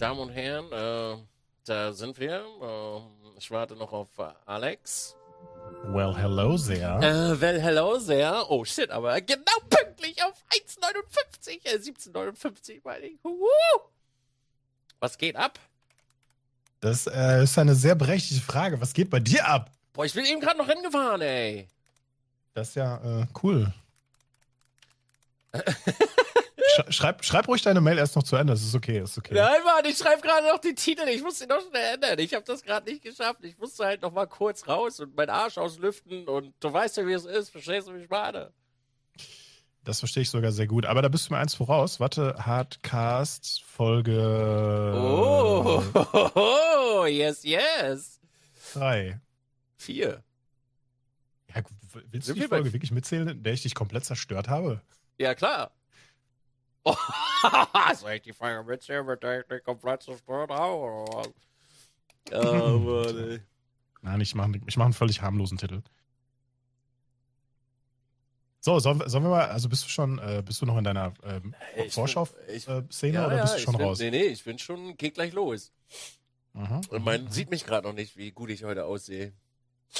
Damen und Herren, äh, da sind wir. Äh, ich warte noch auf Alex. Well, hello there. Äh, well, hello there. Oh shit, aber genau pünktlich auf 1,59, äh, 17,59 meine ich. Was geht ab? Das äh, ist eine sehr berechtigte Frage. Was geht bei dir ab? Boah, ich bin eben gerade noch hingefahren, ey. Das ist ja äh, cool. Sch schreib, schreib ruhig deine Mail erst noch zu Ende. Das ist okay, ist okay. Nein, Mann, ich schreibe gerade noch die Titel. Ich muss sie noch schnell ändern. Ich habe das gerade nicht geschafft. Ich musste halt noch mal kurz raus und meinen Arsch auslüften. Und du weißt ja, wie es ist. Verstehst du, wie ich meine? Das verstehe ich sogar sehr gut. Aber da bist du mir eins voraus. Warte, Hardcast Folge. Oh, oh yes, yes. Drei. Vier. Ja, willst Sind du die wir Folge wirklich mitzählen, in der ich dich komplett zerstört habe? Ja, klar. Oh, soll ich die Folge mitzählen, mit der ich dich komplett zerstört habe? oder was? Oh, Mann, ey. Nein, ich mache ich mach einen völlig harmlosen Titel. So, sollen, wir- sollen wir mal, also bist du schon, äh, bist du noch in deiner ähm, Vorschau-Szene ich- Ja, oder ja, bist du schon ich bin, raus? Nee, nee, ich bin schon, geht gleich los. Mhm, Und mhm, man mhm. sieht mich gerade noch nicht, wie gut ich heute aussehe.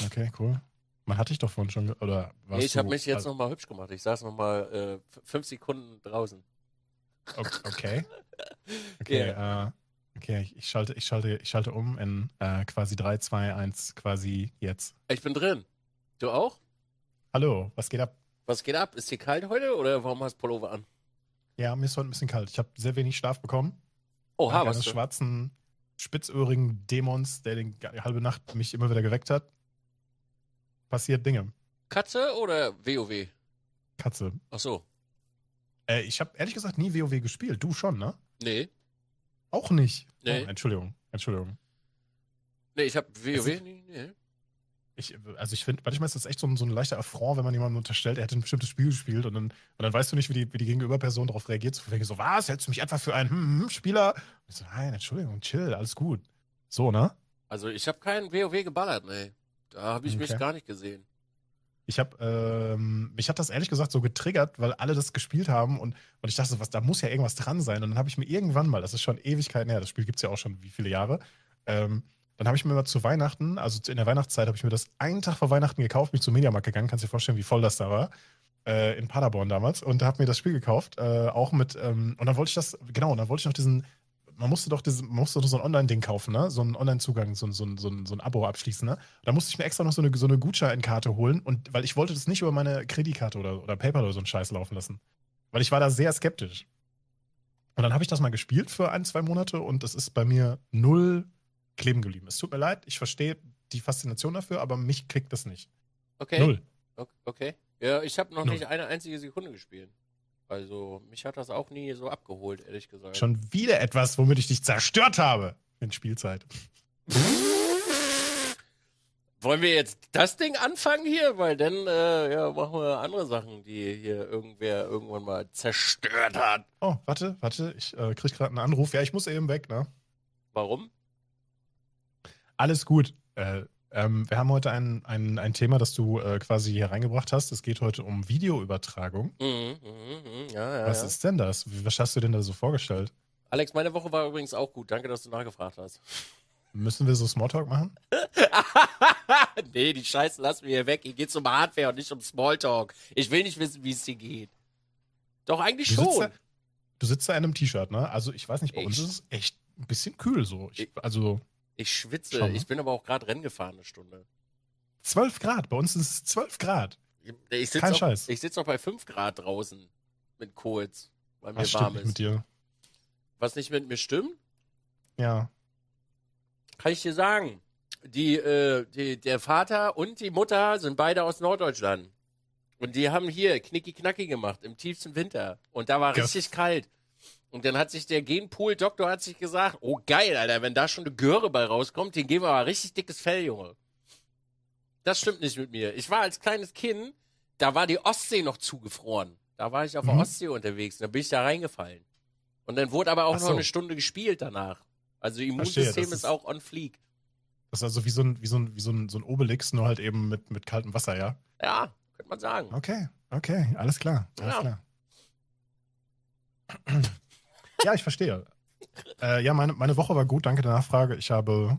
Okay, cool. Man hatte ich doch vorhin schon, oder warst Nee, ich habe mich jetzt also, noch mal hübsch gemacht. Ich saß noch mal äh, fünf Sekunden draußen. Okay. Okay, äh, okay, ich- schalte, ich schalte, ich schalte um in äh, quasi 3, 2, 1, quasi jetzt. Ich bin drin. Du auch? Hallo, was geht ab? Was geht ab? Ist hier kalt heute oder warum hast du Pullover an? Ja, mir ist heute ein bisschen kalt. Ich habe sehr wenig Schlaf bekommen. Oha, was eines du? schwarzen, spitzöhrigen Dämons, der die halbe Nacht mich immer wieder geweckt hat. Passiert Dinge. Katze oder WoW? Katze. Ach so. Äh, ich habe ehrlich gesagt nie WoW gespielt. Du schon, ne? Nee. Auch nicht. Nee. Oh, Entschuldigung, Entschuldigung. Nee, ich habe WoW ist- nie. Nee. Ich, also ich finde, manchmal ist das echt so ein, so ein leichter Affront, wenn man jemandem unterstellt, er hätte ein bestimmtes Spiel gespielt und dann, und dann weißt du nicht, wie die, wie die Gegenüberperson darauf reagiert. So, so, was, hältst du mich etwa für einen hm, hm, Spieler? Und ich so, nein, Entschuldigung, chill, alles gut. So, ne? Also ich habe keinen WoW geballert, nee. Da habe ich mich Okay. gar nicht gesehen. Ich habe, ähm, mich hat das ehrlich gesagt so getriggert, weil alle das gespielt haben und, und ich dachte, was, da muss ja irgendwas dran sein. Und dann habe ich mir irgendwann mal, das ist schon Ewigkeiten her, das Spiel gibt's ja auch schon wie viele Jahre, ähm, dann habe ich mir mal zu Weihnachten, also in der Weihnachtszeit, habe ich mir das einen Tag vor Weihnachten gekauft, bin ich zum Mediamarkt gegangen, kannst dir vorstellen, wie voll das da war. Äh, in Paderborn damals und habe mir das Spiel gekauft, äh, auch mit, ähm, und dann wollte ich das, genau, und dann wollte ich noch diesen, man musste doch diesen, man musste doch so ein Online-Ding kaufen, ne? So einen Online-Zugang, so, ein- so, ein- so, ein- so ein Abo abschließen, ne? Da musste ich mir extra noch so eine, so eine Gutscheinkarte holen und weil ich wollte das nicht über meine Kreditkarte oder, oder PayPal oder so einen Scheiß laufen lassen. Weil ich war da sehr skeptisch. Und dann habe ich das mal gespielt für ein, zwei Monate und es ist bei mir null kleben geblieben. Es tut mir leid, ich verstehe die Faszination dafür, aber mich kriegt das nicht. Okay. Null. Ok- Okay. Ja, ich habe noch Null. nicht eine einzige Sekunde gespielt. Also, mich hat das auch nie so abgeholt, ehrlich gesagt. Schon wieder etwas, womit ich dich zerstört habe in Spielzeit. Wollen wir jetzt das Ding anfangen hier? Weil dann äh, ja, machen wir andere Sachen, die hier irgendwer irgendwann mal zerstört hat. Oh, warte, warte, ich äh, krieg gerade einen Anruf. Ja, ich muss eben weg, ne? Warum? Alles gut. Äh, ähm, wir haben heute ein, ein, ein Thema, das du äh, quasi hier reingebracht hast. Es geht heute um Videoübertragung. Mhm, mhm, mhm, ja, ja, Was ja. ist denn das? Was hast du denn da so vorgestellt? Alex, meine Woche war übrigens auch gut. Danke, dass du nachgefragt hast. Müssen wir so Smalltalk machen? nee, die Scheiße lassen wir hier weg. Hier geht's um Hardware und nicht um Smalltalk. Ich will nicht wissen, wie es dir geht. Doch, eigentlich Du sitzt, da, schon. du sitzt da in einem T-Shirt, ne? Also ich weiß nicht, bei Ich- uns ist es echt ein bisschen kühl so. Ich- also Ich schwitze. Mal. Ich bin aber auch gerade Rennen gefahren eine Stunde. 12 Grad, bei uns ist es 12 Grad. Ich sitze Kein auch, Scheiß. ich sitz auch bei 5 Grad draußen mit Kohls, weil mir Was warm ist. mit dir? Was nicht mit mir stimmt, Ja. kann ich dir sagen. Die, äh, die, der Vater und die Mutter sind beide aus Norddeutschland. Und die haben hier Knicki-Knacki gemacht im tiefsten Winter. Und da war Ja. richtig kalt. Und dann hat sich der Genpool-Doktor hat sich gesagt, oh geil, Alter, wenn da schon eine Göre bei rauskommt, den geben wir aber richtig dickes Fell, Junge. Das stimmt nicht mit mir. Ich war als kleines Kind, da war die Ostsee noch zugefroren. Da war ich auf der Mhm. Ostsee unterwegs, da bin ich da reingefallen. Und dann wurde aber auch Ach noch so. eine Stunde gespielt danach. Also Verstehe, Immunsystem das ist ist- auch on fleek. Das ist also wie so ein, wie so ein, wie so ein, so ein Obelix, nur halt eben mit, mit kaltem Wasser, ja? Ja, könnte man sagen. Okay, okay, alles klar. Alles Ja. klar. Ja, ich verstehe. Äh, ja, meine, meine Woche war gut, danke der Nachfrage. Ich habe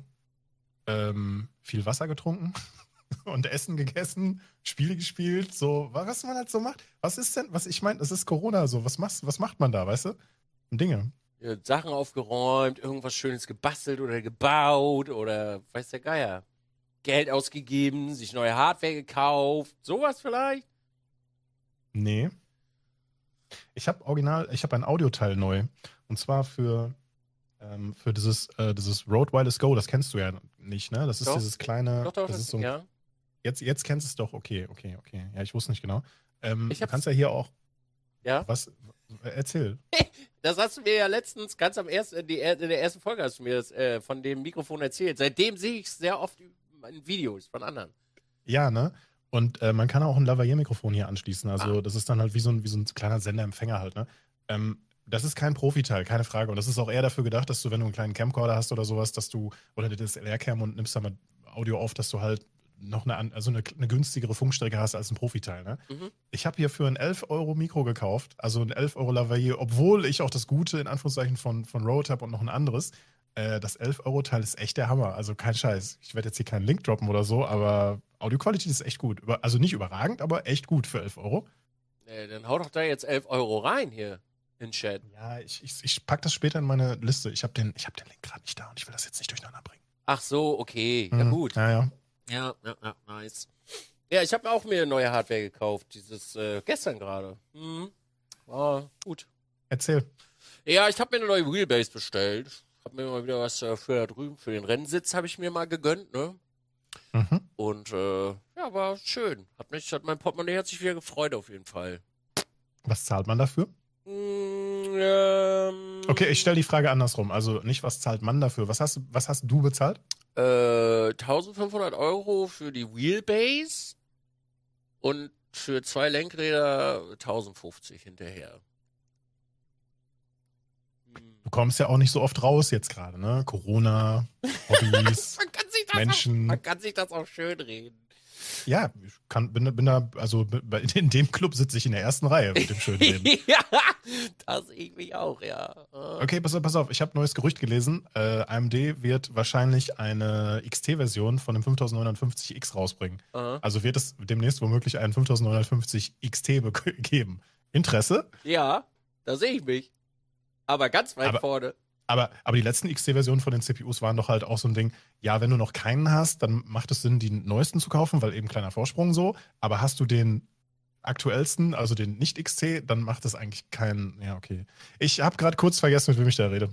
ähm, viel Wasser getrunken und Essen gegessen, Spiele gespielt, so, was man halt so macht. Was ist denn, was ich meine, es ist Corona so, was, machst, was macht man da, weißt du? Dinge. Ja, Sachen aufgeräumt, irgendwas Schönes gebastelt oder gebaut oder weiß der Geier. Geld ausgegeben, sich neue Hardware gekauft, sowas vielleicht? Nee. Ich habe original, ich habe ein Audioteil neu. Und zwar für, ähm, für dieses, äh, dieses Road Wireless Go, das kennst du ja nicht, ne? Das ist Doch. dieses kleine. Doch, doch, das ist so ein, ja. jetzt, jetzt kennst du es doch, okay, okay, okay. Ja, ich wusste nicht genau. Ähm, Ich du kannst ja hier auch. Ja. Was? äh, Erzähl. Das hast du mir ja letztens ganz am ersten, die, in der ersten Folge hast du mir das äh, von dem Mikrofon erzählt. Seitdem sehe ich es sehr oft in Videos von anderen. Ja, ne? Und äh, man kann auch ein Lavalier-Mikrofon hier anschließen. Also, Ah. das ist dann halt wie so ein, wie so ein kleiner Senderempfänger halt, ne? Ähm, das ist kein Profiteil, keine Frage. Und das ist auch eher dafür gedacht, dass du, wenn du einen kleinen Camcorder hast oder sowas, dass du, oder eine DSLR-Cam und nimmst da mal Audio auf, dass du halt noch eine, also eine, eine günstigere Funkstrecke hast als ein Profiteil, ne? Mhm. Ich habe hier für ein 11 Euro Mikro gekauft, also ein 11 Euro Lavalier, obwohl ich auch das Gute in Anführungszeichen von, von Rode habe und noch ein anderes. Äh, das 11 Euro Teil ist echt der Hammer. Also kein Scheiß. Ich werde jetzt hier keinen Link droppen oder so, aber Audioqualität ist echt gut. Also nicht überragend, aber echt gut für 11 Euro. Äh, dann hau doch da jetzt 11 Euro rein hier in Chat. Ja, ich, ich, ich packe das später in meine Liste. Ich habe den, ich hab den Link gerade nicht da und ich will das jetzt nicht durcheinander bringen. Ach so, okay. Ja, Mhm. gut. Ja, ja. Ja, ja, ja, nice. Ja, ich habe auch mir neue Hardware gekauft. Dieses äh, gestern gerade. Mhm. War gut. Erzähl. Ja, ich habe mir eine neue Wheelbase bestellt. Hab mir mal wieder was äh, für da drüben, für den Rennsitz habe ich mir mal gegönnt, ne? Mhm. Und äh, ja, war schön. Hat mich, hat mein Portemonnaie hat sich wieder gefreut auf jeden Fall. Was zahlt man dafür? Mm, ähm, Okay, ich stelle die Frage andersrum. Also nicht, was zahlt man dafür? Was hast, du- was hast du bezahlt? Äh, 1500 Euro für die Wheelbase und für zwei Lenkräder 1050 hinterher. Du kommst ja auch nicht so oft raus jetzt gerade, ne? Corona, Hobbys. Man kann Menschen. Man kann sich das auch schön reden. ja, ich kann, bin, bin da, also in dem Club sitze ich in der ersten Reihe mit dem schönen Leben. ja, da sehe ich mich auch, ja. Äh, Okay, pass auf, pass auf. Ich habe ein neues Gerücht gelesen. Äh, AMD wird wahrscheinlich eine XT-Version von dem 5950X rausbringen. äh, Also wird es demnächst womöglich einen 5950 XT be- geben. Interesse? ja, da sehe ich mich. Aber ganz weit Aber- vorne. Aber, aber die letzten XT-Versionen von den CPUs waren doch halt auch so ein Ding, ja, wenn du noch keinen hast, dann macht es Sinn, die neuesten zu kaufen, weil eben kleiner Vorsprung so. Aber hast du den aktuellsten, also den Nicht-XT, dann macht es eigentlich keinen, ja, okay. Ich habe gerade kurz vergessen, mit wem ich da rede.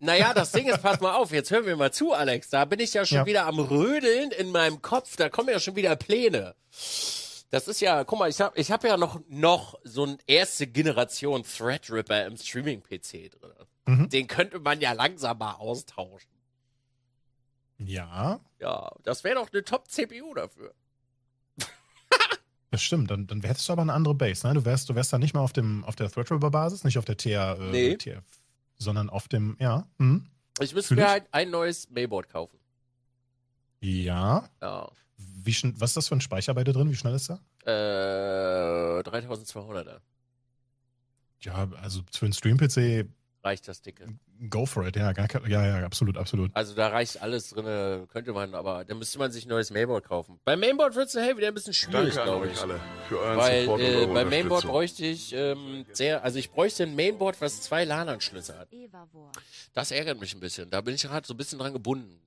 Naja, das Ding ist, pass mal auf, jetzt hören wir mal zu, Alex. Da bin ich ja schon Ja. wieder am Rödeln in meinem Kopf. Da kommen ja schon wieder Pläne. Das ist ja, guck mal, ich habe ich hab ja noch, noch so ein erste Generation Threadripper im Streaming-PC drin. Mhm. Den könnte man ja langsam mal austauschen. Ja, Ja, das wäre doch eine Top-CPU dafür. das stimmt. Dann, dann hättest du aber eine andere Base, ne? Du wärst, du wärst dann nicht mehr auf, dem, auf der Threadripper-Basis, nicht auf der TR, äh, Nee. TF, sondern auf dem, ja. Hm. Ich müsste mir halt ein neues Mainboard kaufen. Ja. Ja. Wie was ist das für ein Speicher bei dir drin? Wie schnell ist der? Äh, 3200er. Ja, also für einen Stream-PC, Reicht das dicke. go for it. Ja, gar, ja, ja, absolut, absolut. Also da reicht alles drin, könnte man, aber da müsste man sich ein neues Mainboard kaufen. Beim Mainboard wird es hey, wieder ein bisschen schwierig, glaube ich. alle für euren Weil Support äh, beim Mainboard bräuchte ich ähm, sehr, also ich bräuchte ein Mainboard, was zwei LAN-Anschlüsse hat. Das ärgert mich ein bisschen. Da bin ich gerade so ein bisschen dran gebunden.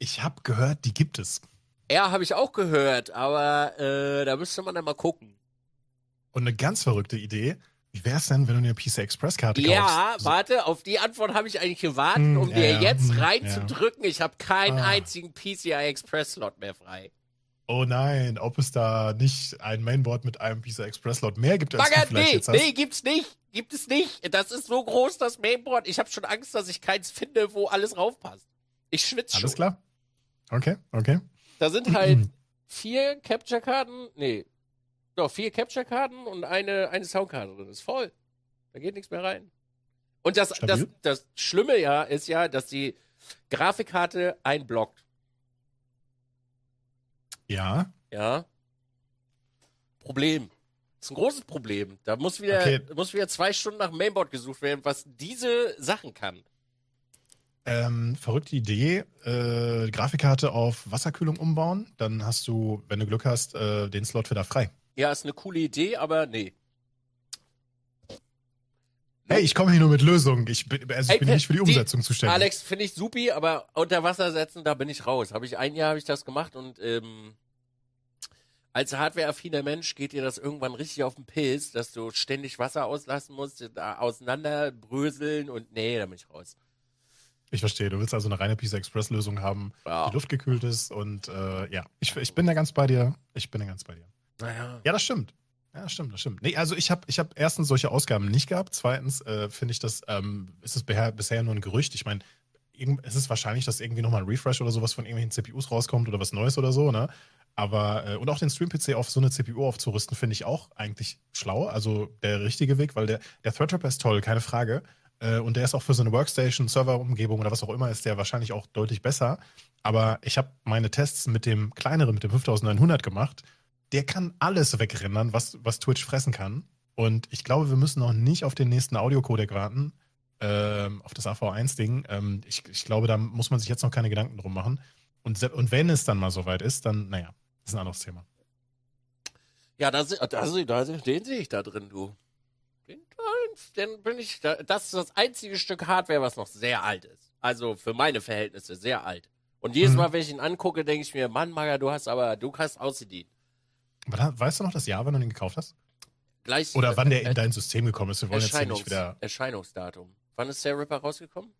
Ich habe gehört, die gibt es. Ja, habe ich auch gehört, aber äh, da müsste man dann mal gucken. Und eine ganz verrückte Idee. Wie wär's denn, wenn du eine PC Express-Karte Ja, kaufst? So- warte, auf die Antwort habe ich eigentlich gewartet, Hm, um ja, dir ja, jetzt hm, reinzudrücken. Ich habe keinen Ah. einzigen PCI Express-Slot mehr frei. Oh nein, ob es da nicht ein Mainboard mit einem PCI Express-Slot mehr gibt, als Bagger, du vielleicht nee, jetzt hast? nee, gibt's nicht. Gibt es nicht. Das ist so groß, das Mainboard. Ich habe schon Angst, dass ich keins finde, wo alles raufpasst. Ich schwitze schon. Alles klar. Okay, okay. Da sind halt vier Capture-Karten, nee, doch, vier Capture-Karten und eine, eine Soundkarte drin. Ist voll. Da geht nichts mehr rein. Und das, das, das Schlimme ja ist ja, dass die Grafikkarte einblockt. Ja, Ja. Problem. Das ist ein großes Problem. Da muss wieder, Okay. muss wieder zwei Stunden nach Mainboard gesucht werden, was diese Sachen kann. Ähm, verrückte Idee, äh, Grafikkarte auf Wasserkühlung umbauen, dann hast du, wenn du Glück hast, äh, den Slot wieder frei. Ja, ist eine coole Idee, aber nee. Hey, ich komme hier nur mit Lösungen. Ich bin, also ich bin nicht für die die- Umsetzung zuständig. Alex, finde ich supi, aber unter Wasser setzen, da bin ich raus. Habe ich ein Jahr habe ich das gemacht und ähm, als hardwareaffiner Mensch geht dir das irgendwann richtig auf den Pilz, dass du ständig Wasser auslassen musst, da auseinanderbröseln und nee, da bin ich raus. Ich verstehe. Du willst also eine reine PCI Express Lösung haben, Ja. die luftgekühlt ist und äh, ja, ich, ich bin da ganz bei dir. Ich bin da ganz bei dir. Naja. Ja, das stimmt. Ja, das stimmt, das stimmt. Nee, also ich habe ich hab erstens solche Ausgaben nicht gehabt. Zweitens äh, finde ich das, ähm, ist es bisher nur ein Gerücht. Ich meine, es ist wahrscheinlich, dass irgendwie nochmal ein Refresh oder sowas von irgendwelchen CPUs rauskommt oder was Neues oder so, ne? Aber, äh, und auch den Stream-PC auf so eine CPU aufzurüsten, finde ich auch eigentlich schlau. Also der richtige Weg, weil der, der Threadripper ist toll, keine Frage. Äh, und der ist auch für so eine Workstation, Serverumgebung oder was auch immer, ist der wahrscheinlich auch deutlich besser. Aber ich habe meine Tests mit dem kleineren, mit dem 5900 gemacht. Der kann alles wegrendern, was, was Twitch fressen kann. Und ich glaube, wir müssen noch nicht auf den nächsten Audiocodec warten, ähm, auf das AV1-Ding. Ähm, ich, ich glaube, da muss man sich jetzt noch keine Gedanken drum machen. Und, und wenn es dann mal soweit ist, dann, naja, ist ein anderes Thema. Ja, da, da, da, den sehe ich da drin, du. Den, den bin ich, da, das ist das einzige Stück Hardware, was noch sehr alt ist. Also für meine Verhältnisse sehr alt. Und jedes Mhm. Mal, wenn ich ihn angucke, denke ich mir, Mann, Maga, du hast aber, du hast ausgedient. Weißt du noch das Jahr, wann du den gekauft hast? Gleich, Oder wann der in äh, dein System gekommen ist? Wir wollen jetzt hier nicht wieder. Erscheinungsdatum. Wann ist der Ripper rausgekommen?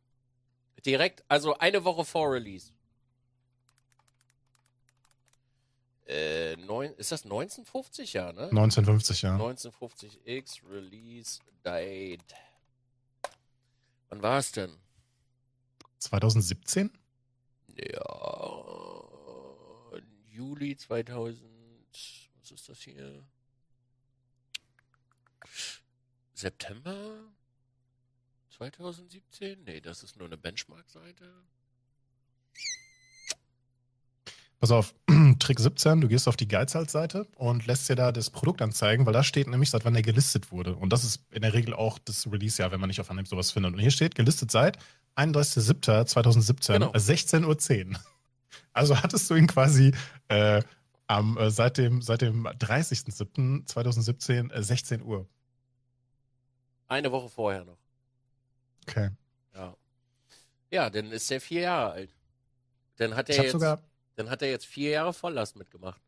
Direkt, also eine Woche vor Release. Äh, neun, ist das 1950 ja, ne? 1950, ja. 1950 X Release Date. Wann war es denn? 2017? Ja, Juli 2000. Was ist das hier? September 2017? Nee, das ist nur eine Benchmark-Seite. Pass auf, Trick 17, du gehst auf die Geizhals-Seite und lässt dir da das Produkt anzeigen, weil da steht nämlich, seit wann der gelistet wurde. Und das ist in der Regel auch das Release-Jahr, wenn man nicht auf Anhieb sowas findet. Und hier steht, gelistet seit 31.07.2017, Genau. äh, 16.10 Uhr. Also hattest du ihn quasi äh, am, äh, seit dem, seit dem 30.07.2017, äh, 16 Uhr. Eine Woche vorher noch. Okay. Ja. Ja, dann ist er vier Jahre alt. Dann hat er jetzt, sogar, dann hat er jetzt vier Jahre Volllast mitgemacht.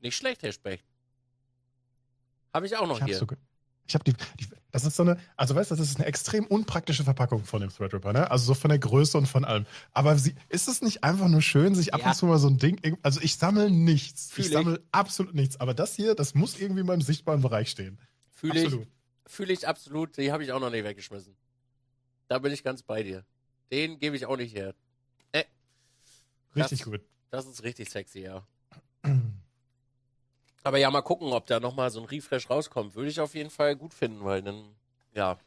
Nicht schlecht, Herr Specht. Habe ich auch noch ich hier. sogar, ich habe die, die, das ist so eine, also weißt du, das ist eine extrem unpraktische Verpackung von dem Threadripper, ne? Also so von der Größe und von allem. Aber sie, ist es nicht einfach nur schön, sich ab Ja. und zu mal so ein Ding, also ich sammle nichts. Fühl ich ich. sammle absolut nichts. Aber das hier, das muss irgendwie in meinem sichtbaren Bereich stehen. Fühle ich, absolut. fühle ich absolut. Die habe ich auch noch nicht weggeschmissen. Da bin ich ganz bei dir. Den gebe ich auch nicht her. Richtig Das- gut. Das ist richtig sexy, ja. Aber ja, mal gucken, ob da nochmal so ein Refresh rauskommt. Würde ich auf jeden Fall gut finden, weil dann, ja,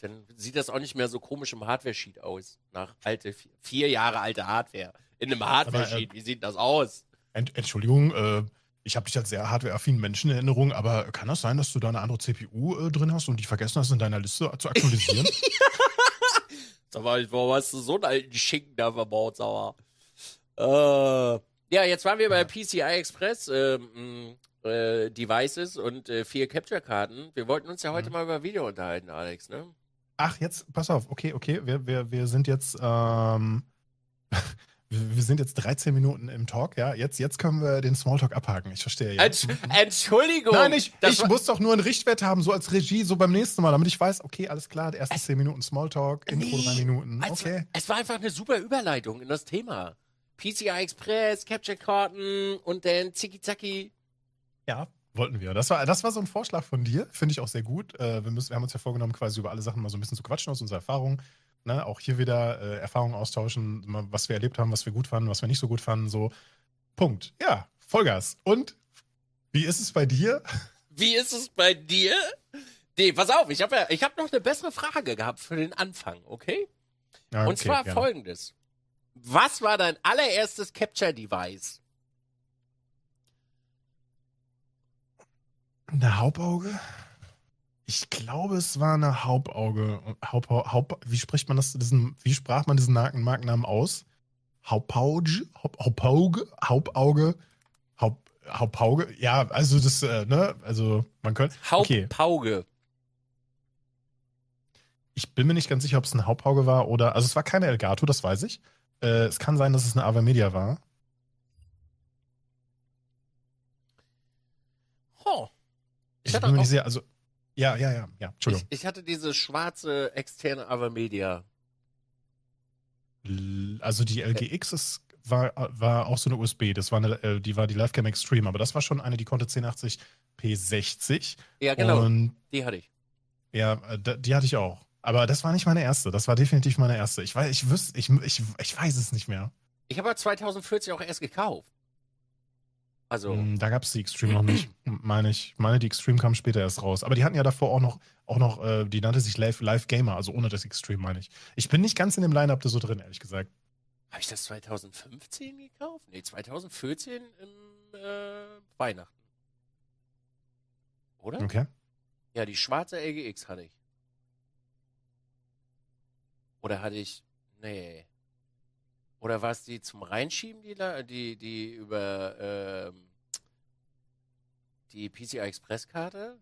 dann sieht das auch nicht mehr so komisch im Hardware-Sheet aus. Nach alte, vier Jahre alte Hardware. In einem Hardware-Sheet, wie sieht das aus? Ent, Entschuldigung, äh, ich habe dich als sehr hardware-affinen Menschen in Erinnerung, aber kann das sein, dass du da eine andere CPU äh, drin hast und die vergessen hast, in deiner Liste zu aktualisieren? Sag mal, warum hast du so einen alten Schinken da verbaut, sauer? Äh, ja, jetzt waren wir bei PCI Express ähm, äh, Devices und äh, vier Capture-Karten. Wir wollten uns ja heute Mhm. mal über Video unterhalten, Alex, ne? Ach, jetzt, pass auf, okay, okay, wir, wir, wir sind jetzt, ähm, wir, sind jetzt 13 Minuten im Talk, ja. Jetzt, jetzt können wir den Smalltalk abhaken. Ich verstehe. Ja. Entsch Entschuldigung. Nein, ich, ich muss doch nur einen Richtwert haben, so als Regie, so beim nächsten Mal, damit ich weiß, okay, alles klar, die ersten 10 Minuten Smalltalk, Intro Nee, 3 Minuten, Also, okay. Es war einfach eine super Überleitung in das Thema. PCI Express, Capture-Karten und dann Ziki-Zaki. Ja, wollten wir. Das war, das war so ein Vorschlag von dir, finde ich auch sehr gut. Äh, wir, müssen, wir haben uns ja vorgenommen, quasi über alle Sachen mal so ein bisschen zu quatschen aus unserer Erfahrung. Ne? Auch hier wieder äh, Erfahrungen austauschen, mal, was wir erlebt haben, was wir gut fanden, was wir nicht so gut fanden. So, Punkt. Ja, Vollgas. Und wie ist es bei dir? Wie ist es bei dir? Nee, pass auf, ich habe ja, ich hab noch eine bessere Frage gehabt für den Anfang, okay? Ja, Und okay, zwar gerne. folgendes. Was war dein allererstes Capture-Device? Eine Hauptauge? Ich glaube, es war eine Hauptauge. Haupt, Haupt, wie spricht man das? Diesen, wie sprach man diesen Markennamen aus? Haupauge? Haupauge? Hauptauge? Haupt, Haupauge? Ja, also das, äh, ne? Also man könnte. Okay. Hauptauge. Ich bin mir nicht ganz sicher, ob es ein Hauptauge war oder. Also es war keine Elgato, das weiß ich. Äh, es kann sein, dass es eine Avermedia war. Oh. Ich, ich bin mir nicht sicher, also. Ja, ja, ja, ja. Entschuldigung. Ich, ich hatte diese schwarze externe Avermedia. Also die LGX ist, war, war auch so eine USB. Das war eine, äh, die war die Livecam Extreme, aber das war schon eine, die konnte 1080p60. Ja, genau. Und die hatte ich. Ja, äh, die hatte ich auch. Aber das war nicht meine erste. Das war definitiv meine erste. Ich weiß, ich wüsste, ich, ich, ich weiß es nicht mehr. Ich habe 2014 auch erst gekauft. Also. Hm, da gab es die Extreme noch nicht, meine ich. Meine, die Extreme kam später erst raus. Aber die hatten ja davor auch noch, auch noch, äh, die nannte sich Live, Live Gamer, also ohne das Extreme, meine ich. Ich bin nicht ganz in dem Line-Up da so drin, ehrlich gesagt. Habe ich das 2015 gekauft? Nee, 2014 im äh, Weihnachten. Oder? Okay. Ja, die schwarze LGX hatte ich. Oder hatte ich. Nee. Oder war es die zum Reinschieben, die, die, die über ähm, die PCI Express-Karte?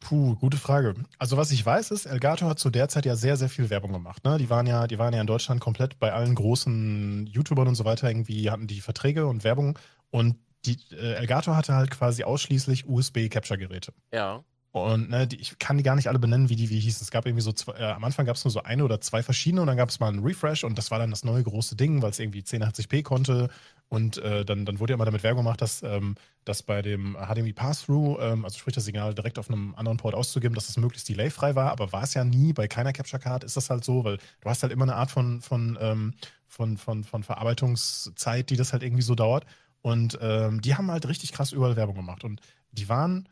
Puh, gute Frage. Also was ich weiß ist, Elgato hat zu der Zeit ja sehr, sehr viel Werbung gemacht. Ne? Die waren ja, die waren ja in Deutschland komplett bei allen großen YouTubern und so weiter irgendwie hatten die Verträge und Werbung und die äh, Elgato hatte halt quasi ausschließlich USB-Capture-Geräte. Ja. Und ne, die, ich kann die gar nicht alle benennen, wie die wie hießen. Es gab irgendwie so zwei, äh, am Anfang gab es nur so eine oder zwei verschiedene und dann gab es mal einen Refresh und das war dann das neue große Ding, weil es irgendwie 1080p konnte. Und äh, dann, dann wurde ja immer damit Werbung gemacht, dass, ähm, dass bei dem HDMI Pass-Through, ähm, also sprich das Signal direkt auf einem anderen Port auszugeben, dass das möglichst delayfrei war, aber war es ja nie. Bei keiner Capture Card ist das halt so, weil du hast halt immer eine Art von, von, ähm, von, von, von Verarbeitungszeit, die das halt irgendwie so dauert. Und ähm, die haben halt richtig krass überall Werbung gemacht. Und die waren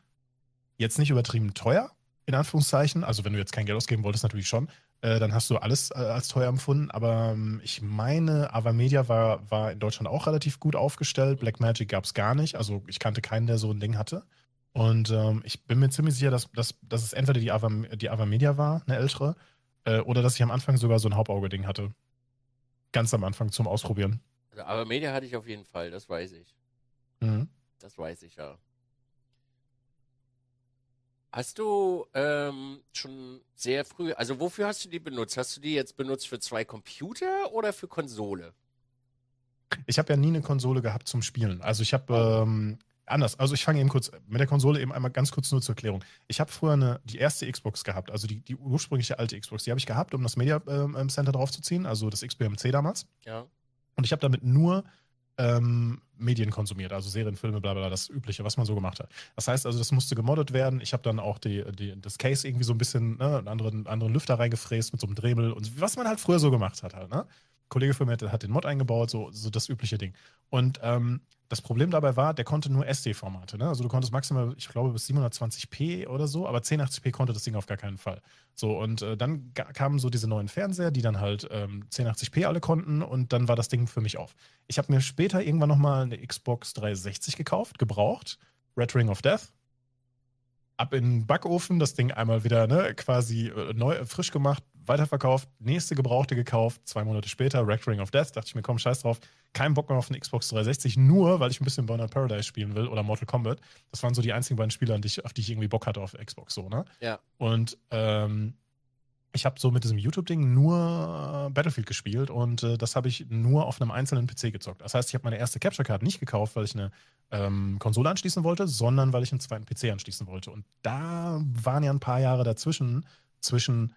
jetzt nicht übertrieben teuer, in Anführungszeichen. Also wenn du jetzt kein Geld ausgeben wolltest, natürlich schon. Äh, dann hast du alles äh, als teuer empfunden. Aber ähm, ich meine, Avamedia war, war in Deutschland auch relativ gut aufgestellt. Blackmagic gab es gar nicht. Also ich kannte keinen, der so ein Ding hatte. Und ähm, ich bin mir ziemlich sicher, dass, dass, dass es entweder die, Ava, die Avamedia war, eine ältere, äh, oder dass ich am Anfang sogar so ein Hauptauge-Ding hatte. Ganz am Anfang zum Ausprobieren. Also Avamedia hatte ich auf jeden Fall, das weiß ich. Mhm. Das weiß ich ja. Hast du ähm, schon sehr früh, also wofür hast du die benutzt? Hast du die jetzt benutzt für zwei Computer oder für Konsole? Ich habe ja nie eine Konsole gehabt zum Spielen. Also ich habe ähm, anders. Also ich fange eben kurz mit der Konsole eben einmal ganz kurz nur zur Erklärung. Ich habe früher eine, die erste Xbox gehabt, also die, die ursprüngliche alte Xbox. Die habe ich gehabt, um das Media ähm, Center draufzuziehen, also das XBMC damals. Ja. Und ich habe damit nur ähm, Medien konsumiert, also Serien, Filme, bla bla, das Übliche, was man so gemacht hat. Das heißt also, das musste gemoddet werden. Ich habe dann auch die, die, das Case irgendwie so ein bisschen, ne, einen anderen, anderen Lüfter reingefräst mit so einem Dremel und was man halt früher so gemacht hat halt, ne? Kollege von mir hat den Mod eingebaut, so, so das übliche Ding. Und ähm, das Problem dabei war, der konnte nur SD-Formate. Ne? Also du konntest maximal, ich glaube, bis 720p oder so, aber 1080p konnte das Ding auf gar keinen Fall. So, und äh, dann kamen so diese neuen Fernseher, die dann halt ähm, 1080p alle konnten und dann war das Ding für mich auf. Ich habe mir später irgendwann nochmal eine Xbox 360 gekauft, gebraucht, Red Ring of Death, ab in den Backofen, das Ding einmal wieder ne, quasi äh, neu, frisch gemacht, weiterverkauft, nächste Gebrauchte gekauft, zwei Monate später, Rack Ring of Death, dachte ich mir, komm, scheiß drauf, kein Bock mehr auf eine Xbox 360, nur weil ich ein bisschen Burnout Paradise spielen will oder Mortal Kombat. Das waren so die einzigen beiden Spiele, auf die ich irgendwie Bock hatte auf Xbox, so, ne? Ja. Und ähm, ich habe so mit diesem YouTube-Ding nur Battlefield gespielt und äh, das habe ich nur auf einem einzelnen PC gezockt. Das heißt, ich habe meine erste Capture Card nicht gekauft, weil ich eine ähm, Konsole anschließen wollte, sondern weil ich einen zweiten PC anschließen wollte. Und da waren ja ein paar Jahre dazwischen, zwischen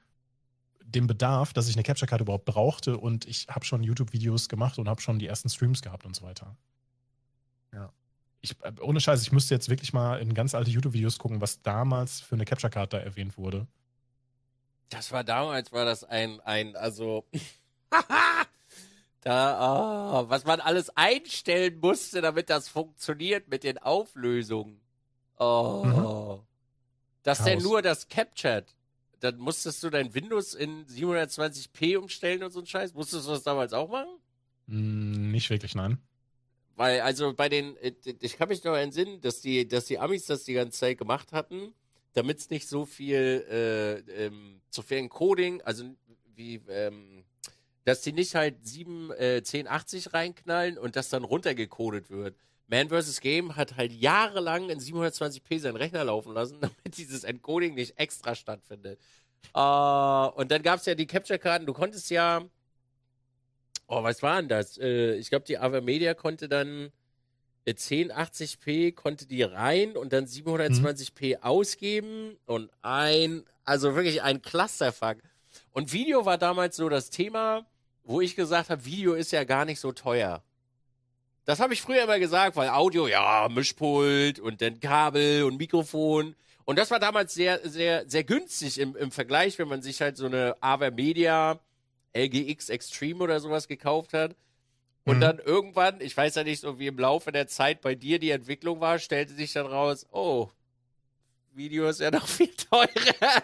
dem Bedarf, dass ich eine Capture Card überhaupt brauchte und ich habe schon YouTube-Videos gemacht und habe schon die ersten Streams gehabt und so weiter. Ja. Ich, äh, ohne Scheiß, ich müsste jetzt wirklich mal in ganz alte YouTube-Videos gucken, was damals für eine Capture Card da erwähnt wurde. Das war damals, war das ein, ein, also, da, oh, was man alles einstellen musste, damit das funktioniert mit den Auflösungen. Oh. Mhm. Das Chaos. denn nur das Captured. Dann musstest du dein Windows in 720p umstellen und so ein Scheiß. Musstest du das damals auch machen? Mm, nicht wirklich, nein. Weil, also bei den, äh, ich kann mich noch entsinnen, dass die, dass die Amis das die ganze Zeit gemacht hatten damit es nicht so viel äh, ähm, zu viel Encoding, also wie, ähm, dass die nicht halt 7, äh, 1080 reinknallen und das dann runtergecodet wird. Man vs. Game hat halt jahrelang in 720p seinen Rechner laufen lassen, damit dieses Encoding nicht extra stattfindet. Äh, und dann gab es ja die Capture-Karten, du konntest ja, oh, was war denn das? Äh, ich glaube, die Avermedia konnte dann 1080p konnte die rein und dann 720p mhm. ausgeben und ein, also wirklich ein Clusterfuck. Und Video war damals so das Thema, wo ich gesagt habe, Video ist ja gar nicht so teuer. Das habe ich früher immer gesagt, weil Audio, ja, Mischpult und dann Kabel und Mikrofon. Und das war damals sehr, sehr, sehr günstig im, im Vergleich, wenn man sich halt so eine Avermedia LGX Extreme oder sowas gekauft hat. Und mhm. dann irgendwann, ich weiß ja nicht so, wie im Laufe der Zeit bei dir die Entwicklung war, stellte sich dann raus, oh, Video ist ja noch viel teurer.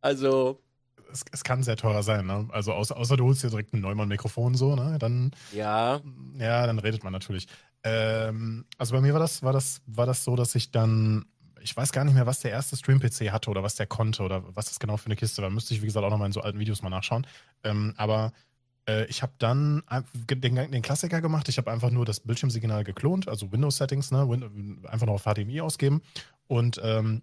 also. Es, es kann sehr teuer sein, ne? Also außer, außer du holst dir direkt ein Neumann-Mikrofon so, ne? Dann. Ja. Ja, dann redet man natürlich. Ähm, also bei mir war das, war das, war das so, dass ich dann ich weiß gar nicht mehr, was der erste Stream-PC hatte oder was der konnte oder was das genau für eine Kiste war. Müsste ich, wie gesagt, auch nochmal in so alten Videos mal nachschauen. Ähm, aber äh, ich habe dann den, den, Klassiker gemacht. Ich habe einfach nur das Bildschirmsignal geklont, also Windows-Settings, ne? Win einfach noch auf HDMI ausgeben. Und ähm,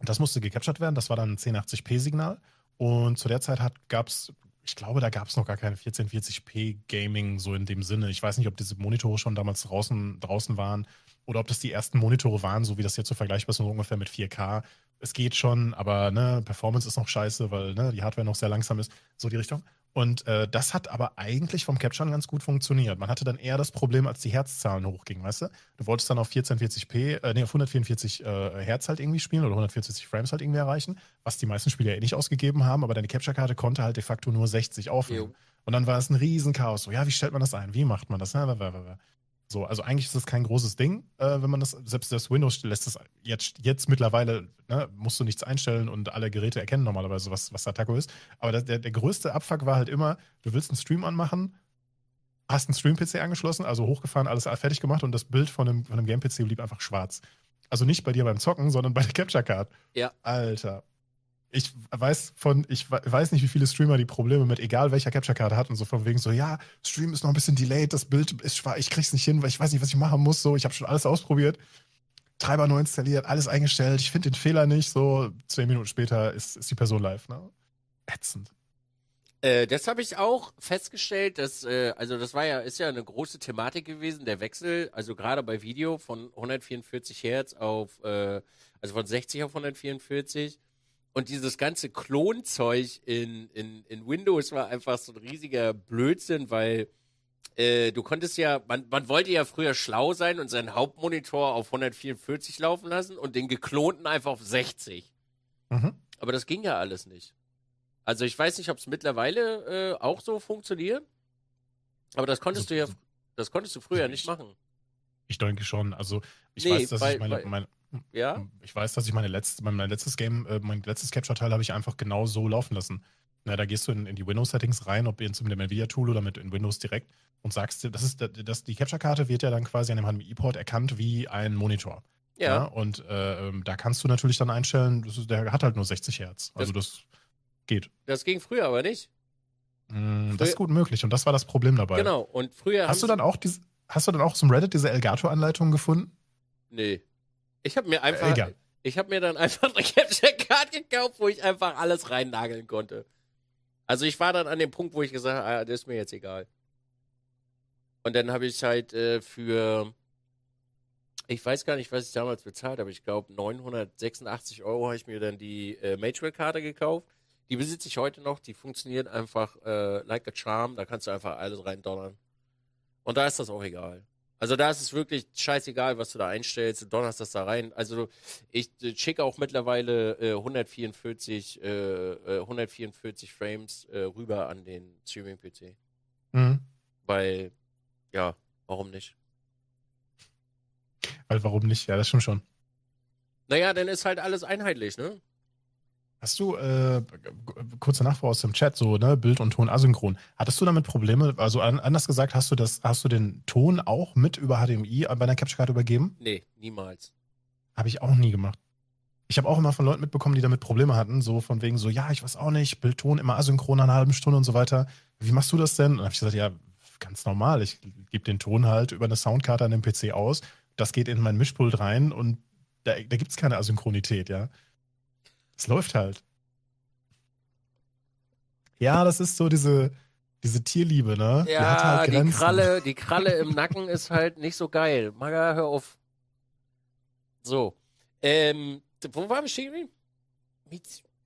das musste gecaptured werden. Das war dann ein 1080p-Signal. Und zu der Zeit gab es, ich glaube, da gab es noch gar keine 1440p Gaming so in dem Sinne. Ich weiß nicht, ob diese Monitore schon damals draußen, draußen waren oder ob das die ersten Monitore waren, so wie das jetzt so vergleichbar ist, so ungefähr mit 4K. Es geht schon, aber ne, Performance ist noch scheiße, weil ne, die Hardware noch sehr langsam ist, so die Richtung. Und äh, das hat aber eigentlich vom Capturen ganz gut funktioniert. Man hatte dann eher das Problem, als die Herzzahlen hochgingen, weißt du? Du wolltest dann auf 1440p, äh, nee, auf 144 äh, Hertz halt irgendwie spielen oder 140 Frames halt irgendwie erreichen, was die meisten Spieler eh nicht ausgegeben haben, aber deine Capture-Karte konnte halt de facto nur 60 aufnehmen. Jo. Und dann war es ein Riesenchaos. So, ja, wie stellt man das ein? Wie macht man das? So, also eigentlich ist das kein großes Ding, äh, wenn man das, selbst das Windows lässt das jetzt, jetzt mittlerweile, ne, musst du nichts einstellen und alle Geräte erkennen normalerweise, was, was Taco ist. Aber der, der, der größte Abfuck war halt immer, du willst einen Stream anmachen, hast einen Stream-PC angeschlossen, also hochgefahren, alles fertig gemacht und das Bild von einem, von einem Game-PC blieb einfach schwarz. Also nicht bei dir beim Zocken, sondern bei der Capture Card. Ja. Alter ich weiß von, ich weiß nicht, wie viele Streamer die Probleme mit egal welcher Capture-Karte hat und so von wegen so, ja, Stream ist noch ein bisschen delayed, das Bild ist schwach, ich krieg's nicht hin, weil ich weiß nicht, was ich machen muss, so, ich habe schon alles ausprobiert, Treiber neu installiert, alles eingestellt, ich finde den Fehler nicht, so, zehn Minuten später ist, ist die Person live, ne? Ätzend. Äh, das habe ich auch festgestellt, dass, äh, also das war ja, ist ja eine große Thematik gewesen, der Wechsel, also gerade bei Video von 144 Hertz auf, äh, also von 60 auf 144 und dieses ganze Klonzeug in, in, in Windows war einfach so ein riesiger Blödsinn, weil äh, du konntest ja, man, man wollte ja früher schlau sein und seinen Hauptmonitor auf 144 laufen lassen und den geklonten einfach auf 60. Mhm. Aber das ging ja alles nicht. Also ich weiß nicht, ob es mittlerweile äh, auch so funktioniert. Aber das konntest also, du ja, das konntest du früher nicht machen. Ich denke schon. Also ich nee, weiß, dass weil, ich meine, meine, ja. Ich weiß, dass ich meine letzte, mein letztes Game, äh, mein letztes Capture-Teil habe ich einfach genau so laufen lassen. Na, da gehst du in, in die Windows-Settings rein, ob jetzt mit dem NVIDIA-Tool oder mit in Windows direkt und sagst, das ist, das, die Capture-Karte wird ja dann quasi an dem HDMI-Port erkannt wie ein Monitor. Ja. ja und äh, da kannst du natürlich dann einstellen, ist, der hat halt nur 60 Hertz. Also das, das geht. Das ging früher aber nicht. Mm, früher, das ist gut möglich und das war das Problem dabei. Genau, und früher. Hast du dann auch diese, hast du dann auch zum Reddit diese Elgato-Anleitung gefunden? Nee. Ich habe mir einfach, Egal. ich habe mir dann einfach eine Capture Card gekauft, wo ich einfach alles reinnageln konnte. Also ich war dann an dem Punkt, wo ich gesagt habe, ah, das ist mir jetzt egal. Und dann habe ich halt äh, für, ich weiß gar nicht, was ich damals bezahlt habe. Ich glaube 986 Euro habe ich mir dann die äh, Magewell-Karte gekauft. Die besitze ich heute noch. Die funktioniert einfach äh, like a charm. Da kannst du einfach alles reindonnern. Und da ist das auch egal. Also da ist es wirklich scheißegal, was du da einstellst. Du donnerst das da rein. Also ich äh, schicke auch mittlerweile äh, 144, äh, 144 äh, Frames äh, rüber an den Streaming-PC. Mhm. Weil, ja, warum nicht? Weil warum nicht? Ja, das stimmt schon. Naja, dann ist halt alles einheitlich, ne? Hast du, äh, kurze Nachfrage aus dem Chat, so, ne, Bild und Ton asynchron. Hattest du damit Probleme? Also anders gesagt, hast du das, hast du den Ton auch mit über HDMI bei deiner Capture Card übergeben? Nee, niemals. Habe ich auch nie gemacht. ich habe auch immer von Leuten mitbekommen, die damit Probleme hatten, so von wegen so, ja, ich weiß auch nicht, Bildton immer asynchron an einer halben Stunde und so weiter. Wie machst du das denn? Und dann habe ich gesagt, ja, ganz normal. Ich gebe den Ton halt über eine Soundkarte an den PC aus. Das geht in mein Mischpult rein und da, da gibt es keine Asynchronität, ja. Es läuft halt. Ja, das ist so diese, diese Tierliebe, ne? Die Ja, halt die. Kralle, die Kralle im Nacken ist halt nicht so geil. Maga, hör auf. So. Ähm, wo waren wir stehen geblieben?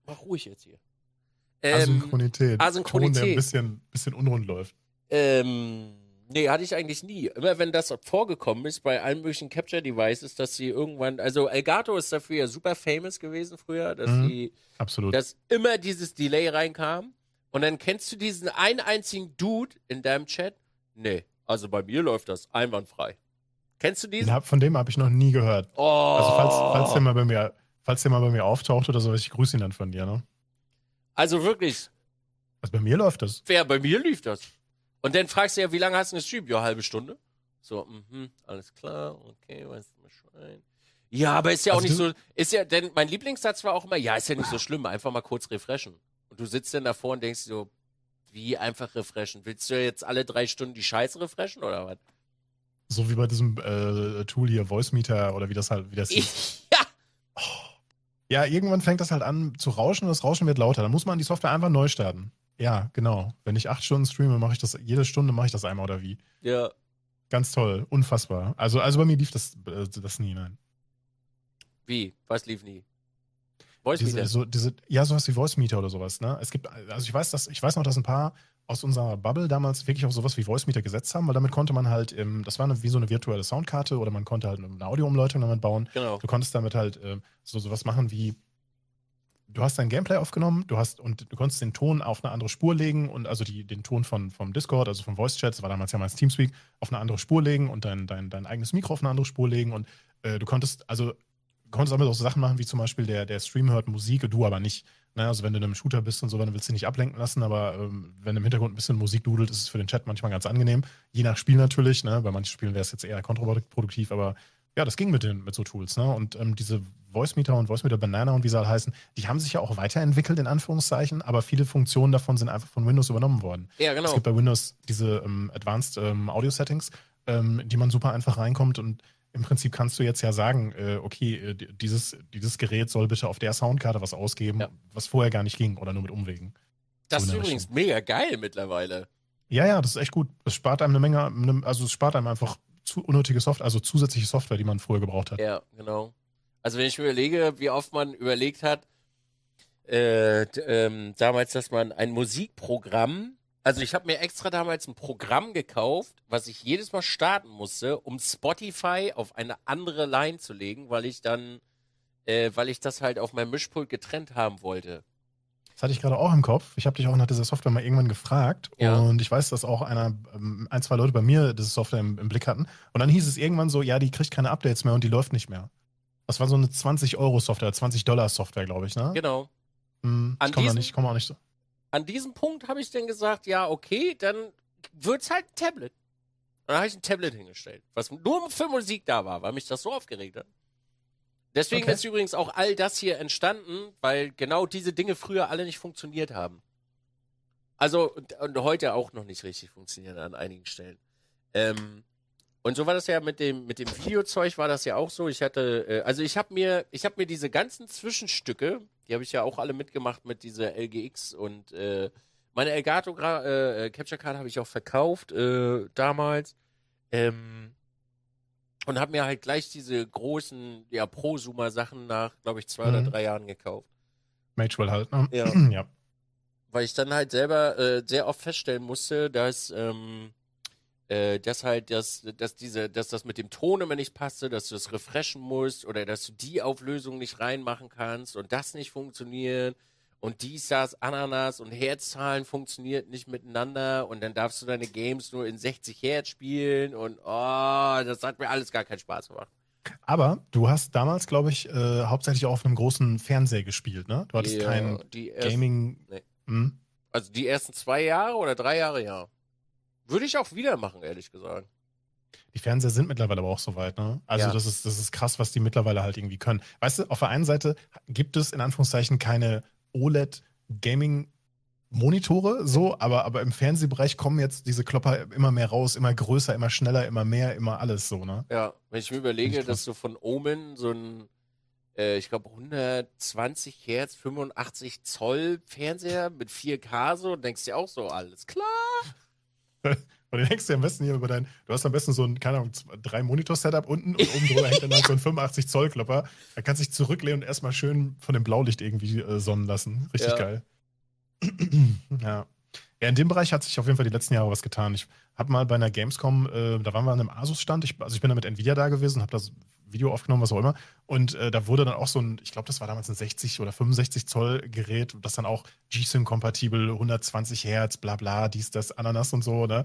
Mach ruhig jetzt hier. Ähm, Asynchronität. Asynchronität. Ton, der ein bisschen, bisschen unrund läuft. Ähm, nee, hatte ich eigentlich nie. Immer wenn das vorgekommen ist bei allen möglichen Capture-Devices, dass sie irgendwann, also Elgato ist dafür ja super famous gewesen früher, dass Mhm. sie, Absolut. dass immer dieses Delay reinkam. Und dann kennst du diesen einen einzigen Dude in deinem Chat? Nee, also bei mir läuft das einwandfrei. Kennst du diesen? Hab, von dem habe ich noch nie gehört. Oh. Also falls, falls der mal bei mir, falls der mal bei mir auftaucht oder so, ich grüße ihn dann von dir, ne? also wirklich, Also bei mir läuft das. wer bei mir lief das? Und dann fragst du ja, wie lange hast du gestreamt? Ja, halbe Stunde. So, mhm, alles klar, okay, weißt du Bescheid. Ja, aber ist ja auch Also nicht du- so, ist ja, denn mein Lieblingssatz war auch immer, ja, ist ja nicht so schlimm, einfach mal kurz refreshen. Und du sitzt dann davor und denkst so, wie einfach refreshen? Willst du jetzt alle drei Stunden die Scheiße refreshen oder was? So wie bei diesem äh, Tool hier, Voice Meter oder wie das halt, wie das hieß. Ich, ja, Ja, irgendwann fängt das halt an zu rauschen und das Rauschen wird lauter. Dann muss man die Software einfach neu starten. Ja, genau. Wenn ich acht Stunden streame, mache ich das, jede Stunde mache ich das einmal oder wie. ja. Ganz toll, unfassbar. Also, also bei mir lief das, äh, das nie, nein. Wie? Was lief nie? Voice Diese, Meter? so, diese, ja, sowas wie Voice Meter oder sowas, ne? Es gibt, also ich weiß, dass, ich weiß noch, dass ein paar aus unserer Bubble damals wirklich auf sowas wie Voice Meter gesetzt haben, weil damit konnte man halt, ähm, das war eine, wie so eine virtuelle Soundkarte oder man konnte halt eine Audioumleitung damit bauen. Genau. Du konntest damit halt ähm, so sowas machen wie, du hast dein Gameplay aufgenommen, du hast und du konntest den Ton auf eine andere Spur legen und also die, den Ton von, vom Discord, also vom Voice Chat, das war damals ja meist Teamspeak, auf eine andere Spur legen und dein, dein, dein eigenes Mikro auf eine andere Spur legen und äh, du konntest, also konntest damit auch so Sachen machen, wie zum Beispiel der, der Stream hört Musik, du aber nicht. Ne? Also wenn du in einem Shooter bist und so, dann willst du dich nicht ablenken lassen, aber ähm, wenn im Hintergrund ein bisschen Musik dudelt, ist es für den Chat manchmal ganz angenehm. Je nach Spiel natürlich, ne? bei manchen Spielen wäre es jetzt eher kontraproduktiv, aber ja, das ging mit, den, mit so Tools. Ne? Und ähm, diese Voice Meter und Voice Meter Banana und wie sie halt heißen, die haben sich ja auch weiterentwickelt, in Anführungszeichen, aber viele Funktionen davon sind einfach von Windows übernommen worden. Ja, Es genau. gibt bei Windows diese ähm, Advanced ähm, Audio Settings, ähm, die man super einfach reinkommt und im Prinzip kannst du jetzt ja sagen, äh, okay, äh, di- dieses, dieses Gerät soll bitte auf der Soundkarte was ausgeben, Ja. was vorher gar nicht ging oder nur mit Umwegen. Das so ist übrigens mega geil mittlerweile. Ja, ja, das ist echt gut. Es spart einem eine Menge, eine- also es spart einem einfach zu unnötige Software, also zusätzliche Software, die man vorher gebraucht hat. Ja, genau. Also wenn ich mir überlege, wie oft man überlegt hat, äh, ähm, damals, dass man ein Musikprogramm, also ich habe mir extra damals ein Programm gekauft, was ich jedes Mal starten musste, um Spotify auf eine andere Line zu legen, weil ich dann, äh, weil ich das halt auf meinem Mischpult getrennt haben wollte. Das hatte ich gerade auch im Kopf. Ich habe dich auch nach dieser Software mal irgendwann gefragt. Ja. Und ich weiß, dass auch einer, ähm, ein, zwei Leute bei mir diese Software im, im Blick hatten. Und dann hieß es irgendwann so, ja, die kriegt keine Updates mehr und die läuft nicht mehr. Das war so eine 20-Euro-Software, 20-Dollar-Software, glaube ich, ne? Genau. Hm, ich komme nicht, komm auch nicht so. An diesem Punkt habe ich dann gesagt, ja, okay, dann wird's halt ein Tablet. Und dann habe ich ein Tablet hingestellt, was nur für Musik da war, weil mich das so aufgeregt hat. Deswegen Okay. ist übrigens auch all das hier entstanden, weil genau diese Dinge früher alle nicht funktioniert haben. Also, und, und heute auch noch nicht richtig funktionieren an einigen Stellen. Ähm, und so war das ja mit dem, mit dem Videozeug war das ja auch so. Ich hatte, äh, also ich habe mir, ich habe mir diese ganzen Zwischenstücke, die habe ich ja auch alle mitgemacht mit dieser LGX und äh, meine Elgato äh, äh, Capture Card habe ich auch verkauft äh, damals. Ähm, und habe mir halt gleich diese großen, ja, Prosumer-Sachen nach, glaube ich, zwei oder Mhm. drei Jahren gekauft. Magewell halt, ne? Ja. ja. Weil ich dann halt selber äh, sehr oft feststellen musste, dass, ähm, äh, dass halt, dass, dass diese, dass das mit dem Ton immer nicht passte, dass du das refreshen musst oder dass du die Auflösung nicht reinmachen kannst und das nicht funktioniert und dies, das, Ananas und Herzzahlen funktioniert nicht miteinander und dann darfst du deine Games nur in 60 Hertz spielen und oh, das hat mir alles gar keinen Spaß gemacht. Aber du hast damals, glaube ich, äh, hauptsächlich auch auf einem großen Fernseher gespielt, ne? Du hattest Die, kein Gaming. Nee. Hm? Also die ersten zwei Jahre oder drei Jahre, ja. Würde ich auch wieder machen, ehrlich gesagt. Die Fernseher sind mittlerweile aber auch so weit, ne? Also Ja. das, ist, das ist krass, was die mittlerweile halt irgendwie können. Weißt du, auf der einen Seite gibt es in Anführungszeichen keine OLED-Gaming-Monitore, so, aber, aber im Fernsehbereich kommen jetzt diese Klopper immer mehr raus, immer größer, immer schneller, immer mehr, immer alles so, ne? Ja, wenn ich mir überlege, dass du von Omen so ein, äh, ich glaube 120 Hertz, 85 Zoll Fernseher mit 4K so, denkst du dir auch so, alles klar. Und dann denkst du am besten hier über dein, du hast am besten so ein, keine Ahnung, drei Monitor-Setup unten und oben drüber hängt dann halt so ein 85-Zoll-Klopper. Da kannst du dich zurücklehnen und erstmal schön von dem Blaulicht irgendwie äh, sonnen lassen. Richtig Ja. geil. ja. Ja, in dem Bereich hat sich auf jeden Fall die letzten Jahre was getan. Ich habe mal bei einer Gamescom, äh, da waren wir an einem Asus-Stand, ich, also ich bin da mit Nvidia da gewesen, habe das Video aufgenommen, was auch immer. Und äh, da wurde dann auch so ein, ich glaube, das war damals ein 60 oder 65 Zoll Gerät, das dann auch G-Sync-kompatibel, 120 Hertz, bla bla, dies, das, Ananas und so, ne?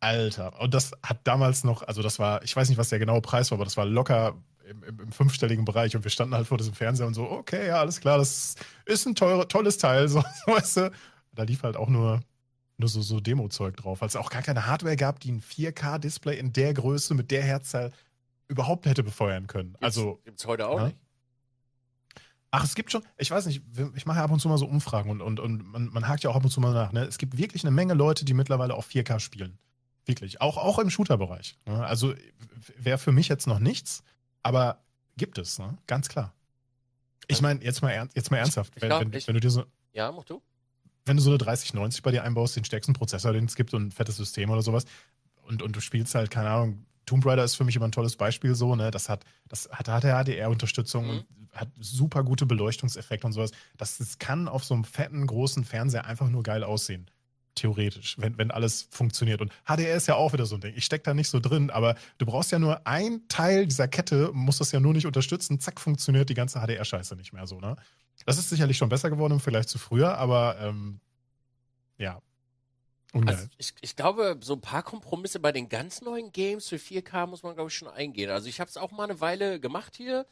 Alter. Und das hat damals noch, also das war, ich weiß nicht, was der genaue Preis war, aber das war locker im, im, im fünfstelligen Bereich und wir standen halt vor diesem Fernseher und so, okay, ja, alles klar, das ist ein teure, tolles Teil, so, weißt du. Da lief halt auch nur, nur so, so Demo-Zeug drauf, weil es auch gar keine Hardware gab, die ein 4K-Display in der Größe mit der Herzzahl überhaupt hätte befeuern können. Also, Gibt's heute auch Ja. nicht. Ach, es gibt schon, ich weiß nicht, ich mache ja ab und zu mal so Umfragen und, und, und man, man hakt ja auch ab und zu mal nach. Ne? Es gibt wirklich eine Menge Leute, die mittlerweile auf 4K spielen. Wirklich. Auch, auch im Shooter-Bereich. Ne? Also wäre für mich jetzt noch nichts, aber gibt es, ne? ganz klar. Ich meine, jetzt mal, ernst, jetzt mal ernsthaft, Ich wenn, glaub, wenn, ich- wenn du dir so, Ja, mach du. wenn du so eine 3090 bei dir einbaust, den stärksten Prozessor, den es gibt und ein fettes System oder sowas, und, und du spielst halt, keine Ahnung, Tomb Raider ist für mich immer ein tolles Beispiel so, ne? Das hat, das hat, hat HDR-Unterstützung Mhm. und hat super gute Beleuchtungseffekte und sowas. Das, das kann auf so einem fetten, großen Fernseher einfach nur geil aussehen. Theoretisch, wenn, wenn alles funktioniert. Und HDR ist ja auch wieder so ein Ding. Ich stecke da nicht so drin, aber du brauchst ja nur ein Teil dieser Kette, musst das ja nur nicht unterstützen. Zack, funktioniert die ganze HDR-Scheiße nicht mehr so, ne? Das ist sicherlich schon besser geworden im Vergleich zu früher, aber ähm, ja. Ungeil. Also ich, ich glaube, so ein paar Kompromisse bei den ganz neuen Games für 4K muss man, glaube ich, schon eingehen. Also ich habe es auch mal eine Weile gemacht hier.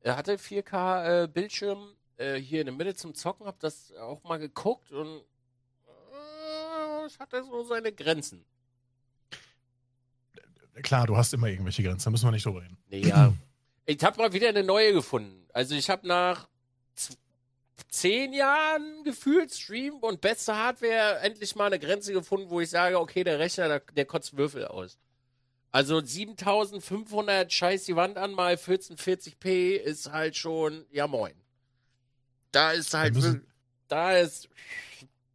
Er hatte 4K-Bildschirm äh, hier in der Mitte zum Zocken, habe das auch mal geguckt und äh, es hatte so seine Grenzen. Klar, du hast immer irgendwelche Grenzen, da müssen wir nicht drüber reden. Ja. ich habe mal wieder eine neue gefunden. Also ich habe nach zehn Jahren gefühlt Stream und beste Hardware endlich mal eine Grenze gefunden, wo ich sage, okay, der Rechner, der, der kotzt Würfel aus. Also 7500 scheiß die Wand an mal 1440p ist halt schon, ja moin. Da ist halt, Da wir-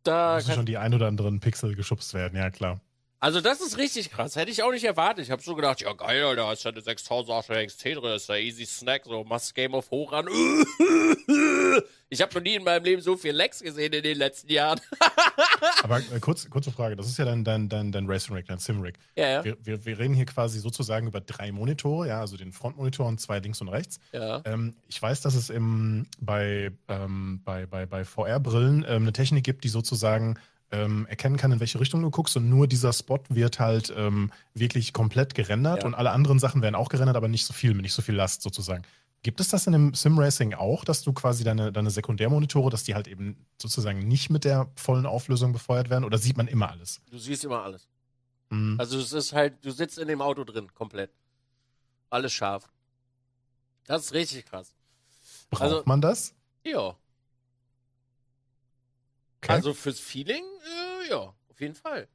da da müssen kann, schon die ein oder anderen Pixel geschubst werden, ja klar. Also das ist richtig krass. Hätte ich auch nicht erwartet. Ich habe so gedacht, ja geil, Alter, da ist ja eine 6008 XT drin, ist ja easy Snack, so machst Game of hoch an. Ich habe noch nie in meinem Leben so viel Lags gesehen in den letzten Jahren. Aber äh, kurz, kurze Frage, das ist ja dein, dein, dein, dein Racing Rig, dein Sim Rig. Ja, ja. Wir, wir, wir reden hier quasi sozusagen über drei Monitore, ja, also den Frontmonitor und zwei links und rechts. ja. Ähm, ich weiß, dass es im, bei, ähm, bei, bei, bei VR-Brillen ähm, eine Technik gibt, die sozusagen ähm, erkennen kann, in welche Richtung du guckst und nur dieser Spot wird halt ähm, wirklich komplett gerendert Ja. und alle anderen Sachen werden auch gerendert, aber nicht so viel, mit nicht so viel Last sozusagen. Gibt es das in dem Sim-Racing auch, dass du quasi deine, deine Sekundärmonitore, dass die halt eben sozusagen nicht mit der vollen Auflösung befeuert werden oder sieht man immer alles? Du siehst immer alles. Hm. Also es ist halt, du sitzt in dem Auto drin, komplett. Alles scharf. Das ist richtig krass. Braucht also- man das? Ja. Okay. Also fürs Feeling, äh, ja, auf jeden Fall.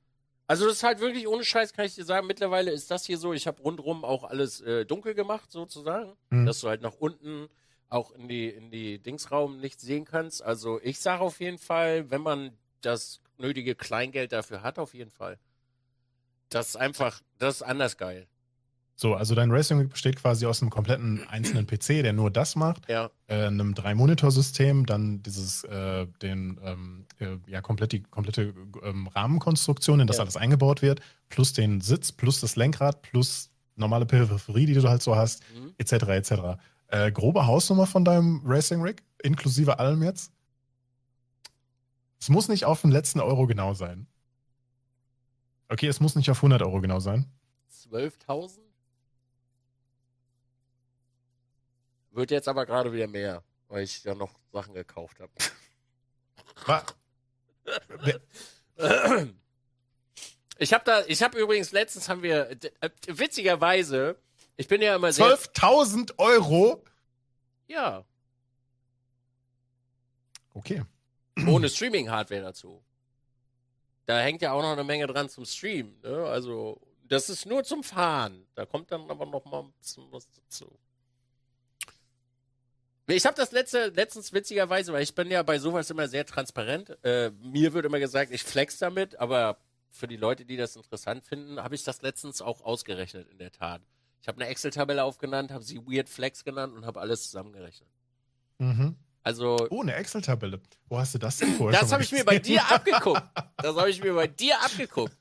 Also das ist halt wirklich ohne Scheiß, kann ich dir sagen, mittlerweile ist das hier so, ich habe rundrum auch alles äh, dunkel gemacht, sozusagen, Hm. dass du halt nach unten auch in die, in die Dingsraum nichts sehen kannst. Also ich sage auf jeden Fall, wenn man das nötige Kleingeld dafür hat, auf jeden Fall. Das ist einfach, das ist anders geil. So, also dein Racing Rig besteht quasi aus einem kompletten einzelnen PC, der nur das macht. Ja, äh, einem Drei-Monitor-System, dann dieses, äh, den, ähm, äh, ja, komplett die komplette ähm, Rahmenkonstruktion, in das Ja. alles eingebaut wird, plus den Sitz, plus das Lenkrad, plus normale Peripherie, die du halt so hast, mhm. etc., etc. Äh, grobe Hausnummer von deinem Racing Rig, inklusive allem jetzt? Es muss nicht auf den letzten Euro genau sein. Okay, es muss nicht auf 100 Euro genau sein. 12.000? Wird jetzt aber gerade wieder mehr, weil ich ja noch Sachen gekauft habe. Ich habe da, ich habe übrigens letztens haben wir äh, witzigerweise, ich bin ja immer sehr 12.000 Euro? ja Okay. ohne Streaming-Hardware dazu. Da hängt ja auch noch eine Menge dran zum Streamen. Ne? Also das ist nur zum Fahren. Da kommt dann aber noch mal ein bisschen was dazu. Ich habe das letzte, letztens witzigerweise, weil ich bin ja bei sowas immer sehr transparent. Äh, mir wird immer gesagt, ich flex damit, aber für die Leute, die das interessant finden, habe ich das letztens auch ausgerechnet in der Tat. Ich habe eine Excel-Tabelle aufgenannt, habe sie Weird Flex genannt und habe alles zusammengerechnet. Mhm. Also Oh, eine Excel-Tabelle. Wo hast du das denn vorher? Das habe ich mir bei dir abgeguckt. Das habe ich mir bei dir abgeguckt.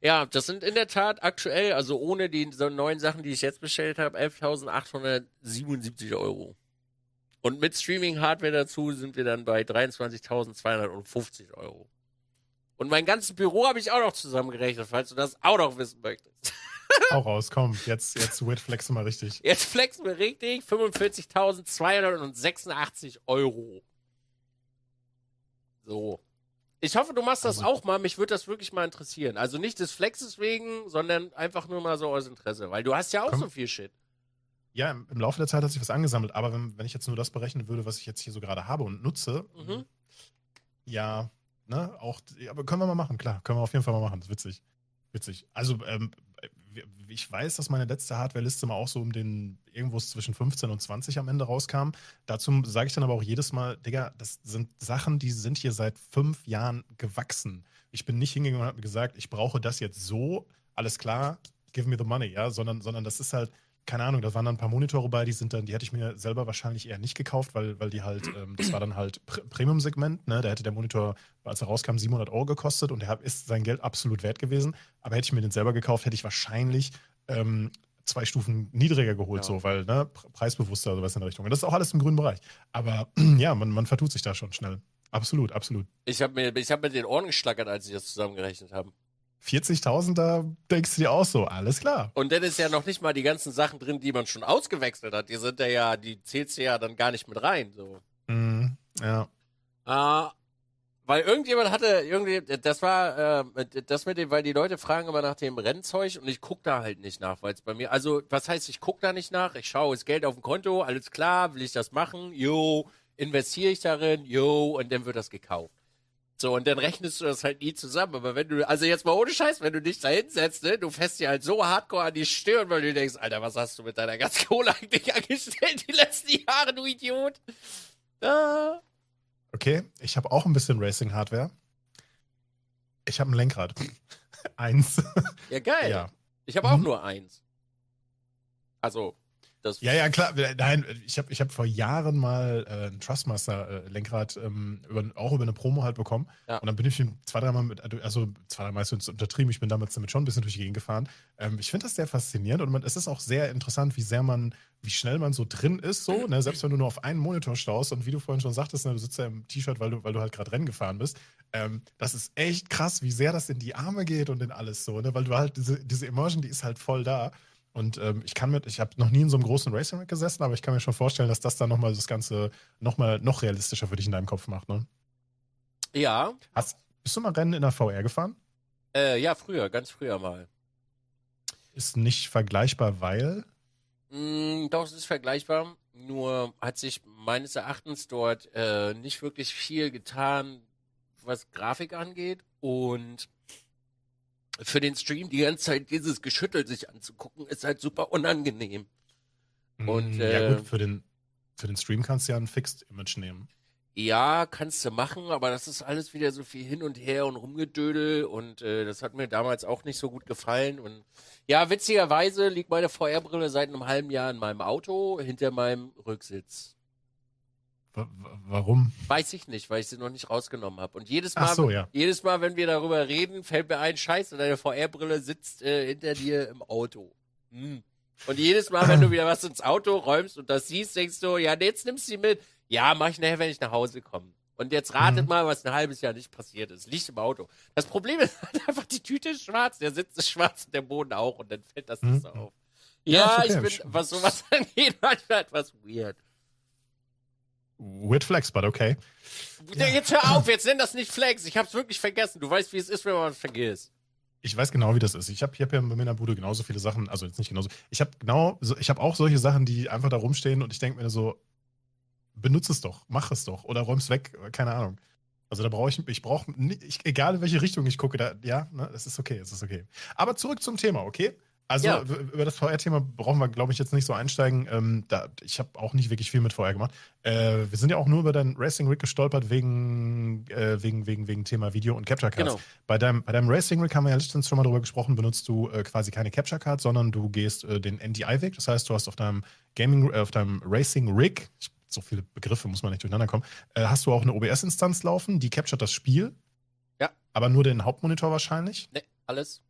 Ja, das sind in der Tat aktuell, also ohne die so neuen Sachen, die ich jetzt bestellt habe, 11.877 Euro. Und mit Streaming-Hardware dazu sind wir dann bei 23.250 Euro. Und mein ganzes Büro habe ich auch noch zusammengerechnet, falls du das auch noch wissen möchtest. Auch raus, komm. Jetzt, jetzt Weird Flex mal richtig. Jetzt flexen wir richtig 45.286 Euro. So. Ich hoffe, du machst das Also- auch mal. Mich würde das wirklich mal interessieren. Also nicht des Flexes wegen, sondern einfach nur mal so aus Interesse. Weil du hast ja auch Komm. so viel Shit. Ja, im, im Laufe der Zeit hat sich was angesammelt, aber wenn, wenn ich jetzt nur das berechnen würde, was ich jetzt hier so gerade habe und nutze, Mhm. ja, ne, auch, aber können wir mal machen, klar, können wir auf jeden Fall mal machen, das ist witzig. Witzig. Also, ähm, ich weiß, dass meine letzte Hardware-Liste mal auch so um den irgendwo zwischen 15 und 20 am Ende rauskam. Dazu sage ich dann aber auch jedes Mal, Digga, das sind Sachen, die sind hier seit fünf Jahren gewachsen. Ich bin nicht hingegangen und habe mir gesagt, ich brauche das jetzt so, alles klar, give me the money, ja, sondern, sondern das ist halt, keine Ahnung, da waren dann ein paar Monitore bei, die sind dann, die hätte ich mir selber wahrscheinlich eher nicht gekauft, weil, weil die halt, ähm, das war dann halt Pr- Premium-Segment, ne? Da hätte der Monitor, als er rauskam, 700 Euro gekostet und der ist sein Geld absolut wert gewesen. Aber hätte ich mir den selber gekauft, hätte ich wahrscheinlich ähm, zwei Stufen niedriger geholt, Ja. so, weil, ne, pre- preisbewusster oder was in der Richtung. Und das ist auch alles im grünen Bereich. Aber ja, man, man vertut sich da schon schnell. Absolut, absolut. Ich habe mir, ich hab mir den Ohren geschlackert, als ich das zusammengerechnet habe. 40.000, da denkst du dir auch so, alles klar. Und dann ist ja noch nicht mal die ganzen Sachen drin, die man schon ausgewechselt hat. Die sind ja, ja die zählst du ja dann gar nicht mit rein. So. Mhm, ja. Ah, weil irgendjemand hatte irgendwie, das war, äh, das mit dem, weil die Leute fragen immer nach dem Rennzeug und ich guck da halt nicht nach, weil es bei mir, also was heißt, ich guck da nicht nach, ich schaue, ist Geld auf dem Konto, alles klar, will ich das machen, jo, investiere ich darin, jo, und dann wird das gekauft. So, und dann rechnest du das halt nie zusammen. Aber wenn du, also jetzt mal ohne Scheiß, wenn du dich da hinsetzt, ne, du fässt dir halt so hardcore an die Stirn, weil du denkst, Alter, was hast du mit deiner ganzen Kohle eigentlich angestellt die letzten Jahre, du Idiot? Ah. Okay, ich habe auch ein bisschen Racing-Hardware. Ich habe ein Lenkrad. Eins. Ja, geil. ja. Ich habe auch Mhm. nur eins. Also, das. Ja, ja, klar. Nein, ich habe ich hab vor Jahren mal äh, ein Trustmaster-Lenkrad ähm, über, auch über eine Promo halt bekommen. Ja. Und dann bin ich zwei, dreimal mit, also zwei, dreimal ist jetzt untertrieben, ich bin damals damit schon ein bisschen durch die Gegend gefahren. Ähm, ich finde das sehr faszinierend und man, es ist auch sehr interessant, wie sehr man, wie schnell man so drin ist, so, ne? selbst wenn du nur auf einen Monitor staust und wie du vorhin schon sagtest, ne, du sitzt ja im T-Shirt, weil du, weil du halt gerade Rennen gefahren bist. Ähm, das ist echt krass, wie sehr das in die Arme geht und in alles so, ne? weil du halt diese, diese Immersion, die ist halt voll da. Und ähm, ich kann mit, ich habe noch nie in so einem großen Racing Rig gesessen, aber ich kann mir schon vorstellen, dass das dann nochmal das Ganze nochmal noch realistischer für dich in deinem Kopf macht. Ne? Ja, Hast, bist du mal Rennen in der VR gefahren? äh, ja, früher, ganz früher mal. Ist nicht vergleichbar, weil. Mm, doch, es ist vergleichbar. Nur hat sich meines Erachtens dort äh, nicht wirklich viel getan, was Grafik angeht. Und für den Stream die ganze Zeit dieses Geschüttel sich anzugucken, ist halt super unangenehm. Und, Mm, äh, ja, gut, für den, für den Stream kannst du ja ein Fixed Image nehmen. Ja, kannst du machen, aber das ist alles wieder so viel hin und her und rumgedödel und äh, das hat mir damals auch nicht so gut gefallen. Und ja, witzigerweise liegt meine VR-Brille seit einem halben Jahr in meinem Auto hinter meinem Rücksitz. Warum? Weiß ich nicht, weil ich sie noch nicht rausgenommen habe. Und jedes Mal, so, ja. jedes Mal, wenn wir darüber reden, fällt mir ein Scheiße, deine VR-Brille sitzt äh, hinter dir im Auto. Hm. Und jedes Mal, wenn du wieder was ins Auto räumst und das siehst, denkst du, ja, jetzt nimmst du sie mit. Ja, mach ich nachher, wenn ich nach Hause komme. Und jetzt ratet Mhm. mal, was ein halbes Jahr nicht passiert ist. Liegt im Auto. Das Problem ist halt einfach, die Tüte ist schwarz, der Sitz ist schwarz und der Boden auch und dann fällt das nicht so Mhm. auf. Ja, Ja, ich bin, was sowas angeht, manchmal etwas weird. Weird Flex, but okay. Jetzt hör auf, jetzt nenn das nicht Flex. Ich hab's wirklich vergessen. Du weißt, wie es ist, wenn man was vergisst. ich weiß genau, wie das ist. Ich habe hab ja bei mir in der Bude genauso viele Sachen, also jetzt nicht genauso. Ich habe genau, ich habe auch solche Sachen, die einfach da rumstehen und ich denke mir so, benutze es doch, mach es doch oder räum's weg, keine Ahnung. Also da brauche ich, ich brauche, egal in welche Richtung ich gucke, da, ja, ne, es ist okay, es ist okay. Aber zurück zum Thema, okay? Also Ja. über das VR-Thema brauchen wir, glaube ich, jetzt nicht so einsteigen. Ähm, da, ich habe auch nicht wirklich viel mit VR gemacht. Äh, wir sind ja auch nur über dein Racing Rig gestolpert wegen, äh, wegen, wegen, wegen Thema Video und Capture Cards. Genau. Bei deinem, bei deinem Racing Rig haben wir ja letztens schon mal drüber gesprochen, benutzt du äh, quasi keine Capture Card, sondern du gehst äh, den NDI-Weg. Das heißt, du hast auf deinem Gaming, äh, auf deinem Racing Rig, so viele Begriffe muss man nicht durcheinander kommen, äh, hast du auch eine OBS-Instanz laufen, die capturet das Spiel. Ja. Aber nur den Hauptmonitor wahrscheinlich. Ne, alles.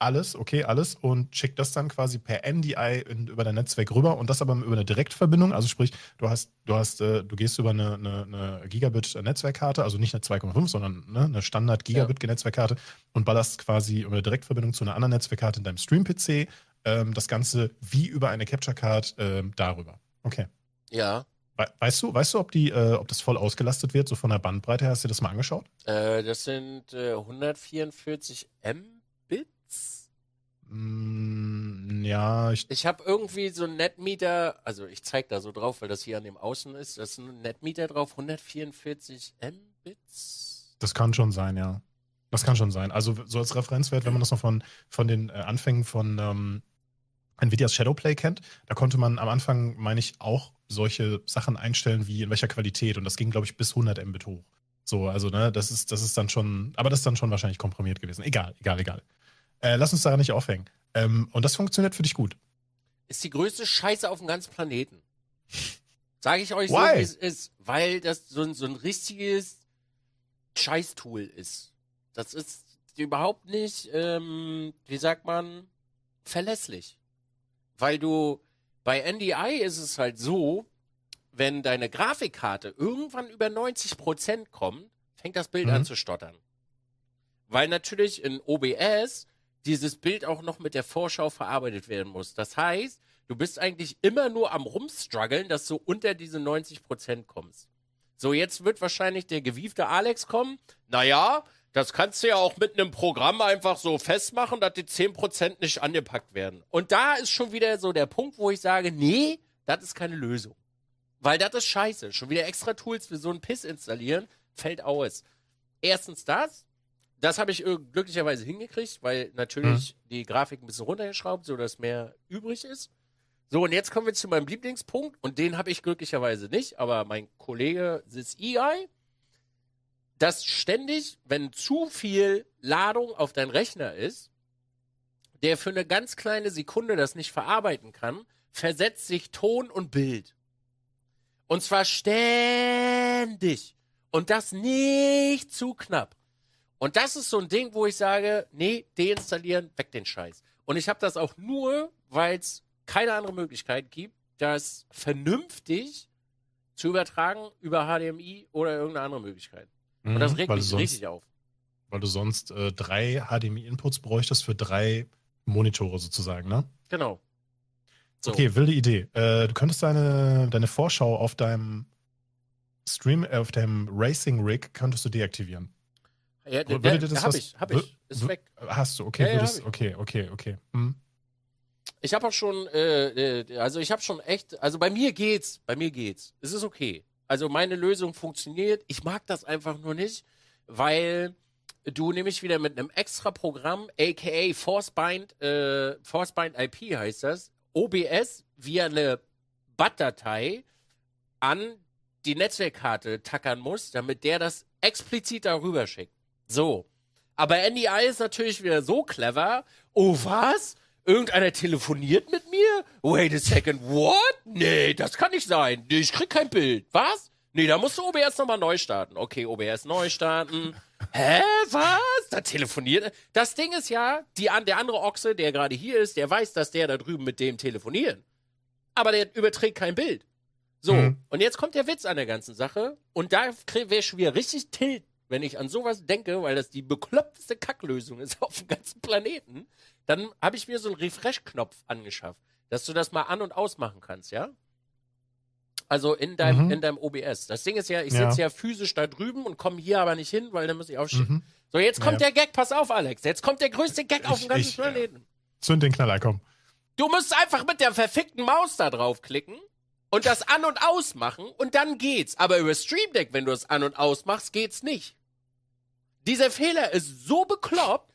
Alles, okay, alles und schickt das dann quasi per NDI in, über dein Netzwerk rüber und das aber über eine Direktverbindung. Also sprich, du hast, du hast, äh, du gehst über eine, eine, eine Gigabit-Netzwerkkarte, also nicht eine 2,5, sondern ne, eine Standard-Gigabit-Netzwerkkarte und ballerst quasi über eine Direktverbindung zu einer anderen Netzwerkkarte in deinem Stream-PC ähm, das Ganze wie über eine Capture-Card ähm, darüber. Okay. Ja. We weißt du, weißt du, ob die, äh, ob das voll ausgelastet wird, so von der Bandbreite her? Hast du dir das mal angeschaut? Äh, das sind äh, 144 Mbits. Mm, ja, ich, Ich habe irgendwie so einen Netmeter, also ich zeig da so drauf, weil das hier an dem Außen ist, das ist ein Netmeter drauf, 144 Mbits. das kann schon sein, ja. Das kann schon sein. Also so als Referenzwert, wenn man das noch von, von den äh, Anfängen von ähm, Nvidias Shadowplay kennt, da konnte man am Anfang, meine ich, auch solche Sachen einstellen, wie in welcher Qualität. Und das ging, glaube ich, bis 100 Mbit hoch. So, also, ne, das ist, das ist dann schon, aber das ist dann schon wahrscheinlich komprimiert gewesen. Egal, egal, egal. Äh, lass uns daran nicht aufhängen. Ähm, und das funktioniert für dich gut. Ist die größte Scheiße auf dem ganzen Planeten. Sage ich euch so, Why? wie es ist. Weil das so ein, so ein richtiges Scheißtool ist. Das ist überhaupt nicht, ähm, wie sagt man, verlässlich. Weil du, bei NDI ist es halt so, wenn deine Grafikkarte irgendwann über 90% kommt, fängt das Bild Mhm. an zu stottern. Weil natürlich in OBS dieses Bild auch noch mit der Vorschau verarbeitet werden muss. Das heißt, du bist eigentlich immer nur am rumstruggeln, dass du unter diese 90% kommst. So, jetzt wird wahrscheinlich der gewiefte Alex kommen. Naja, das kannst du ja auch mit einem Programm einfach so festmachen, dass die 10% nicht angepackt werden. Und da ist schon wieder so der Punkt, wo ich sage, nee, das ist keine Lösung. Weil das ist scheiße. Schon wieder extra Tools für so einen Piss installieren, fällt aus. Erstens das. Das habe ich äh, glücklicherweise hingekriegt, weil natürlich die Grafik ein bisschen runtergeschraubt, sodass mehr übrig ist. So, und jetzt kommen wir zu meinem Lieblingspunkt und den habe ich glücklicherweise nicht, aber mein Kollege Sys EI, dass ständig, wenn zu viel Ladung auf dein Rechner ist, der für eine ganz kleine Sekunde das nicht verarbeiten kann, versetzt sich Ton und Bild. Und zwar ständig. Und das nicht zu knapp. Und das ist so ein Ding, wo ich sage, nee, deinstallieren, weg den Scheiß. Und ich habe das auch nur, weil es keine andere Möglichkeit gibt, das vernünftig zu übertragen über HDMI oder irgendeine andere Möglichkeit. Und das regt Mhm. mich sonst, richtig auf. weil du sonst äh, drei HDMI-Inputs bräuchtest für drei Monitore sozusagen, ne? Genau. So. Okay, wilde Idee. Äh, du könntest deine, deine Vorschau auf deinem Stream, äh, auf deinem Racing Rig könntest du deaktivieren. Ja, Würde der, dir das hab was- ich, hab ich. Ist weg. Hast du, okay, Ja, ja, würdest, ich. okay, okay, okay. Hm. Ich habe auch schon, äh, äh, also ich habe schon echt, also bei mir geht's, bei mir geht's. Es ist okay. Also meine Lösung funktioniert. Ich mag das einfach nur nicht, weil du nämlich wieder mit einem extra Programm, aka Forcebind, äh, Forcebind IP heißt das, OBS via eine BAT-Datei an die Netzwerkkarte tackern muss, damit der das explizit darüber schickt. So. Aber NDI ist natürlich wieder so clever. Oh, was? Irgendeiner telefoniert mit mir? Wait a second, what? Nee, das kann nicht sein. Nee, Ich krieg kein Bild. Was? Nee, da musst du OBS nochmal neu starten. Okay, OBS neu starten. Hä? Was? Da telefoniert. Das Ding ist ja, die, der andere Ochse, der gerade hier ist, der weiß, dass der da drüben mit dem telefoniert. Aber der überträgt kein Bild. So, Mhm. und jetzt kommt der Witz an der ganzen Sache. Und da wäre ich schon wieder richtig tilt, wenn ich an sowas denke, weil das die bekloppteste Kacklösung ist auf dem ganzen Planeten. Dann habe ich mir so einen Refresh-Knopf angeschafft, dass du das mal an- und ausmachen kannst, ja? Also in deinem, Mhm. in deinem OBS. Das Ding ist ja, ich Ja. sitze ja physisch da drüben und komme hier aber nicht hin, weil dann muss ich aufstehen. Mhm. So, jetzt kommt Ja. der Gag, pass auf, Alex. Jetzt kommt der größte Gag auf Ich- dem ganzen ich, Planeten. Zünd den Knaller, komm. Du musst einfach mit der verfickten Maus da draufklicken und das an- und ausmachen und dann geht's. Aber über Stream Deck, wenn du es an- und ausmachst, geht's nicht. Dieser Fehler ist so bekloppt,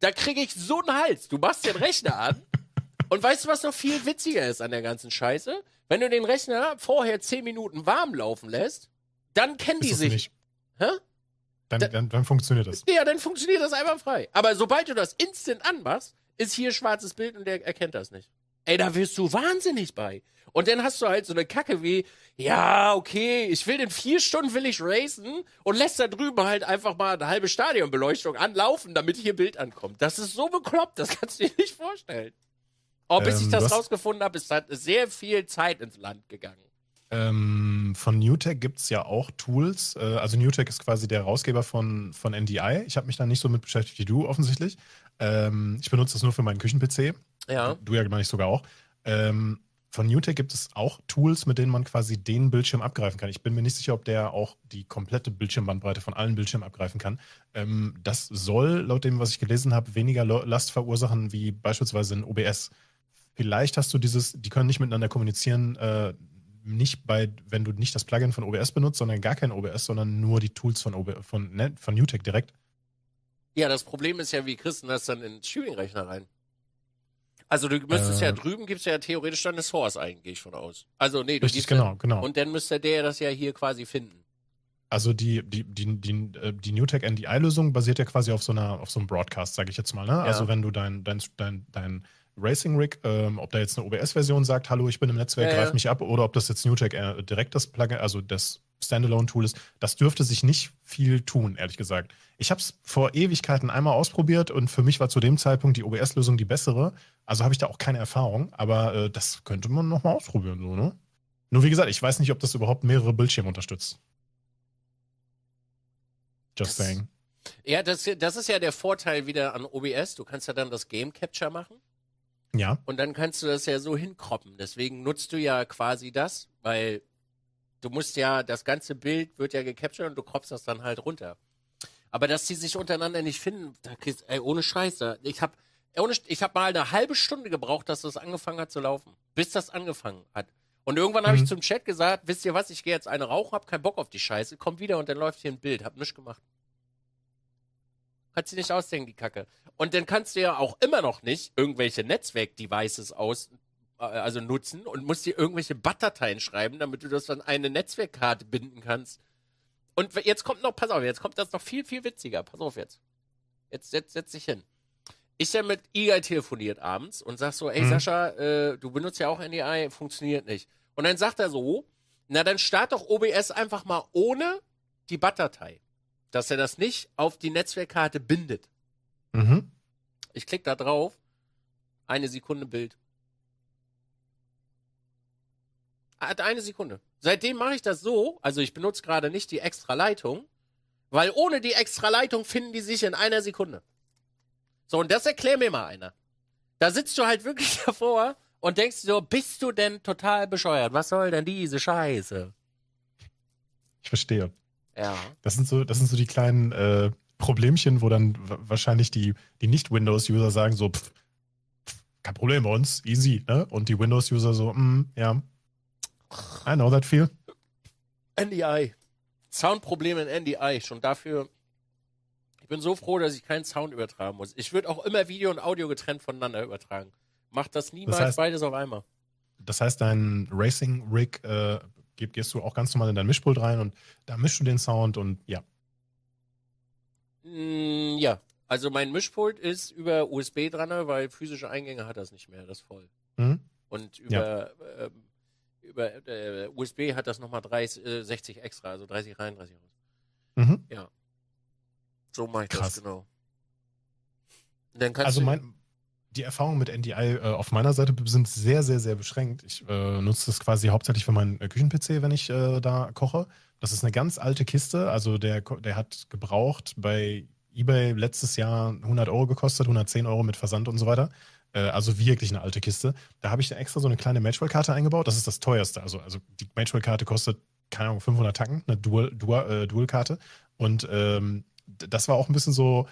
da kriege ich so einen Hals. Du machst den Rechner an und weißt du, was noch viel witziger ist an der ganzen Scheiße? Wenn du den Rechner vorher 10 Minuten warm laufen lässt, dann kennen die Ist das sich. nicht. Hä? Dann, Da- dann, dann funktioniert das. Ja, dann funktioniert das einfach frei. Aber sobald du das instant anmachst, ist hier schwarzes Bild und der erkennt das nicht. Ey, da wirst du wahnsinnig bei. Und dann hast du halt so eine Kacke wie, ja, okay, ich will in vier Stunden will ich racen und lässt da drüben halt einfach mal eine halbe Stadionbeleuchtung anlaufen, damit hier Bild ankommt. Das ist so bekloppt, das kannst du dir nicht vorstellen. Oh, bis Ähm, ich das hast- rausgefunden habe, ist halt sehr viel Zeit ins Land gegangen. Ähm, von Newtek gibt es ja auch Tools. Äh, also Newtek ist quasi der Herausgeber von, von NDI. Ich habe mich da nicht so mit beschäftigt wie du offensichtlich. Ähm, ich benutze das nur für meinen Küchen-PC. Ja. Du ja, meine ich, sogar auch. Ähm, von Newtek gibt es auch Tools, mit denen man quasi den Bildschirm abgreifen kann. Ich bin mir nicht sicher, ob der auch die komplette Bildschirmbandbreite von allen Bildschirmen abgreifen kann. Ähm, das soll, laut dem, was ich gelesen habe, weniger Last verursachen wie beispielsweise in OBS. Vielleicht hast du dieses, die können nicht miteinander kommunizieren, äh, nicht bei, wenn du nicht das Plugin von OBS benutzt, sondern gar kein OBS, sondern nur die Tools von, OB, von, von Newtek direkt. Ja, das Problem ist ja, wie kriegst du das dann in den Streaming-Rechner rein? Also du müsstest Äh. ja drüben gibt's ja theoretisch dann eine Source eigentlich, gehe ich von aus. Also nee, du Richtig, gibst ja- genau, genau. Und dann müsste der das ja hier quasi finden. Also die, die, die, die, äh, die Newtek NDI-Lösung basiert ja quasi auf so einer, auf so einem Broadcast, sage ich jetzt mal. Ne? Also wenn du dein, dein, dein, dein Racing-Rig, ähm, ob da jetzt eine OBS-Version sagt, hallo, ich bin im Netzwerk, Ja, greif ja. mich ab, oder ob das jetzt Newtek äh, direkt das Plugin, also das Standalone-Tool ist, das dürfte sich nicht viel tun, ehrlich gesagt. Ich habe es vor Ewigkeiten einmal ausprobiert und für mich war zu dem Zeitpunkt die OBS-Lösung die bessere. Also habe ich da auch keine Erfahrung, aber äh, das könnte man nochmal ausprobieren, so, ne? Nur wie gesagt, ich weiß nicht, ob das überhaupt mehrere Bildschirme unterstützt. Just Das- saying. Ja, das, das ist ja der Vorteil wieder an OBS. Du kannst ja dann das Game Capture machen Ja. und dann kannst du das ja so hinkroppen. Deswegen nutzt du ja quasi das, weil du musst ja, das ganze Bild wird ja gecaptured und du kroppst das dann halt runter. Aber dass die sich untereinander nicht finden, kriegst, ey, ohne Scheiße. Ich hab, ohne, ich hab mal eine halbe Stunde gebraucht, dass das angefangen hat zu laufen. Bis das angefangen hat. Und irgendwann habe Mhm. ich zum Chat gesagt, wisst ihr was, ich gehe jetzt eine rauchen, hab keinen Bock auf die Scheiße, komm wieder und dann läuft hier ein Bild, hab nichts gemacht. Kannst du nicht ausdenken, die Kacke. Und dann kannst du ja auch immer noch nicht irgendwelche Netzwerk-Devices aus, äh, also nutzen und musst dir irgendwelche BAT-Dateien schreiben, damit du das an eine Netzwerkkarte binden kannst. Und jetzt kommt noch, pass auf, jetzt kommt das noch viel, viel witziger. Pass auf jetzt. Jetzt setz, setz dich hin. Ich ja mit Igai telefoniert abends und sag so, ey Mhm. Sascha, äh, du benutzt ja auch NDI, funktioniert nicht. Und dann sagt er so, na dann start doch OBS einfach mal ohne die BAT-Datei. Dass er das nicht auf die Netzwerkkarte bindet. Mhm. Ich klicke da drauf, eine Sekunde Bild. Hat eine Sekunde. Seitdem mache ich das so, also ich benutze gerade nicht die extra Leitung, weil ohne die extra Leitung finden die sich in einer Sekunde. So, und das erklär mir mal einer. Da sitzt du halt wirklich davor und denkst so, bist du denn total bescheuert? Was soll denn diese Scheiße? Ich verstehe. Ja. Das sind so, das sind so die kleinen äh, Problemchen, wo dann wa- wahrscheinlich die, die Nicht-Windows-User sagen so, pff, pff, kein Problem bei uns, easy, ne? Und die Windows-User so, mm, ja. I know that feel. NDI. Soundprobleme in NDI. Schon dafür. Ich bin so froh, dass ich keinen Sound übertragen muss. Ich würde auch immer Video und Audio getrennt voneinander übertragen. Macht das niemals Das heißt- beides auf einmal. Das heißt, dein Racing-Rig äh, ge- gehst du auch ganz normal in dein Mischpult rein und da mischst du den Sound und ja. Mm, ja. Also mein Mischpult ist über USB dran, weil physische Eingänge hat das nicht mehr. Das ist voll. Mhm. Und über, ähm, über äh, USB hat das nochmal 30, äh, 60 extra, also 30 rein, 30 raus. Mhm. So mache ich Krass. das, genau. Und dann kannst Also mein, die Erfahrungen mit NDI äh, auf meiner Seite sind sehr, sehr, sehr beschränkt. Ich äh, nutze das quasi hauptsächlich für meinen äh, Küchen-PC, wenn ich äh, da koche. Das ist eine ganz alte Kiste. Also der, der hat gebraucht bei eBay letztes Jahr 100 Euro gekostet, 110 Euro mit Versand und so weiter. Äh, also wirklich eine alte Kiste. Da habe ich extra so eine kleine Matchwell-Karte eingebaut. Das ist das teuerste. Also, also die Matchwell-Karte kostet, keine Ahnung, 500 Tacken, eine Dual-Karte. Dual, äh, Dual und ähm, das war auch ein bisschen so,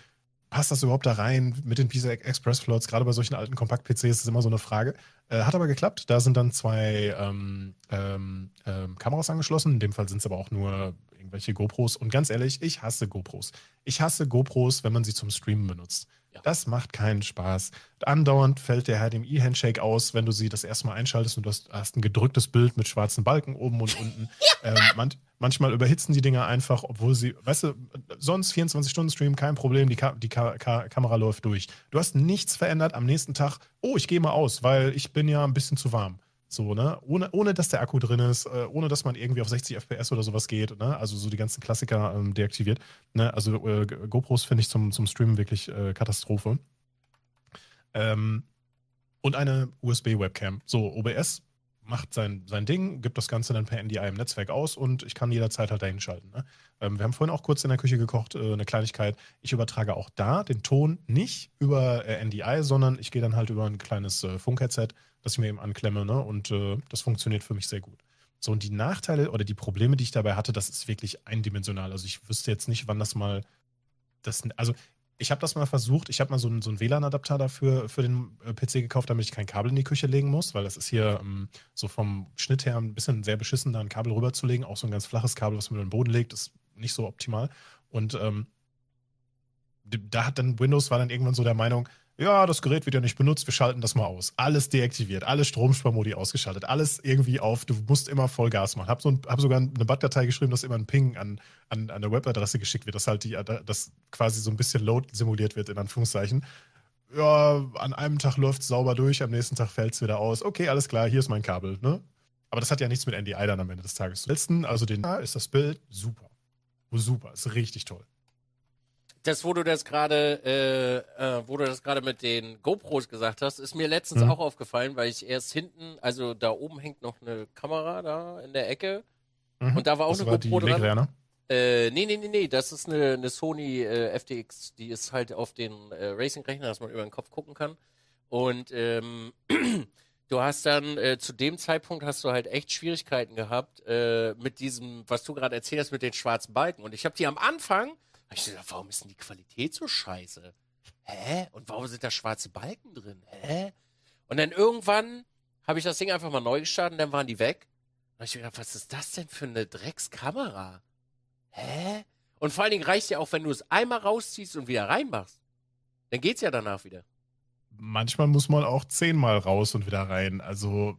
passt das überhaupt da rein mit den PCI Express Floats? Gerade bei solchen alten Kompakt-PCs ist das immer so eine Frage. Äh, hat aber geklappt. Da sind dann zwei ähm, ähm, ähm, Kameras angeschlossen. In dem Fall sind es aber auch nur irgendwelche GoPros. Und ganz ehrlich, ich hasse GoPros. Ich hasse GoPros, wenn man sie zum Streamen benutzt. Ja. Das macht keinen Spaß. Andauernd fällt der HDMI-Handshake aus, wenn du sie das erste Mal einschaltest und du hast, hast ein gedrücktes Bild mit schwarzen Balken oben und unten. ähm, man, manchmal überhitzen die Dinger einfach, obwohl sie, weißt du, sonst 24-Stunden-Stream, kein Problem, die, Ka die Ka Ka Kamera läuft durch. Du hast nichts verändert am nächsten Tag. Oh, ich gehe mal aus, weil ich bin ja ein bisschen zu warm. So, ne? Ohne, ohne dass der Akku drin ist, äh, ohne dass man irgendwie auf 60 FPS oder sowas geht, ne? Also so die ganzen Klassiker ähm, deaktiviert. Ne? Also äh, GoPros finde ich zum, zum Streamen wirklich äh, Katastrophe. Ähm, und eine USB-Webcam. So, OBS macht sein, sein Ding, gibt das Ganze dann per NDI im Netzwerk aus und ich kann jederzeit halt dahin schalten. Ne? Ähm, wir haben vorhin auch kurz in der Küche gekocht, äh, eine Kleinigkeit. Ich übertrage auch da den Ton nicht über äh, NDI, sondern ich gehe dann halt über ein kleines äh, Funkheadset das ich mir eben anklemme, ne? Und äh, das funktioniert für mich sehr gut. So, und die Nachteile oder die Probleme, die ich dabei hatte, das ist wirklich eindimensional. Also ich wüsste jetzt nicht, wann das mal. Das, also ich habe das mal versucht. Ich habe mal so einen, so einen WLAN-Adapter dafür für den äh, PC gekauft, damit ich kein Kabel in die Küche legen muss, weil das ist hier ähm, so vom Schnitt her ein bisschen sehr beschissen, da ein Kabel rüberzulegen. Auch so ein ganz flaches Kabel, was man über den Boden legt, ist nicht so optimal. Und ähm, da hat dann Windows war dann irgendwann so der Meinung, ja, das Gerät wird ja nicht benutzt, wir schalten das mal aus. Alles deaktiviert, alle Stromsparmodi ausgeschaltet, alles irgendwie auf, du musst immer Vollgas machen. Hab, so ein, hab sogar eine BAT-Datei geschrieben, dass immer ein Ping an, an, an eine Webadresse geschickt wird, dass halt die, dass quasi so ein bisschen Load simuliert wird, in Anführungszeichen. Ja, an einem Tag läuft es sauber durch, am nächsten Tag fällt es wieder aus. Okay, alles klar, hier ist mein Kabel, ne? Aber das hat ja nichts mit NDI dann am Ende des Tages zu letzten. Also den da ist das Bild super. Super, ist richtig toll das, wo du das gerade, äh, äh, wo du das gerade mit den GoPros gesagt hast, ist mir letztens mhm. auch aufgefallen, weil ich erst hinten, also da oben hängt noch eine Kamera da in der Ecke mhm. und da war auch das eine war GoPro die dran. ne? Äh, nee, nee, nee, nee, das ist eine, eine Sony äh, FTX, die ist halt auf den äh, Racing-Rechner, dass man über den Kopf gucken kann. Und ähm, du hast dann äh, zu dem Zeitpunkt hast du halt echt Schwierigkeiten gehabt äh, mit diesem, was du gerade erzählt hast, mit den schwarzen Balken. Und ich habe die am Anfang ich gedacht, warum ist denn die Qualität so scheiße? Hä? Und warum sind da schwarze Balken drin? Hä? Und dann irgendwann habe ich das Ding einfach mal neu gestartet und dann waren die weg. Habe ich gedacht, was ist das denn für eine Dreckskamera? Hä? Und vor allen Dingen reicht ja auch, wenn du es einmal rausziehst und wieder reinmachst. Dann geht's ja danach wieder. Manchmal muss man auch zehnmal raus und wieder rein. Also,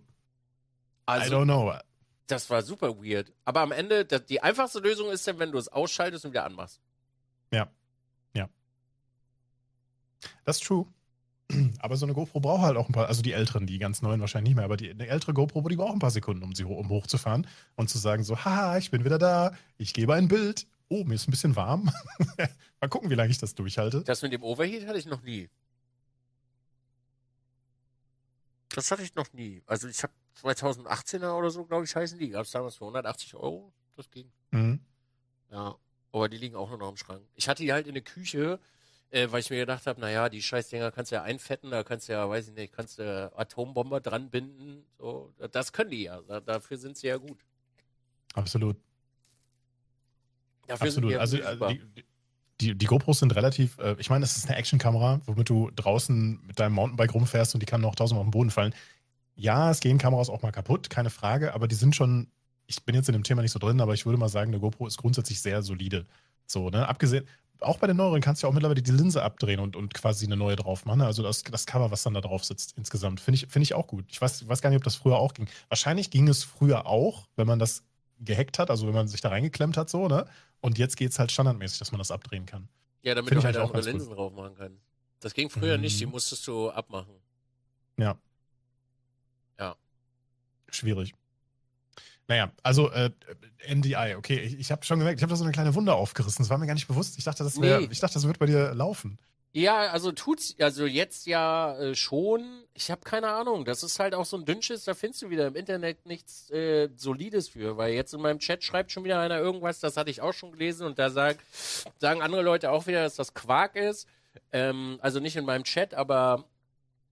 also I don't know. Das war super weird. Aber am Ende, die einfachste Lösung ist dann, wenn du es ausschaltest und wieder anmachst. Ja. Ja. Das ist true. Aber so eine GoPro braucht halt auch ein paar, also die älteren, die ganz neuen wahrscheinlich nicht mehr, aber die eine ältere GoPro, die braucht ein paar Sekunden, um sie um hochzufahren und zu sagen so, haha, ich bin wieder da, ich gebe ein Bild. Oh, mir ist ein bisschen warm. Mal gucken, wie lange ich das durchhalte. Das mit dem Overheat hatte ich noch nie. Das hatte ich noch nie. Also ich habe 2018er oder so, glaube ich, heißen die. Gab es damals für 180 Euro. Das ging. Mhm. Ja. Aber die liegen auch nur noch im Schrank. Ich hatte die halt in der Küche, äh, weil ich mir gedacht habe, naja, die Scheißdinger kannst du ja einfetten, da kannst du ja, weiß ich nicht, kannst du Atombomber dran binden. So, das können die ja. Da, dafür sind sie ja gut. Absolut. Dafür Absolut. also, also die, die, die, GoPros sind relativ, äh, ich meine, es ist eine Actionkamera, womit du draußen mit deinem Mountainbike rumfährst und die kann noch tausendmal auf den Boden fallen. Ja, es gehen Kameras auch mal kaputt, keine Frage, aber die sind schon ich bin jetzt in dem Thema nicht so drin, aber ich würde mal sagen, eine GoPro ist grundsätzlich sehr solide. So, ne? Abgesehen, auch bei den neueren kannst du ja auch mittlerweile die Linse abdrehen und, und quasi eine neue drauf machen. Also das, das Cover, was dann da drauf sitzt, insgesamt, finde ich, find ich auch gut. Ich weiß, weiß gar nicht, ob das früher auch ging. Wahrscheinlich ging es früher auch, wenn man das gehackt hat, also wenn man sich da reingeklemmt hat, so, ne? Und jetzt geht es halt standardmäßig, dass man das abdrehen kann. Ja, damit Find du halt auch andere Linsen drauf machen kannst. Das ging früher mhm. nicht, die musstest du abmachen. Ja. Ja. Schwierig. Naja, also äh, NDI, okay, ich, ich habe schon gemerkt, ich habe da so eine kleine Wunde aufgerissen. Das war mir gar nicht bewusst. Ich dachte, das wär, nee. ich dachte, das wird bei dir laufen. Ja, also tut's, also jetzt ja äh, schon. Ich habe keine Ahnung. Das ist halt auch so ein Dünnschiss, da findest du wieder im Internet nichts äh, Solides für, weil jetzt in meinem Chat schreibt schon wieder einer irgendwas, das hatte ich auch schon gelesen und da sag, sagen andere Leute auch wieder, dass das Quark ist. Ähm, also nicht in meinem Chat, aber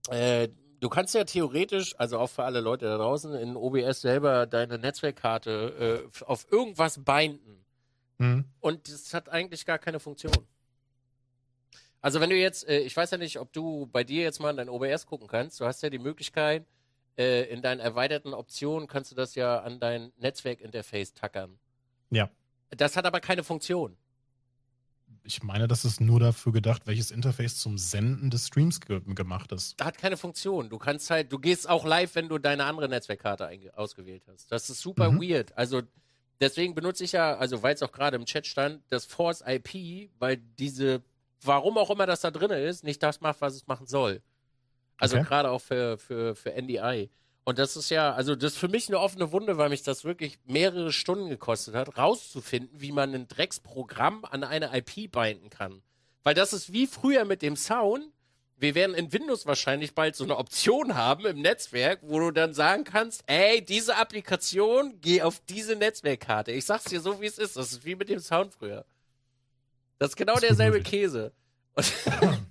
Äh, du kannst ja theoretisch, also auch für alle Leute da draußen, in OBS selber deine Netzwerkkarte äh, auf irgendwas binden. Mhm. Und das hat eigentlich gar keine Funktion. Also wenn du jetzt, äh, ich weiß ja nicht, ob du bei dir jetzt mal in dein OBS gucken kannst. Du hast ja die Möglichkeit, äh, in deinen erweiterten Optionen kannst du das ja an dein Netzwerkinterface tackern. Ja. Das hat aber keine Funktion. Ich meine, das ist nur dafür gedacht, welches Interface zum Senden des Streams ge gemacht ist. Hat keine Funktion. Du kannst halt, du gehst auch live, wenn du deine andere Netzwerkkarte ausgewählt hast. Das ist super Mhm. weird. Also deswegen benutze ich ja, also weil es auch gerade im Chat stand, das Force IP, weil diese, warum auch immer das da drin ist, nicht das macht, was es machen soll. Also Okay. gerade auch für, für, für NDI. Und das ist ja, also das ist für mich eine offene Wunde, weil mich das wirklich mehrere Stunden gekostet hat, rauszufinden, wie man ein Drecksprogramm an eine IP binden kann. Weil das ist wie früher mit dem Sound. Wir werden in Windows wahrscheinlich bald so eine Option haben im Netzwerk, wo du dann sagen kannst, ey, diese Applikation, geh auf diese Netzwerkkarte. Ich sag's dir so, wie es ist. Das ist wie mit dem Sound früher. Das ist genau derselbe. Käse. Und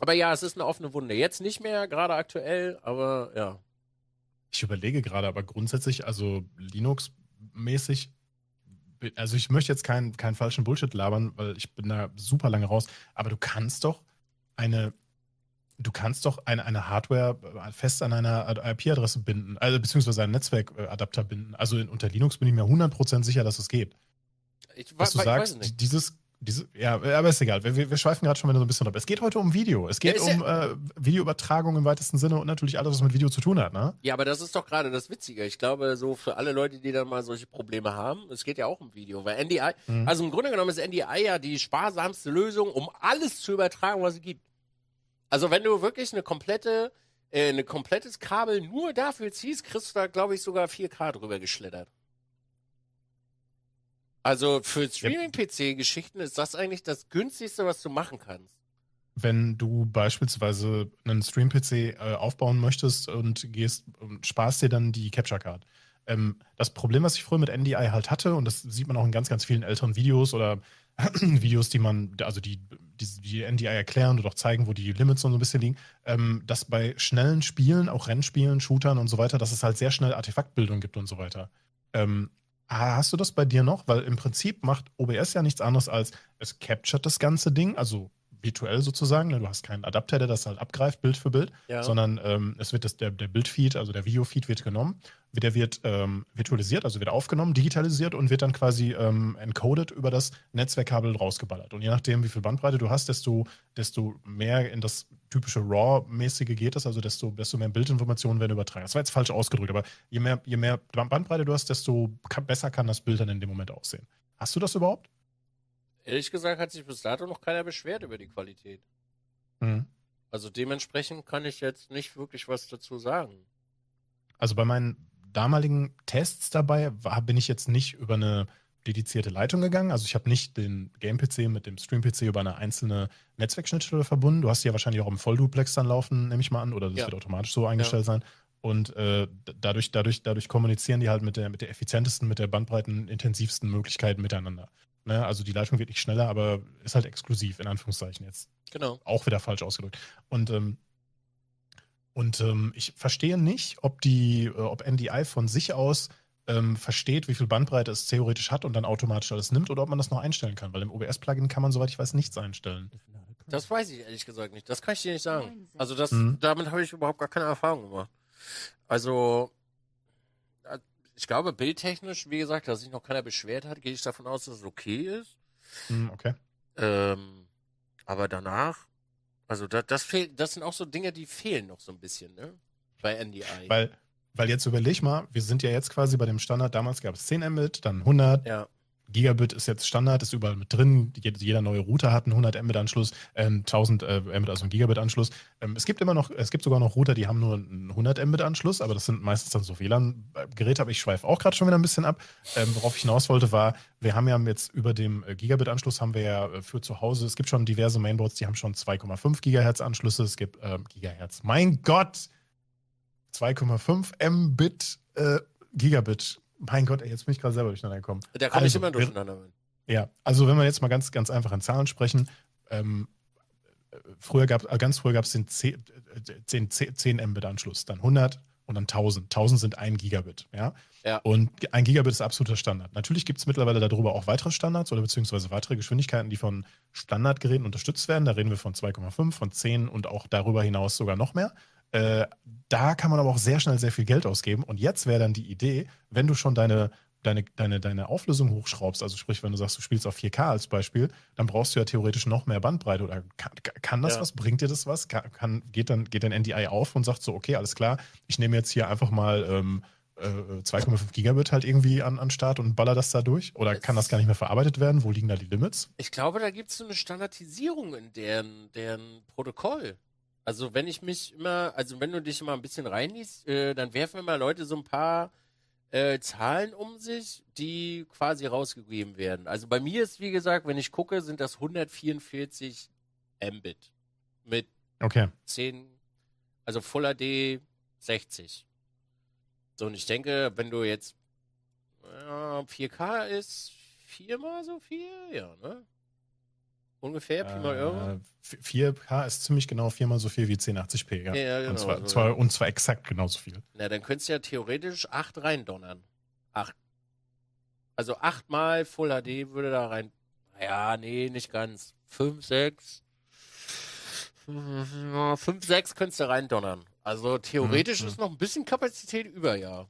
aber ja, es ist eine offene Wunde. Jetzt nicht mehr, gerade aktuell, aber ja. Ich überlege gerade, aber grundsätzlich, also Linux-mäßig, also ich möchte jetzt keinen keinen falschen Bullshit labern, weil ich bin da super lange raus, aber du kannst doch eine, du kannst doch eine, eine Hardware fest an einer IP-Adresse binden, also beziehungsweise einen Netzwerkadapter binden. Also in, unter Linux bin ich mir 100% sicher, dass es geht. Ich, Was du ich weiß sagst, dieses, diese, ja, aber ist egal. Wir, wir schweifen gerade schon wieder so ein bisschen ab. Es geht heute um Video. Es geht Ja, um äh, Videoübertragung im weitesten Sinne und natürlich alles, was mit Video zu tun hat, ne? Ja, aber das ist doch gerade das Witzige. Ich glaube, so für alle Leute, die dann mal solche Probleme haben, es geht ja auch um Video, weil NDI, Mhm. also im Grunde genommen ist NDI ja die sparsamste Lösung, um alles zu übertragen, was es gibt. Also wenn du wirklich eine komplette, äh, ein komplettes Kabel nur dafür ziehst, kriegst du da, glaube ich, sogar 4K drüber geschlittert. Also für Streaming-PC-Geschichten ist das eigentlich das günstigste, was du machen kannst. wenn du beispielsweise einen Stream-PC äh, aufbauen möchtest und gehst und sparst dir dann die Capture Card. Ähm, das Problem, was ich früher mit NDI halt hatte, und das sieht man auch in ganz, ganz vielen älteren Videos oder Videos, die man, also die, die, die NDI erklären und auch zeigen, wo die Limits und so ein bisschen liegen, ähm, dass bei schnellen Spielen, auch Rennspielen, Shootern und so weiter, dass es halt sehr schnell Artefaktbildung gibt und so weiter. Ähm, Hast du das bei dir noch? Weil im Prinzip macht OBS ja nichts anderes als, es capturet das ganze Ding, also virtuell sozusagen. ne? Du hast keinen Adapter, der das halt abgreift, Bild für Bild, Ja. sondern ähm, es wird das, der, der Bildfeed, also der Videofeed wird genommen, der wird ähm, virtualisiert, also wird aufgenommen, digitalisiert und wird dann quasi ähm, encoded über das Netzwerkkabel rausgeballert. Und je nachdem, wie viel Bandbreite du hast, desto, desto mehr in das typische RAW-mäßige geht es, also desto, desto mehr Bildinformationen werden übertragen. Das war jetzt falsch ausgedrückt, aber je mehr, je mehr Bandbreite du hast, desto besser kann das Bild dann in dem Moment aussehen. Hast du das überhaupt? Ehrlich gesagt hat sich bis dato noch keiner beschwert über die Qualität. Mhm. Also dementsprechend kann ich jetzt nicht wirklich was dazu sagen. Also bei meinen damaligen Tests dabei war, bin ich jetzt nicht über eine dedizierte Leitung gegangen. Also ich habe nicht den Game-PC mit dem Stream-PC über eine einzelne Netzwerkschnittstelle verbunden. Du hast die ja wahrscheinlich auch im Vollduplex dann laufen, nehme ich mal an, oder das Ja. wird automatisch so eingestellt sein. Und äh, dadurch, dadurch, dadurch kommunizieren die halt mit der, mit der effizientesten, mit der bandbreitenintensivsten Möglichkeit miteinander. Ne? Also die Leitung wird nicht schneller, aber ist halt exklusiv, in Anführungszeichen jetzt Genau. auch wieder falsch ausgedrückt. Und, ähm, und ähm, ich verstehe nicht, ob die, äh, ob NDI von sich aus ähm, versteht, wie viel Bandbreite es theoretisch hat und dann automatisch alles nimmt oder ob man das noch einstellen kann. Weil im OBS-Plugin kann man, soweit ich weiß, nichts einstellen. Das weiß ich ehrlich gesagt nicht. Das kann ich dir nicht sagen. Also das, Mhm. damit habe ich überhaupt gar keine Erfahrung gemacht. Also, ich glaube, bildtechnisch, wie gesagt, dass sich noch keiner beschwert hat, gehe ich davon aus, dass es okay ist. Hm, okay. Ähm, aber danach, also das, das fehlt, das sind auch so Dinge, die fehlen noch so ein bisschen, ne? Bei NDI. Weil, weil jetzt überleg mal, wir sind ja jetzt quasi bei dem Standard, damals gab es 10 Mbit, dann 100, ja, Gigabit ist jetzt Standard, ist überall mit drin. Jed- Jeder neue Router hat einen 100 Mbit-Anschluss, äh, 1000 äh, Mbit, also einen Gigabit-Anschluss. Ähm, es gibt immer noch, es gibt sogar noch Router, die haben nur einen 100 Mbit-Anschluss, aber das sind meistens dann so WLAN-Geräte. Aber ich schweife auch gerade schon wieder ein bisschen ab. Ähm, worauf ich hinaus wollte, war, wir haben ja jetzt über dem äh, Gigabit-Anschluss haben wir ja äh, für zu Hause, es gibt schon diverse Mainboards, die haben schon 2,5 Gigahertz-Anschlüsse. Es gibt ähm, Gigahertz. Mein Gott! 2,5 Mbit äh, Gigabit. Mein Gott, ey, jetzt bin ich gerade selber durcheinander gekommen. da komme ich Also, immer wir- durcheinander. Ja, also wenn wir jetzt mal ganz, ganz einfach in Zahlen sprechen, ähm, früher gab ganz früher gab es den 10, 10, 10 Mbit-Anschluss, dann 100 und dann 1000. 1000 sind ein Gigabit, ja. Ja. Und ein Gigabit ist absoluter Standard. Natürlich gibt es mittlerweile darüber auch weitere Standards oder beziehungsweise weitere Geschwindigkeiten, die von Standardgeräten unterstützt werden. Da reden wir von 2,5, von 10 und auch darüber hinaus sogar noch mehr. Äh, da kann man aber auch sehr schnell sehr viel Geld ausgeben. Und jetzt wäre dann die Idee, wenn du schon deine deine, deine, deine Auflösung hochschraubst, also sprich, wenn du sagst, du spielst auf 4K als Beispiel, dann brauchst du ja theoretisch noch mehr Bandbreite. Oder kann, kann das Ja. was? Bringt dir das was? Kann, kann, geht, dann, geht dein NDI auf und sagt so, okay, alles klar, ich nehme jetzt hier einfach mal ähm, äh, 2,5 Gigabit halt irgendwie an, an Start und baller das da durch? Oder kann das gar nicht mehr verarbeitet werden? Wo liegen da die Limits? Ich glaube, da gibt es so eine Standardisierung in deren, deren Protokoll. Also wenn ich mich immer, also wenn du dich immer ein bisschen reinliest, äh, dann werfen immer Leute so ein paar äh, Zahlen um sich, die quasi rausgegeben werden. Also bei mir ist, wie gesagt, wenn ich gucke, sind das 144 Mbit mit Okay. 10, also Full HD 60. So, und ich denke, wenn du jetzt ja, 4K ist viermal so viel, ja, ne? Ungefähr, Pi mal Euro. Äh, 4K ist ziemlich genau viermal so viel wie 1080p, ja. Ja, genau, und, zwar, so. zwar, und zwar exakt genauso viel. Na, dann könntest du ja theoretisch 8 reindonnern. 8. Also 8 mal Full HD würde da rein. Ja, nee, nicht ganz. 5, 6. 5, 6 könntest du reindonnern. Also theoretisch Mhm. ist noch ein bisschen Kapazität über, ja.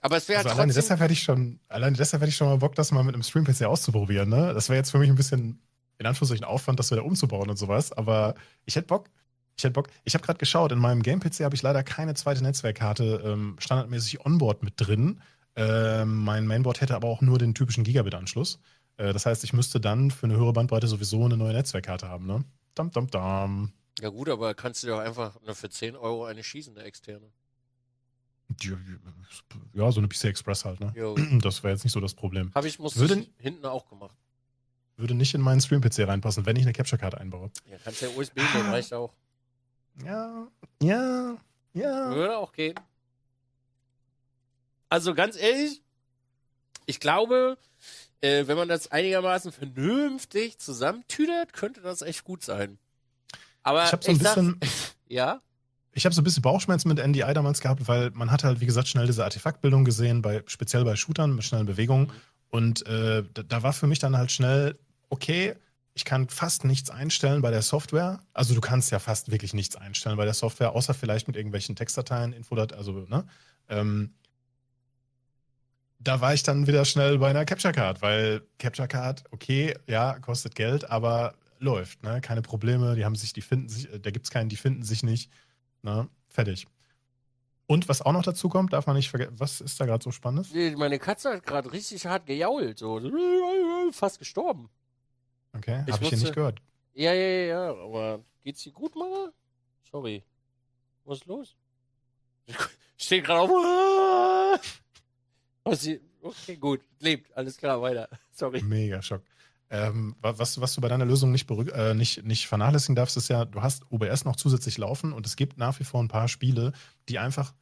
Aber es wäre Also halt alleine trotzdem. deshalb hätte ich schon, alleine deshalb hätte ich schon mal Bock, das mal mit einem Stream-PC auszuprobieren, ne? Das wäre jetzt für mich ein bisschen, in Anführungszeichen, Aufwand, das wieder umzubauen und sowas. Aber ich hätte Bock. Ich hätte Bock. Ich habe gerade geschaut, in meinem Game-PC habe ich leider keine zweite Netzwerkkarte ähm, standardmäßig onboard mit drin. Ähm, mein Mainboard hätte aber auch nur den typischen Gigabit-Anschluss. Äh, das heißt, ich müsste dann für eine höhere Bandbreite sowieso eine neue Netzwerkkarte haben, ne? Dam, dam, dam. Ja, gut, aber kannst du dir auch einfach nur für 10 Euro eine schießen, eine externe. Ja, so eine PC Express halt, ne? Jo. Das wäre jetzt nicht so das Problem. Habe ich, musste Würde- ich hinten auch gemacht. Würde nicht in meinen Stream-PC reinpassen, wenn ich eine Capture-Card einbaue. Ja, kannst ja USB nehmen, reicht auch. Ja, ja, ja. Würde auch gehen. Also ganz ehrlich, ich glaube, äh, wenn man das einigermaßen vernünftig zusammentüdert, könnte das echt gut sein. Aber Ich habe so ein sag- bisschen, ja, ich habe so ein bisschen Bauchschmerzen mit NDI damals gehabt, weil man hat halt, wie gesagt, schnell diese Artefaktbildung gesehen, bei, speziell bei Shootern mit schnellen Bewegungen. Und äh, da, da war für mich dann halt schnell, okay, ich kann fast nichts einstellen bei der Software. Also du kannst ja fast wirklich nichts einstellen bei der Software, außer vielleicht mit irgendwelchen Textdateien, Infodateien, also, ne? Ähm, da war ich dann wieder schnell bei einer Capture Card, weil Capture Card, okay, ja, kostet Geld, aber läuft, ne? Keine Probleme, die haben sich, die finden sich, äh, da gibt's keinen, die finden sich nicht. Ne? Fertig. Und was auch noch dazu kommt, darf man nicht vergessen, was ist da gerade so Spannendes? meine Katze hat gerade richtig hart gejault, so fast gestorben. Okay, Ich habe ich hier nicht gehört. Ja, ja, ja, ja, aber geht's dir gut, Mama? Sorry. Was ist los? Steht gerade auf. Was sie, okay, gut. Lebt. Alles klar, weiter. Sorry. Mega Schock. Ähm, wa- was, was du bei deiner Lösung nicht, äh, nicht, nicht vernachlässigen darfst, ist ja, du hast OBS noch zusätzlich laufen und es gibt nach wie vor ein paar Spiele, die einfach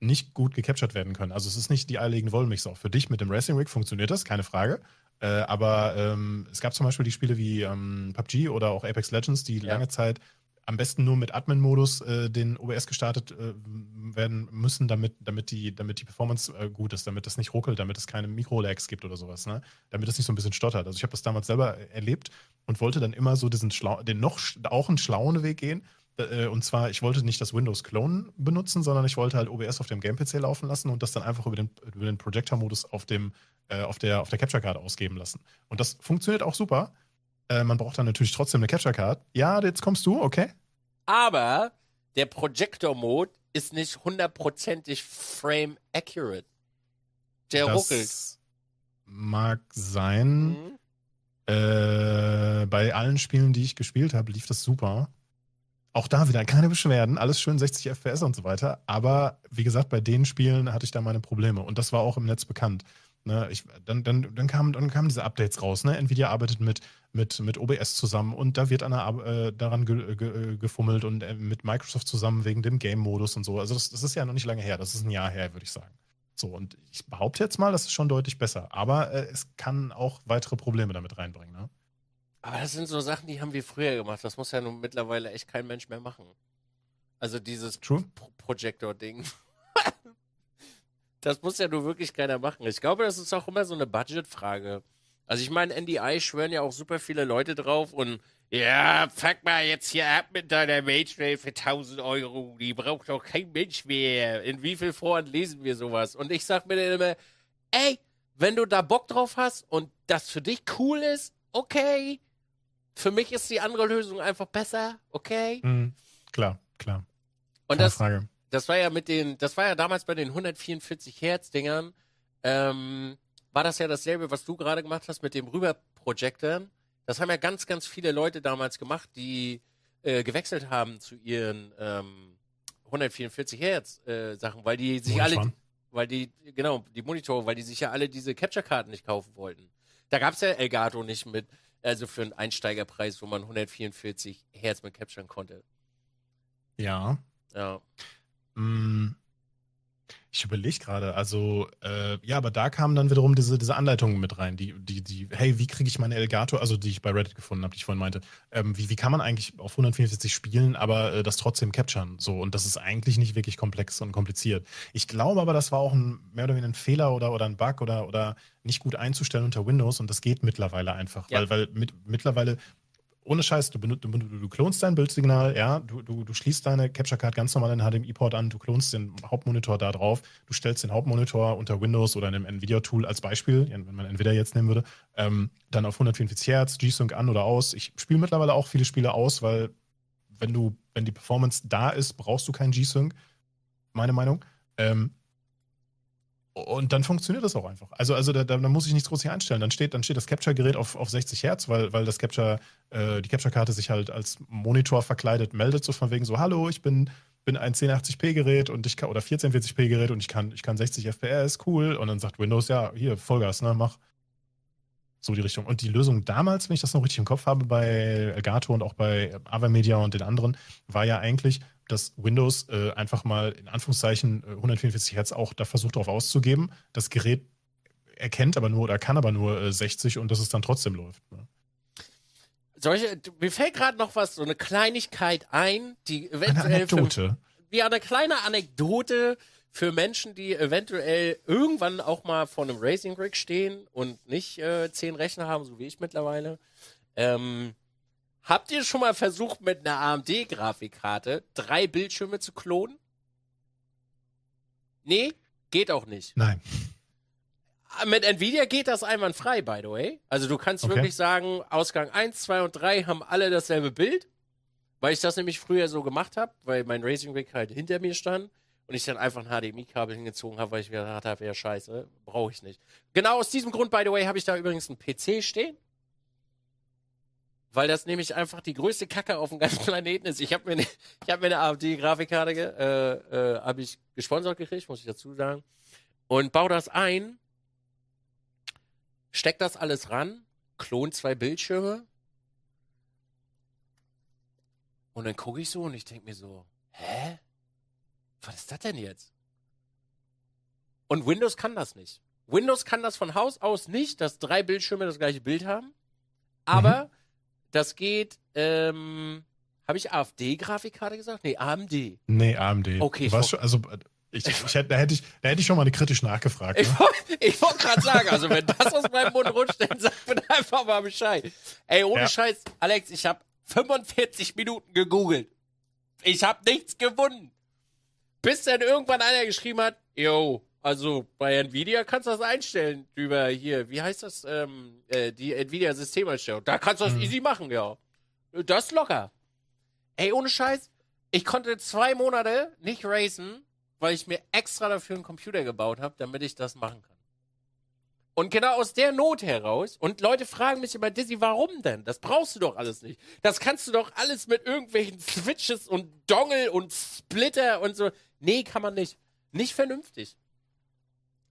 nicht gut gecaptured werden können. Also es ist nicht die eierlegende Wollmilchsau. Für dich mit dem Racing Rig funktioniert das, keine Frage. Äh, aber ähm, es gab zum Beispiel die Spiele wie ähm, PUBG oder auch Apex Legends, die Ja. lange Zeit am besten nur mit Admin-Modus äh, den OBS gestartet äh, werden müssen, damit, damit, die, damit die Performance äh, gut ist, damit es nicht ruckelt, damit es keine Mikro-Lags gibt oder sowas, ne? Damit es nicht so ein bisschen stottert. Also ich habe das damals selber erlebt und wollte dann immer so diesen schlau den noch auch einen schlauen Weg gehen. Äh, Und zwar, ich wollte nicht das Windows Clone benutzen, sondern ich wollte halt OBS auf dem Game-PC laufen lassen und das dann einfach über den, über den Projector-Modus auf, dem, äh, auf der, auf der Capture-Card ausgeben lassen. Und das funktioniert auch super. Äh, man braucht dann natürlich trotzdem eine Capture-Card. Ja, jetzt kommst du, okay? Aber der Projector-Mode ist nicht hundertprozentig frame accurate. Der das ruckelt. mag sein. Mhm. Äh, bei allen Spielen, die ich gespielt habe, lief das super. Auch da wieder keine Beschwerden, alles schön 60 FPS und so weiter. Aber wie gesagt, bei den Spielen hatte ich da meine Probleme und das war auch im Netz bekannt. Ne, ich, dann, dann, dann, kamen, dann kamen diese Updates raus. Ne? Nvidia arbeitet mit, mit, mit OBS zusammen und da wird an der, äh, daran ge, ge, gefummelt und äh, mit Microsoft zusammen wegen dem Game-Modus und so. Also das, das ist ja noch nicht lange her, das ist ein Jahr her, würde ich sagen. So, und ich behaupte jetzt mal, das ist schon deutlich besser. Aber äh, es kann auch weitere Probleme damit reinbringen. Ne? Aber das sind so Sachen, die haben wir früher gemacht. Das muss ja nun mittlerweile echt kein Mensch mehr machen. Also dieses True. Pro Projektor-Ding. Das muss ja nur wirklich keiner machen. Ich glaube, das ist auch immer so eine Budgetfrage. Also ich meine, NDI schwören ja auch super viele Leute drauf und ja, fuck mal jetzt hier ab mit deiner Mage für 1000 Euro. Die braucht doch kein Mensch mehr. In wie viel Foren lesen wir sowas? Und ich sag mir dann immer, ey, wenn du da Bock drauf hast und das für dich cool ist, okay. Für mich ist die andere Lösung einfach besser, okay. Mhm. Klar, klar. Und Keine das, Frage. Das war ja mit den, das war ja damals bei den 144 Hertz Dingern, ähm, war das ja dasselbe, was du gerade gemacht hast mit dem Rüberprojektoren. Das haben ja ganz, ganz viele Leute damals gemacht, die äh, gewechselt haben zu ihren ähm, 144 Hertz äh, Sachen, weil die sich alle, weil die, genau, die Monitore, weil die sich ja alle diese Capture-Karten nicht kaufen wollten. Da gab es ja Elgato nicht mit, also für einen Einsteigerpreis, wo man 144 Hertz mit capturen konnte. Ja. Ja. Mm, Ich überlege gerade, also äh, ja, aber da kamen dann wiederum diese, diese Anleitungen mit rein, die, die, die, hey, wie kriege ich meine Elgato, also die ich bei Reddit gefunden habe, die ich vorhin meinte, ähm, wie, wie kann man eigentlich auf 144 spielen, aber äh, das trotzdem capturen? So, und das ist eigentlich nicht wirklich komplex und kompliziert. Ich glaube aber, das war auch ein mehr oder weniger ein Fehler oder, oder ein Bug oder, oder nicht gut einzustellen unter Windows und das geht mittlerweile einfach, Ja. weil, weil mit, mittlerweile ohne Scheiß, du, du, du, klonst dein Bildsignal, ja, du, du, du schließt deine Capture Card ganz normal in den HDMI-Port an, du klonst den Hauptmonitor da drauf, du stellst den Hauptmonitor unter Windows oder in einem Nvidia-Tool als Beispiel, wenn man Nvidia jetzt nehmen würde, ähm, dann auf 144 Hertz, G-Sync an oder aus. Ich spiele mittlerweile auch viele Spiele aus, weil wenn du, wenn die Performance da ist, brauchst du keinen G-Sync, meine Meinung. Ähm, und dann funktioniert das auch einfach. Also, also da, da, da muss ich nichts groß hier einstellen. Dann steht, dann steht das Capture-Gerät auf, auf 60 Hertz, weil, weil das Capture, äh, die Capture-Karte sich halt als Monitor verkleidet meldet, so von wegen so, hallo, ich bin, bin ein 1080p-Gerät und ich kann, oder 1440p-Gerät und ich kann, ich kann 60 FPS, cool. Und dann sagt Windows, ja, hier, Vollgas, ne, mach. So die Richtung. Und die Lösung damals, wenn ich das noch richtig im Kopf habe, bei Elgato und auch bei Avermedia und den anderen, war ja eigentlich, dass Windows äh, einfach mal in Anführungszeichen äh, 144 Hertz auch da versucht darauf auszugeben. Das Gerät erkennt aber nur oder kann aber nur äh, 60 und dass es dann trotzdem läuft. Ne? Solche, mir fällt gerade noch was, so eine Kleinigkeit ein, die Eine eventuell für, Anekdote. ja, eine kleine Anekdote für Menschen, die eventuell irgendwann auch mal vor einem Racing Rig stehen und nicht äh, zehn Rechner haben, so wie ich mittlerweile. Ähm, habt ihr schon mal versucht, mit einer AMD-Grafikkarte drei Bildschirme zu klonen? Nee, geht auch nicht. Nein. Mit Nvidia geht das einwandfrei, by the way. Also du kannst Okay. wirklich sagen, Ausgang 1, 2 und 3 haben alle dasselbe Bild, weil ich das nämlich früher so gemacht habe, weil mein Racing Rig halt hinter mir stand und ich dann einfach ein HDMI-Kabel hingezogen habe, weil ich gedacht habe, ja scheiße, brauche ich nicht. Genau aus diesem Grund, by the way, habe ich da übrigens einen PC stehen. Weil das nämlich einfach die größte Kacke auf dem ganzen Planeten ist. Ich habe mir, ne, ich hab mir eine AMD-Grafikkarte äh, äh, hab ich gesponsert gekriegt, muss ich dazu sagen. Und baue das ein, steck das alles ran, klon zwei Bildschirme. Und dann gucke ich so und ich denke mir so, hä? Was ist das denn jetzt? Und Windows kann das nicht. Windows kann das von Haus aus nicht, dass drei Bildschirme das gleiche Bild haben. Aber das geht, ähm, habe ich AfD-Grafikkarte gesagt? Nee, AMD. Nee, AMD. Okay, ich- schon, also ich, ich hätte, da, hätte ich, da hätte ich schon mal eine kritisch nachgefragt. Ich Ne? wollte ich wollt gerade sagen, also wenn das aus meinem Mund rutscht, dann sag mir einfach mal Bescheid. Ey, ohne Ja. Scheiß, Alex, ich habe 45 Minuten gegoogelt. Ich habe nichts gefunden. Bis dann irgendwann einer geschrieben hat, yo, also bei Nvidia kannst du das einstellen über hier, wie heißt das, ähm, äh, die Nvidia-Systemeinstellung. Da kannst du das Mhm. easy machen, ja. Das ist locker. Ey, ohne Scheiß, ich konnte zwei Monate nicht racen, weil ich mir extra dafür einen Computer gebaut habe, damit ich das machen kann. Und genau aus der Not heraus, und Leute fragen mich immer, Dizzy, warum denn? Das brauchst du doch alles nicht. Das kannst du doch alles mit irgendwelchen Switches und Dongle und Splitter und so. Nee, kann man nicht. Nicht vernünftig.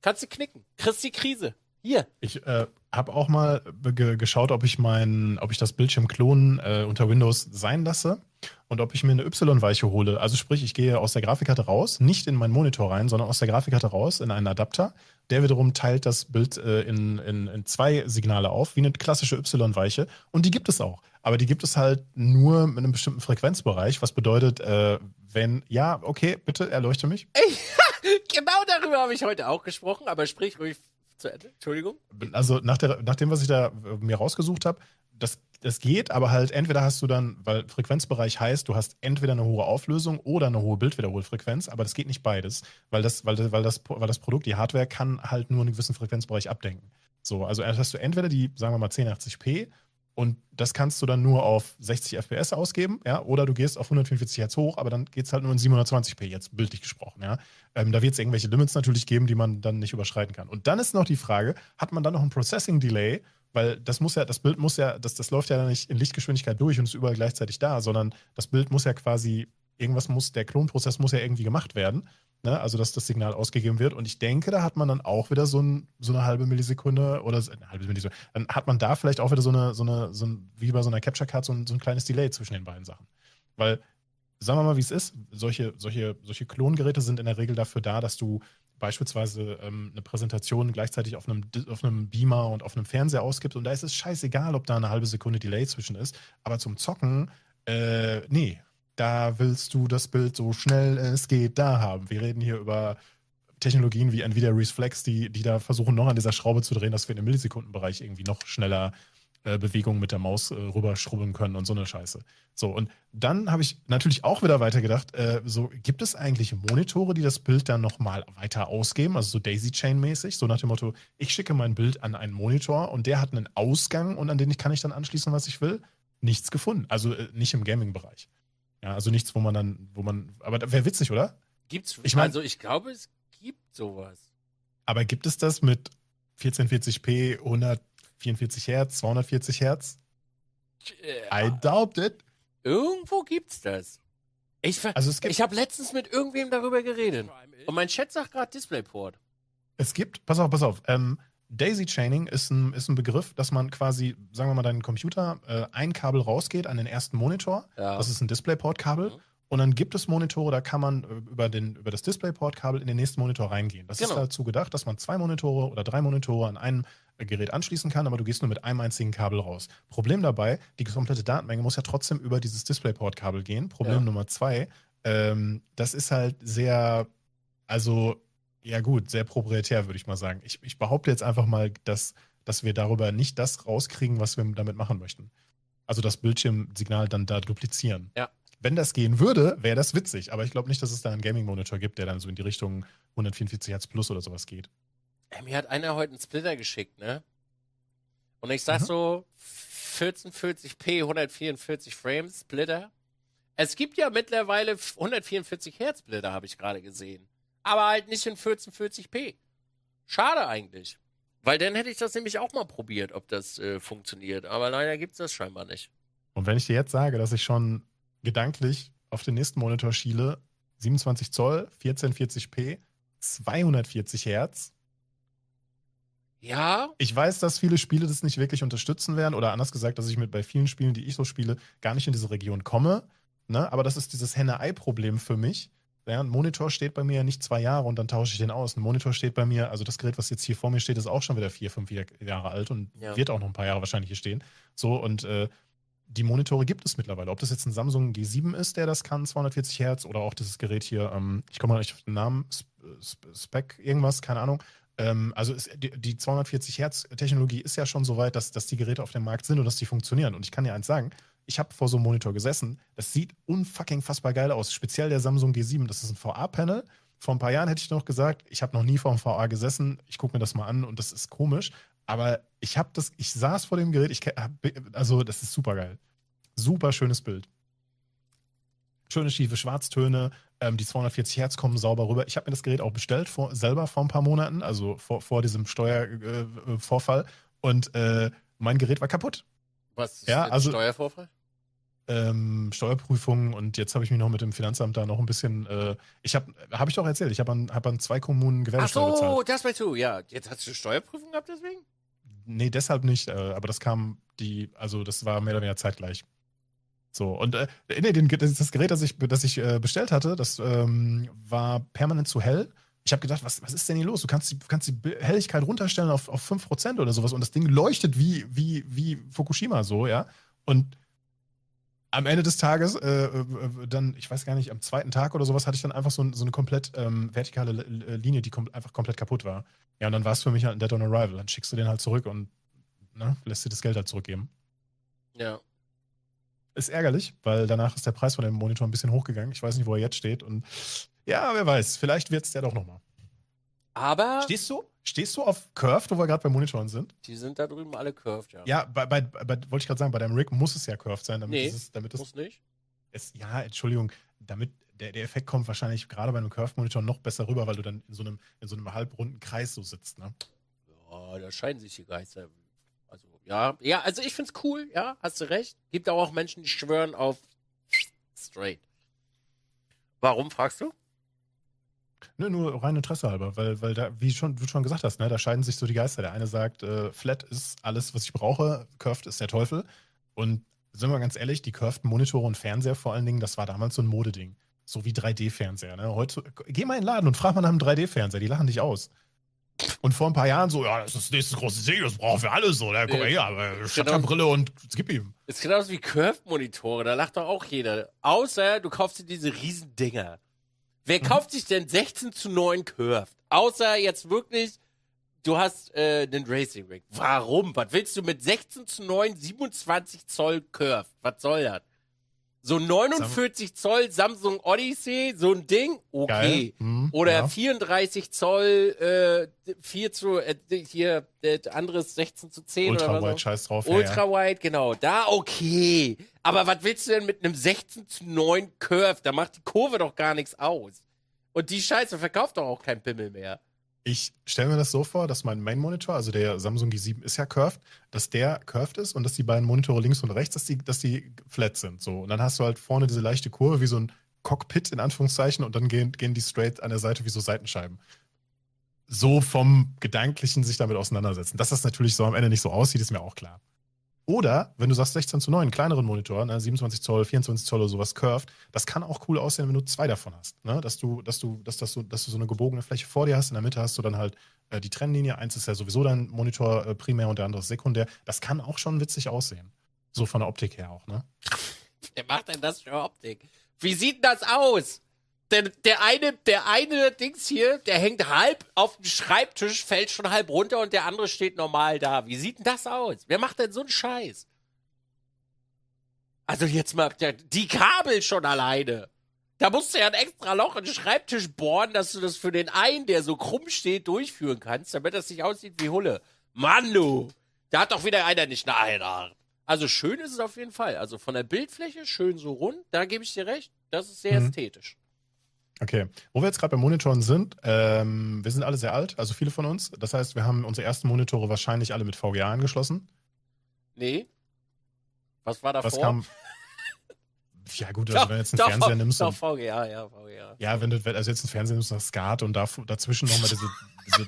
Kannst du knicken. Kriegst die Krise. Hier. Ich äh, habe auch mal ge geschaut, ob ich mein, ob ich das Bildschirmklonen äh, unter Windows sein lasse und ob ich mir eine Y-Weiche hole. Also sprich, ich gehe aus der Grafikkarte raus, nicht in meinen Monitor rein, sondern aus der Grafikkarte raus in einen Adapter. Der wiederum teilt das Bild äh, in, in, in zwei Signale auf, wie eine klassische Y-Weiche. Und die gibt es auch. Aber die gibt es halt nur mit einem bestimmten Frequenzbereich, was bedeutet, äh, wenn, ja, okay, bitte erleuchte mich. genau darüber habe ich heute auch gesprochen, aber sprich ruhig zu Ende. Entschuldigung. Also nach, der, nach dem, was ich da äh, mir rausgesucht habe, das, das geht, aber halt entweder hast du dann, weil Frequenzbereich heißt, du hast entweder eine hohe Auflösung oder eine hohe Bildwiederholfrequenz, aber das geht nicht beides, weil das, weil, weil, das, weil das Produkt, die Hardware, kann halt nur einen gewissen Frequenzbereich abdenken. So, also hast du entweder die, sagen wir mal, 1080p und das kannst du dann nur auf 60 FPS ausgeben, ja, oder du gehst auf 144 Hertz hoch, aber dann geht es halt nur in 720p, jetzt bildlich gesprochen, ja. Ähm, da wird es irgendwelche Limits natürlich geben, die man dann nicht überschreiten kann. Und dann ist noch die Frage, hat man dann noch ein Processing Delay? Weil das muss ja, das Bild muss ja, das, das läuft ja nicht in Lichtgeschwindigkeit durch und ist überall gleichzeitig da, sondern das Bild muss ja quasi, irgendwas muss, der Klonprozess muss ja irgendwie gemacht werden. Ne? Also, dass das Signal ausgegeben wird. Und ich denke, da hat man dann auch wieder so, ein, so eine halbe Millisekunde oder eine halbe Millisekunde. Dann hat man da vielleicht auch wieder so eine, so eine, so ein, wie bei so einer Capture Card, so ein, so ein kleines Delay zwischen den beiden Sachen. Weil, sagen wir mal, wie es ist, solche, solche, solche Klongeräte sind in der Regel dafür da, dass du beispielsweise ähm, eine Präsentation gleichzeitig auf einem, auf einem Beamer und auf einem Fernseher ausgibst und da ist es scheißegal, ob da eine halbe Sekunde Delay zwischen ist. Aber zum Zocken, äh, nee, da willst du das Bild so schnell es geht da haben. Wir reden hier über Technologien wie Nvidia Reflex, die, die da versuchen, noch an dieser Schraube zu drehen, dass wir im Millisekundenbereich irgendwie noch schneller äh, Bewegungen mit der Maus äh, rüberschrubbeln können und so eine Scheiße. So, und dann habe ich natürlich auch wieder weitergedacht, äh, so, gibt es eigentlich Monitore, die das Bild dann nochmal weiter ausgeben, also so Daisy-Chain-mäßig, so nach dem Motto, ich schicke mein Bild an einen Monitor und der hat einen Ausgang und an den kann ich dann anschließen, was ich will? Nichts gefunden. Also äh, nicht im Gaming-Bereich. Ja, also nichts, wo man dann, wo man, aber wäre witzig, oder? Gibt's, Ich mein- also ich glaube, es gibt sowas. Aber gibt es das mit 1440p, 144 Hertz, 240 Hertz? I doubt it. Irgendwo gibt's das. Ich, Also es gibt, ich habe letztens mit irgendwem darüber geredet. Und mein Chat sagt gerade Displayport. es gibt, pass auf, pass auf, ähm, Daisy Chaining ist ein, ist ein Begriff, dass man quasi, sagen wir mal, deinen Computer, äh, ein Kabel rausgeht an den ersten Monitor. Ja. Das ist ein DisplayPort-Kabel. Mhm. Und dann gibt es Monitore, da kann man äh, über, den, über das DisplayPort-Kabel in den nächsten Monitor reingehen. Das ist Genau. dazu gedacht, dass man zwei Monitore oder drei Monitore an einem Gerät anschließen kann, aber du gehst nur mit einem einzigen Kabel raus. Problem dabei, die komplette Datenmenge muss ja trotzdem über dieses DisplayPort-Kabel gehen. Problem Ja. Nummer zwei, ähm, das ist halt sehr, also ja gut, sehr proprietär, würde ich mal sagen. Ich, ich behaupte jetzt einfach mal, dass, dass wir darüber nicht das rauskriegen, was wir damit machen möchten. Also das Bildschirmsignal dann da duplizieren. Ja. Wenn das gehen würde, wäre das witzig. Aber ich glaube nicht, dass es da einen Gaming-Monitor gibt, der dann so in die Richtung 144 Hertz plus oder sowas geht. Mir hat einer heute einen Splitter geschickt, ne? Und ich sag Mhm. so, 1440p, 144 Frames Splitter. Es gibt ja mittlerweile 144 Hertz Splitter, habe ich gerade gesehen. Aber halt nicht in 1440p. Schade eigentlich. Weil dann hätte ich das nämlich auch mal probiert, ob das äh, funktioniert. Aber leider gibt's das scheinbar nicht. Und wenn ich dir jetzt sage, dass ich schon gedanklich auf den nächsten Monitor schiele, 27 Zoll, 1440p, 240 Hertz, Ja, Ich weiß, dass viele Spiele das nicht wirklich unterstützen werden oder anders gesagt, dass ich mit bei vielen Spielen, die ich so spiele, gar nicht in diese Region komme. Ne? Aber das ist dieses Henne-Ei-Problem für mich. Ja, ein Monitor steht bei mir ja nicht zwei Jahre und dann tausche ich den aus. Ein Monitor steht bei mir, also das Gerät, was jetzt hier vor mir steht, ist auch schon wieder vier, fünf Jahre alt und Ja. wird auch noch ein paar Jahre wahrscheinlich hier stehen. So, und äh, die Monitore gibt es mittlerweile. Ob das jetzt ein Samsung G7 ist, der das kann, 240 Hertz, oder auch dieses Gerät hier, ähm, ich komme mal nicht auf den Namen, Sp Sp Spec, irgendwas, keine Ahnung. Ähm, also ist, die, die 240 Hertz Technologie ist ja schon so weit, dass, dass die Geräte auf dem Markt sind und dass die funktionieren. Und ich kann dir eins sagen, ich habe vor so einem Monitor gesessen, das sieht unfucking fassbar geil aus. Speziell der Samsung G7, das ist ein VA-Panel. Vor ein paar Jahren hätte ich noch gesagt, ich habe noch nie vor einem VA gesessen, ich gucke mir das mal an und das ist komisch. Aber ich habe das, ich saß vor dem Gerät, ich also das ist super geil. Super schönes Bild. Schöne schiefe Schwarztöne, ähm, die 240 Hertz kommen sauber rüber. Ich habe mir das Gerät auch bestellt, vor, selber vor ein paar Monaten, also vor, vor diesem Steuervorfall. Äh, und äh, mein Gerät war kaputt. was ist Ja, also- Steuervorfall? ähm, Steuerprüfungen und jetzt habe ich mich noch mit dem Finanzamt da noch ein bisschen. Äh, ich habe, habe ich doch erzählt, ich habe an, hab an zwei Kommunen Ach Gewerbesteuer so, bezahlt. das weißt du, ja. Jetzt hast du Steuerprüfung gehabt deswegen? Nee, deshalb nicht, äh, aber das kam die, also das war mehr oder weniger zeitgleich. So, und äh, nee, den, das, Gerät, das ich, das ich äh, bestellt hatte, das ähm, war permanent zu hell. Ich habe gedacht, was, was ist denn hier los? Du kannst die, kannst die Helligkeit runterstellen auf, auf 5% oder sowas und das Ding leuchtet wie, wie, wie Fukushima so, ja. Und am Ende des Tages, äh, äh, dann, ich weiß gar nicht, am zweiten Tag oder sowas hatte ich dann einfach so, so eine komplett ähm, vertikale L- Linie, die kom einfach komplett kaputt war. Ja, und dann war es für mich halt ein Dead on Arrival. Dann schickst du den halt zurück und ne, lässt dir das Geld halt zurückgeben. Ja. Ist ärgerlich, weil danach ist der Preis von dem Monitor ein bisschen hochgegangen. Ich weiß nicht, wo er jetzt steht. Und ja, wer weiß, vielleicht wird es der doch nochmal. Aber Stehst du? Stehst du auf Curved, wo wir gerade bei Monitoren sind? die sind da drüben alle curved, ja. Ja, bei, bei, bei wollte ich gerade sagen, bei deinem Rig muss es ja curved sein, damit Nee, es, damit es, Muss nicht. es ja, Entschuldigung, damit der, der Effekt kommt wahrscheinlich gerade bei einem Curved-Monitor noch besser rüber, weil du dann in so einem, in so einem halbrunden Kreis so sitzt, ne? Ja, da scheiden sich die Geister. Ja, ja, also ich find's cool, ja, hast du recht. Gibt aber auch Menschen, die schwören auf straight. Warum, fragst du? Nö, nur rein Interesse halber, weil, weil da, wie schon, du schon gesagt hast, ne, da scheiden sich so die Geister. Der eine sagt, äh, Flat ist alles, was ich brauche, Curved ist der Teufel. Und sind wir ganz ehrlich, die curveden Monitore und Fernseher vor allen Dingen, das war damals so ein Modeding. So wie 3D-Fernseher. Ne? Heute, geh mal in den Laden und frag mal nach einem 3D-Fernseher, die lachen dich aus. Und vor ein paar Jahren so, ja, das ist das nächste große Ding, das brauchen wir alle so. Ne? Guck mal hier, aber Shotgunbrille und gib ihm. Ist genauso wie Curved-Monitore, da lacht doch auch jeder. Außer du kaufst dir diese riesen Dinger. Wer Mhm. kauft sich denn 16 zu 9 Curved? Außer jetzt wirklich, du hast äh, den Racing Rig. Warum? Was willst du mit 16 zu 9, 27 Zoll Curved? Was soll das? So 49 Zoll Samsung Odyssey, so ein Ding? Okay. Hm, Oder ja. 34 Zoll, äh, 4 zu, äh, hier, äh, anderes 16 zu 10 oder Ultra was Wide, auch. scheiß drauf. ja, Ultra ja. Wide, genau. Da okay. Aber was willst du denn mit einem 16 zu 9 Curve? Da macht die Kurve doch gar nichts aus. Und die Scheiße verkauft doch auch kein Pimmel mehr. Ich stelle mir das so vor, dass mein Main-Monitor, also der Samsung G7 ist ja curved, dass der curved ist und dass die beiden Monitore links und rechts, dass die, dass die flat sind. So. Und dann hast du halt vorne diese leichte Kurve wie so ein Cockpit in Anführungszeichen und dann gehen, gehen die straight an der Seite wie so Seitenscheiben. So vom Gedanklichen sich damit auseinandersetzen. Dass das natürlich so am Ende nicht so aussieht, ist mir auch klar. Oder, wenn du sagst 16 zu 9, einen kleineren Monitor, ne, 27 Zoll, 24 Zoll oder sowas curved, das kann auch cool aussehen, wenn du zwei davon hast. Ne? Dass du, dass du, dass, dass du, dass du so eine gebogene Fläche vor dir hast, in der Mitte hast du dann halt äh, die Trennlinie. Eins ist ja sowieso dein Monitor äh, primär und der andere ist sekundär. Das kann auch schon witzig aussehen. So von der Optik her auch, ne? Wer macht denn das für Optik? Wie sieht das aus? Der, der eine, der eine Dings hier, der hängt halb auf dem Schreibtisch, fällt schon halb runter und der andere steht normal da. Wie sieht denn das aus? Wer macht denn so einen Scheiß? Also jetzt mal, die Kabel schon alleine. Da musst du ja ein extra Loch in den Schreibtisch bohren, dass du das für den einen, der so krumm steht, durchführen kannst, damit das nicht aussieht wie Hulle. Mann, du! Da hat doch wieder einer nicht nachgedacht. Also schön ist es auf jeden Fall. Also von der Bildfläche schön so rund, da gebe ich dir recht. Das ist sehr Mhm. ästhetisch. Okay. Wo wir jetzt gerade bei Monitoren sind, ähm, wir sind alle sehr alt, also viele von uns. Das heißt, wir haben unsere ersten Monitore wahrscheinlich alle mit VGA angeschlossen. Nee. Was war davor? Was kam. Ja, gut, also wenn du jetzt einen Doch, Fernseher nimmst und VGA, ja, VGA. Ja, wenn du also jetzt einen Fernseher nimmst nach Skat und da, dazwischen nochmal diese, diese,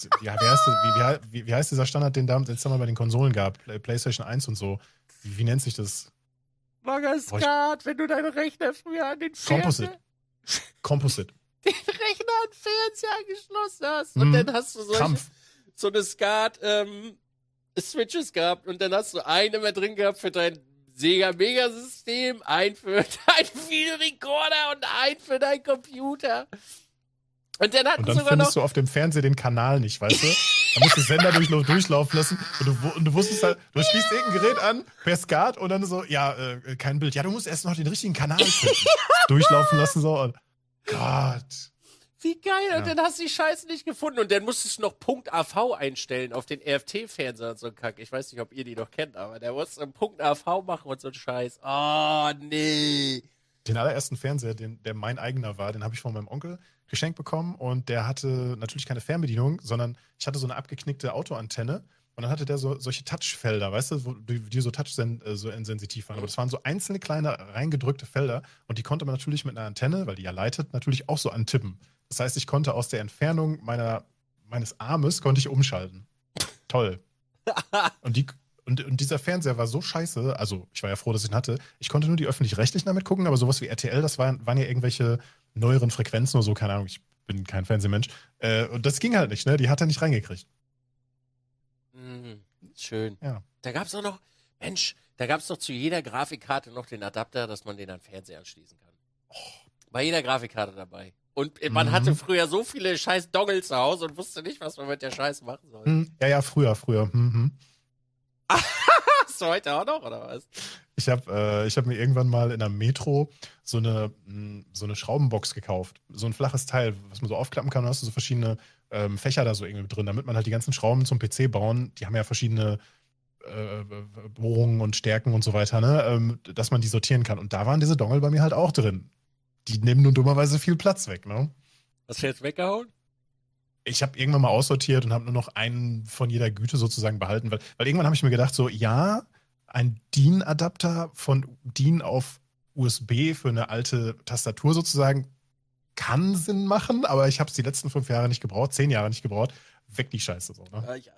diese ja, wie heißt, das, wie, wie, wie heißt dieser Standard, den da jetzt mal bei den Konsolen gab? Play- PlayStation 1 und so. Wie, wie nennt sich das? Magaskat, wenn du deinen Rechner früher an den. Fernseher, Composite. den Rechner den Fernseher angeschlossen hast. Und Mhm. dann hast du solche, so eine Skat, ähm, Switches gehabt und dann hast du eine mehr drin gehabt für dein Sega Mega System, ein für dein Videorekorder und ein für dein Computer. Und dann hatten Und dann sogar noch findest du auf dem Fernseher den Kanal nicht, weißt du? Da musst du Sender durch, durchlaufen lassen und du, und du wusstest halt, du schließt irgendein Gerät an per Skat und dann so, ja, äh, kein Bild. Ja, du musst erst noch den richtigen Kanal finden. durchlaufen lassen so und Gott. Wie geil, Ja. und dann hast du die Scheiße nicht gefunden und dann musstest du noch Punkt AV einstellen auf den RFT-Fernseher und so ein Kack. Ich weiß nicht, ob ihr die noch kennt, aber der musste einen Punkt AV machen und so ein Scheiß. Oh, nee. Den allerersten Fernseher, den, der mein eigener war, den habe ich von meinem Onkel geschenkt bekommen und der hatte natürlich keine Fernbedienung, sondern ich hatte so eine abgeknickte Autoantenne Und dann hatte der so solche Touchfelder, weißt du, wo, die, die so touch-sensitiv äh, waren. Aber das waren so einzelne kleine reingedrückte Felder und die konnte man natürlich mit einer Antenne, weil die ja leitet, natürlich auch so antippen. Das heißt, ich konnte aus der Entfernung meiner, meines Armes konnte ich umschalten. Toll. und, die, und, und dieser Fernseher war so scheiße, also ich war ja froh, dass ich ihn hatte. Ich konnte nur die öffentlich-rechtlichen damit gucken, aber sowas wie RTL, das waren, waren ja irgendwelche neueren Frequenzen oder so, keine Ahnung, ich bin kein Fernsehmensch. Äh, und das ging halt nicht, ne? Die hat er nicht reingekriegt. Mhm. Schön. Ja. Da gab es auch noch, Mensch, da gab es doch zu jeder Grafikkarte noch den Adapter, dass man den an Fernseher anschließen kann. Bei jeder Grafikkarte dabei. Und man Mhm. hatte früher so viele scheiß Dongles zu Hause und wusste nicht, was man mit der Scheiße machen soll. Hm, ja, ja, früher, früher. Hm, hm. Hast du heute auch noch, oder was? Ich habe äh, ich hab mir irgendwann mal in der Metro so eine, mh, so eine Schraubenbox gekauft. So ein flaches Teil, was man so aufklappen kann. Da hast du so verschiedene ähm, Fächer da so irgendwie drin, damit man halt die ganzen Schrauben zum PC bauen. Die haben ja verschiedene äh, Bohrungen und Stärken und so weiter, ne? Ähm, dass man die sortieren kann. Und da waren diese Dongle bei mir halt auch drin. Die nehmen nun dummerweise viel Platz weg, ne? Hast du jetzt weggehauen? Ich habe irgendwann mal aussortiert und habe nur noch einen von jeder Güte sozusagen behalten, weil, weil irgendwann habe ich mir gedacht, so, ja, ein DIN-Adapter von DIN auf USB für eine alte Tastatur sozusagen kann Sinn machen, aber ich habe es die letzten fünf Jahre nicht gebraucht, zehn Jahre nicht gebraucht. Weg die Scheiße so, ne? Ja, ich,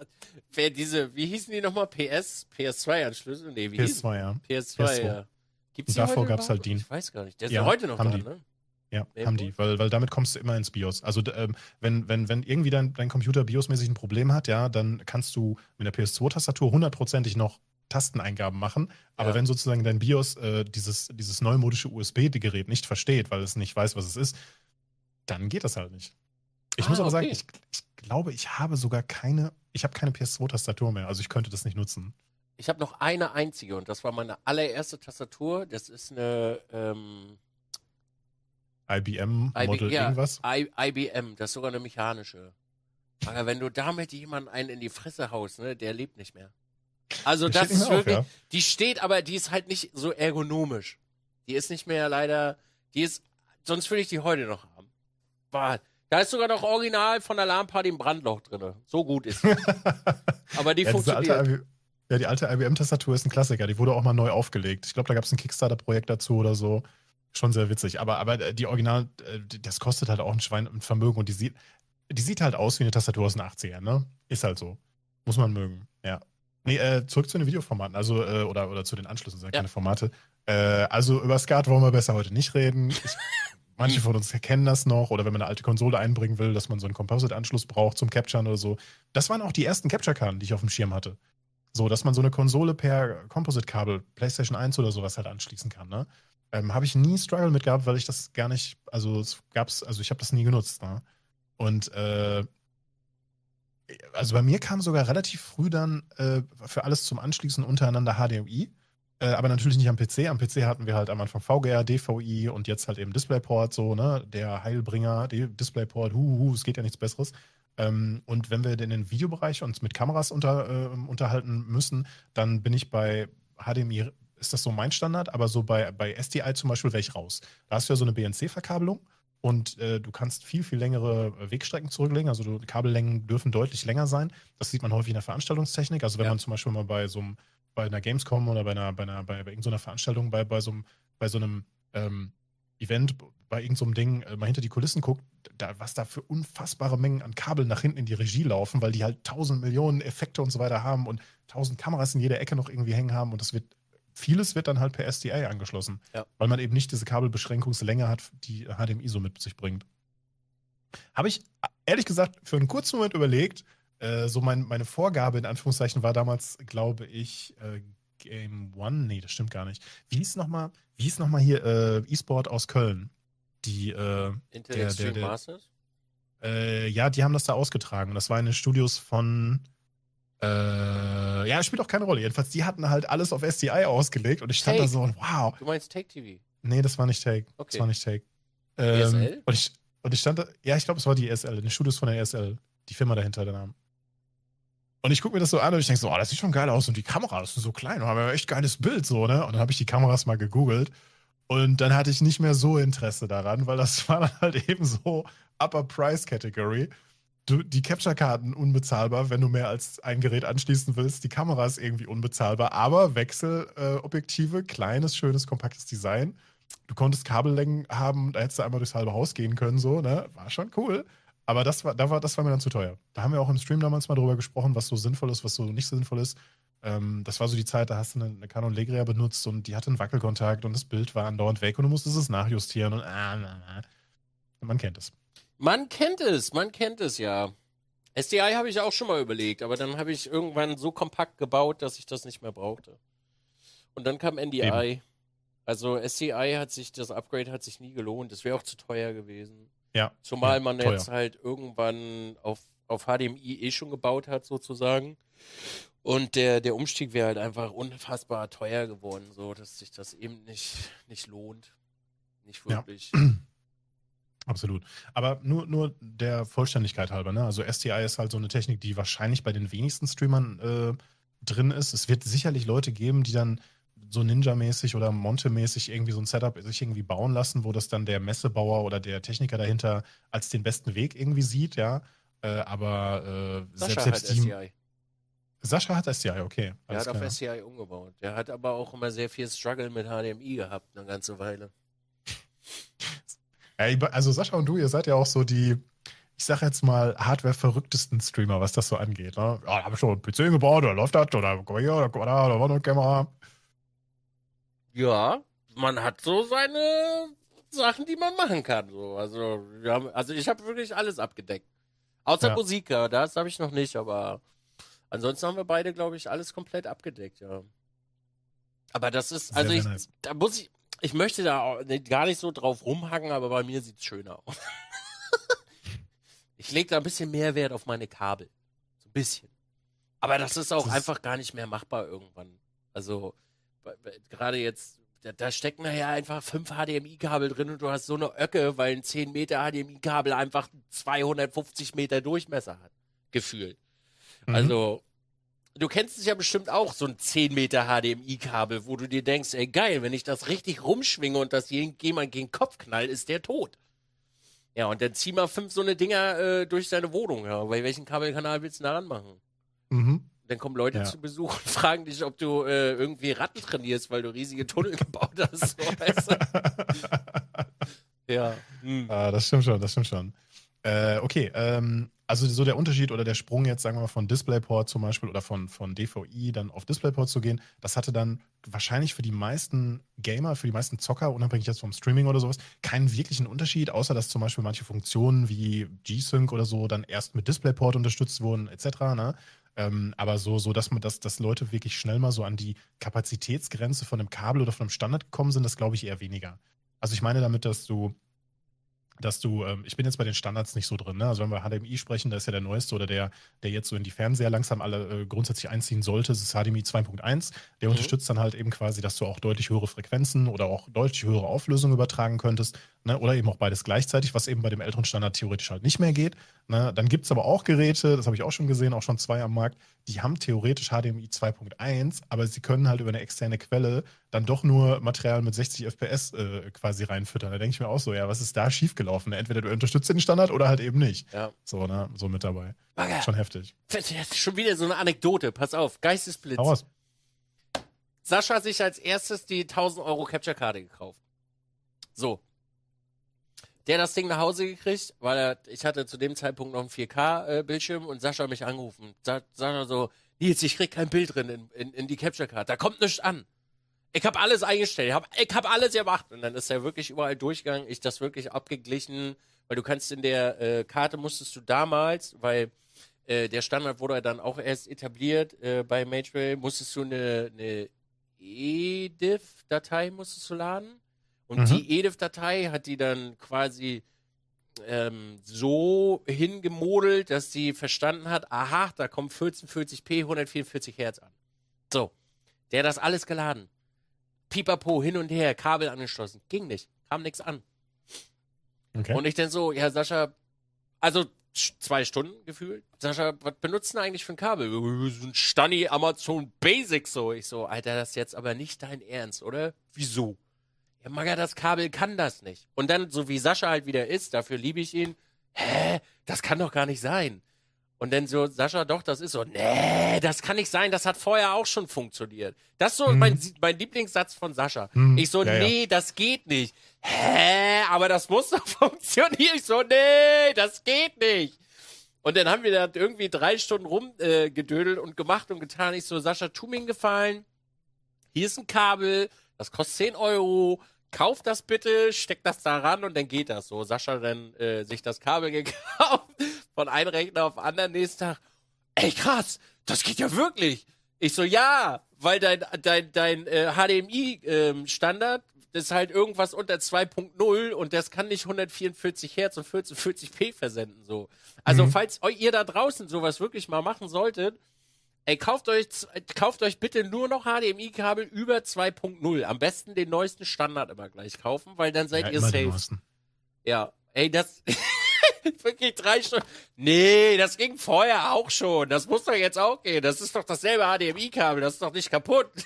wer diese, wie hießen die nochmal? PS? PS2-Anschlüsse? Nee, wie hießen PS2, ja. PS2, PS2. ja. Gibt's Und davor heute gab's halt? DIN. Ich weiß gar nicht. Der ist Ja, ja heute noch da, die. ne? Ja, Mainboard? haben die, weil, weil damit kommst du immer ins BIOS. Also ähm, wenn, wenn, wenn irgendwie dein, dein Computer BIOS-mäßig ein Problem hat, ja, dann kannst du mit der PS2-Tastatur hundertprozentig noch Tasteneingaben machen. Aber Ja. wenn sozusagen dein BIOS äh, dieses, dieses neumodische USB-Gerät nicht versteht, weil es nicht weiß, was es ist, dann geht das halt nicht. Ich Ah, muss aber sagen, okay. ich, ich glaube, ich habe sogar keine, ich habe keine PS2-Tastatur mehr, also ich könnte das nicht nutzen. Ich habe noch eine einzige und das war meine allererste Tastatur. Das ist eine ähm, IBM, IB Model ja, irgendwas. I IBM, das ist sogar eine mechanische. Aber wenn du damit jemanden einen in die Fresse haust, ne, der lebt nicht mehr. Also Die das nicht ist auf, wirklich, ja. die steht, aber die ist halt nicht so ergonomisch. Die ist nicht mehr leider, die ist, sonst würde ich die heute noch haben. Boah, da ist sogar noch original von Alarmparty ein Brandloch drin. So gut ist sie. Aber die ja, funktioniert. alte, IB ja, die alte IBM-Tastatur ist ein Klassiker. Die wurde auch mal neu aufgelegt. Ich glaube, da gab es ein Kickstarter-Projekt dazu oder so. Schon sehr witzig. Aber, aber äh, die Original, äh, das kostet halt auch ein Schwein ein Vermögen und die sieht, die sieht halt aus wie eine Tastatur aus den 80ern, ne? Ist halt so. Muss man mögen, ja. Nee, äh, zurück zu den Videoformaten, also, äh, oder, oder zu den Anschlüssen, sind Ja. keine Formate. Äh, also über Skat wollen wir besser heute nicht reden. Ich, manche von uns kennen das noch, oder wenn man eine alte Konsole einbringen will, dass man so einen Composite-Anschluss braucht zum Capturen oder so. Das waren auch die ersten Capture-Karten, die ich auf dem Schirm hatte. So, dass man so eine Konsole per Composite-Kabel, PlayStation 1 oder sowas halt anschließen kann, ne? Ähm, habe ich nie Struggle mit gehabt, weil ich das gar nicht, also es gab's, also ich habe das nie genutzt, ne? Und äh, also bei mir kam sogar relativ früh dann äh, für alles zum Anschließen untereinander HDMI, äh, aber natürlich nicht am PC. Am PC hatten wir halt am Anfang VGA, DVI und jetzt halt eben DisplayPort, so, ne? Der Heilbringer, DisplayPort, hu, hu, es geht ja nichts Besseres. Ähm, und wenn wir in den Videobereich uns mit Kameras unter, äh, unterhalten müssen, dann bin ich bei HDMI, ist das so mein Standard, aber so bei, bei SDI zum Beispiel wäre ich raus. Da hast du ja so eine BNC-Verkabelung und äh, du kannst viel, viel längere äh, Wegstrecken zurücklegen. Also du, Kabellängen dürfen deutlich länger sein. Das sieht man häufig in der Veranstaltungstechnik. Also wenn Ja. man zum Beispiel mal bei so einem, bei einer Gamescom oder bei einer, bei einer, bei, bei irgendeiner Veranstaltung, bei, bei so einem, bei so einem ähm, Event, bei irgendeinem so Ding äh, mal hinter die Kulissen guckt, da, was da für unfassbare Mengen an Kabeln nach hinten in die Regie laufen, weil die halt tausend Millionen Effekte und so weiter haben und tausend Kameras in jeder Ecke noch irgendwie hängen haben und das wird, vieles wird dann halt per SDI angeschlossen, Ja. weil man eben nicht diese Kabelbeschränkungslänge hat, die HDMI so mit sich bringt. Habe ich ehrlich gesagt für einen kurzen Moment überlegt, äh, so mein, meine Vorgabe in Anführungszeichen war damals, glaube ich, äh, Game One, nee, das stimmt gar nicht. Wie hieß nochmal, wie hieß hier äh, E-Sport aus Köln? Die, äh, Intel der- der- der- Masters? äh, ja, die haben das da ausgetragen. Das war in den Studios von. Äh, ja, spielt auch keine Rolle. Jedenfalls, die hatten halt alles auf SDI ausgelegt und ich stand da Take. so und wow. Du meinst Take TV? Nee, das war nicht Take. Das Okay. war nicht Take. Ähm, ESL? Und ich, und ich stand da, ja, ich glaube, es war die ESL, den Studios von der ESL. Die Firma dahinter, der Name. Und ich gucke mir das so an und ich denke so, oh, das sieht schon geil aus. Und die Kameras sind so klein und haben ja echt geiles Bild, so, ne? Und dann habe ich die Kameras mal gegoogelt. Und dann hatte ich nicht mehr so Interesse daran, weil das war dann halt eben so Upper Price Category. Du, die Capture-Karten unbezahlbar, wenn du mehr als ein Gerät anschließen willst. Die Kamera ist irgendwie unbezahlbar, aber Wechselobjektive, äh, kleines, schönes, kompaktes Design. Du konntest Kabellängen haben, da hättest du einmal durchs halbe Haus gehen können, so, ne? War schon cool. Aber das war, da war, das war mir dann zu teuer. Da haben wir auch im Stream damals mal drüber gesprochen, was so sinnvoll ist, was so nicht so sinnvoll ist. Ähm, das war so die Zeit, da hast du eine, eine Canon Legria benutzt und die hatte einen Wackelkontakt und das Bild war andauernd weg und du musstest es nachjustieren und ah, ah, ah. man kennt es. Man kennt es, man kennt es ja. SDI habe ich auch schon mal überlegt, aber dann habe ich irgendwann so kompakt gebaut, dass ich das nicht mehr brauchte. Und dann kam NDI. Eben. Also SDI hat sich, das Upgrade hat sich nie gelohnt. Das wäre auch zu teuer gewesen. Ja. Zumal ja, man teuer. jetzt halt irgendwann auf, auf HDMI eh schon gebaut hat, sozusagen. Und der, der Umstieg wäre halt einfach unfassbar teuer geworden, so dass sich das eben nicht, nicht lohnt. Nicht wirklich. Ja. Absolut. Aber nur, nur der Vollständigkeit halber, ne? Also STI ist halt so eine Technik, die wahrscheinlich bei den wenigsten Streamern äh, drin ist. Es wird sicherlich Leute geben, die dann so Ninja-mäßig oder Monte-mäßig irgendwie so ein Setup sich irgendwie bauen lassen, wo das dann der Messebauer oder der Techniker dahinter als den besten Weg irgendwie sieht, ja. Äh, aber äh, Sascha selbst, selbst hat die. SDI. Sascha hat STI, okay. Alles hat auf klar. SCI umgebaut. Der hat aber auch immer sehr viel Struggle mit HDMI gehabt, eine ganze Weile. Also Sascha und du, ihr seid ja auch so die, ich sag jetzt mal, Hardware-verrücktesten Streamer, was das so angeht. Ne? Ja, da hab ich schon einen PC gebaut, oder läuft das, oder guck mal hier, oder guck mal da, da war noch Kamera. Ja, man hat so seine Sachen, die man machen kann. So. Also, wir haben, also ich habe wirklich alles abgedeckt. Außer Ja. Musik, ja, das habe ich noch nicht, aber ansonsten haben wir beide, glaube ich, alles komplett abgedeckt, ja. Aber das ist, also ich, nice. da muss ich, ich möchte da gar nicht so drauf rumhacken, aber bei mir sieht's schöner aus. ich lege da ein bisschen mehr Wert auf meine Kabel. So ein bisschen. Aber das ist auch Das einfach gar nicht mehr machbar irgendwann. Also, gerade jetzt, da, da stecken nachher einfach fünf HDMI-Kabel drin und du hast so eine Öcke, weil ein 10 Meter HDMI-Kabel einfach 250 Meter Durchmesser hat. Gefühlt. Mhm. Also, du kennst es ja bestimmt auch, so ein 10 Meter HDMI-Kabel, wo du dir denkst, ey geil, wenn ich das richtig rumschwinge und das jemand gegen den Kopf knallt, ist der tot. Ja, und dann zieh mal fünf so eine Dinger äh, durch deine Wohnung. Ja. Bei welchen Kabelkanal willst du da ranmachen? Mhm. Dann kommen Leute Ja. zu Besuch und fragen dich, ob du äh, irgendwie Ratten trainierst, weil du riesige Tunnel gebaut hast. So, weißt du? Ja. Hm. Ah, das stimmt schon, das stimmt schon. Äh, okay, ähm, also so der Unterschied oder der Sprung jetzt, sagen wir mal, von DisplayPort zum Beispiel oder von, von DVI dann auf DisplayPort zu gehen, das hatte dann wahrscheinlich für die meisten Gamer, für die meisten Zocker, unabhängig jetzt vom Streaming oder sowas, keinen wirklichen Unterschied, außer dass zum Beispiel manche Funktionen wie G-Sync oder so dann erst mit DisplayPort unterstützt wurden, etc. Ne? Ähm, aber so, so dass man das, dass Leute wirklich schnell mal so an die Kapazitätsgrenze von einem Kabel oder von einem Standard gekommen sind, das glaube ich eher weniger. Also ich meine damit, dass du dass du, ähm, ich bin jetzt bei den Standards nicht so drin, ne? Also wenn wir HDMI sprechen, da ist ja der neueste oder der, der jetzt so in die Fernseher langsam alle äh, grundsätzlich einziehen sollte, das ist HDMI 2.1. Der Mhm. unterstützt dann halt eben quasi, dass du auch deutlich höhere Frequenzen oder auch deutlich höhere Auflösung übertragen könntest, ne? Oder eben auch beides gleichzeitig, was eben bei dem älteren Standard theoretisch halt nicht mehr geht. Ne? Dann gibt es aber auch Geräte, das habe ich auch schon gesehen, auch schon zwei am Markt, die haben theoretisch HDMI 2.1, aber sie können halt über eine externe Quelle dann doch nur Material mit 60 FPS äh, quasi reinfüttern. Da denke ich mir auch so, ja, was ist da schiefgelaufen? Entweder du unterstützt den Standard oder halt eben nicht. Ja. So, ne, so mit dabei. Bagger. Schon heftig. Das ist schon wieder so eine Anekdote. Pass auf. Geistesblitz. Hau raus. Sascha hat sich als erstes die 1000 Euro Capture-Karte gekauft. So. Der hat das Ding nach Hause gekriegt, weil er, ich hatte zu dem Zeitpunkt noch einen 4K-Bildschirm und Sascha hat mich angerufen. Sa Sascha so, Nils, ich krieg kein Bild drin in, in, in die Capture-Karte. Da kommt nichts an. Ich habe alles eingestellt, ich habe ich hab alles gemacht. Und dann ist er wirklich überall durchgegangen, ich das wirklich abgeglichen, weil du kannst in der äh, Karte musstest du damals, weil äh, der Standard wurde dann auch erst etabliert äh, bei Mageway, musstest du eine, eine EDIF-Datei musstest du laden. Und Mhm. die EDIF-Datei hat die dann quasi ähm, so hingemodelt, dass sie verstanden hat, aha, da kommt 1440p 144 Hertz an. So, der hat das alles geladen. Pipapo, hin und her, Kabel angeschlossen. Ging nicht, kam nichts an. Okay. Und ich dann so, ja, Sascha, also zwei Stunden gefühlt. Sascha, was benutzt denn eigentlich für ein Kabel? So ein Stani Amazon Basic so. Ich so, Alter, das ist jetzt aber nicht dein Ernst, oder? Wieso? Ja, Maga, das Kabel kann das nicht. Und dann, so wie Sascha halt wieder ist, dafür liebe ich ihn, hä, das kann doch gar nicht sein. Und dann so, Sascha, doch, das ist so, nee, das kann nicht sein, das hat vorher auch schon funktioniert. Das ist so Mhm. mein, mein Lieblingssatz von Sascha. Mhm, Ich so, ja, ja. nee, das geht nicht. Hä, aber das muss doch funktionieren. Ich so, nee, das geht nicht. Und dann haben wir da irgendwie drei Stunden rumgedödelt äh, und gemacht und getan. Ich so, Sascha, tu mir einen Gefallen. Hier ist ein Kabel, das kostet 10 Euro. Kauf das bitte, steck das da ran und dann geht das so. Sascha dann äh, sich das Kabel gekauft, von einem Rechner auf den anderen nächsten Tag. Ey, krass, das geht ja wirklich. Ich so, ja, weil dein, dein, dein äh, HDMI-Standard ist halt irgendwas unter 2.0 und das kann nicht 144 Hertz und 1440p versenden, so. Also, Mhm. falls ihr da draußen sowas wirklich mal machen solltet, ey, kauft euch, kauft euch bitte nur noch HDMI-Kabel über 2.0. Am besten den neuesten Standard immer gleich kaufen, weil dann seid ja, ihr safe. Ja, ey, das. Wirklich drei Stunden. Nee, das ging vorher auch schon. Das muss doch jetzt auch gehen. Das ist doch dasselbe HDMI-Kabel. Das ist doch nicht kaputt.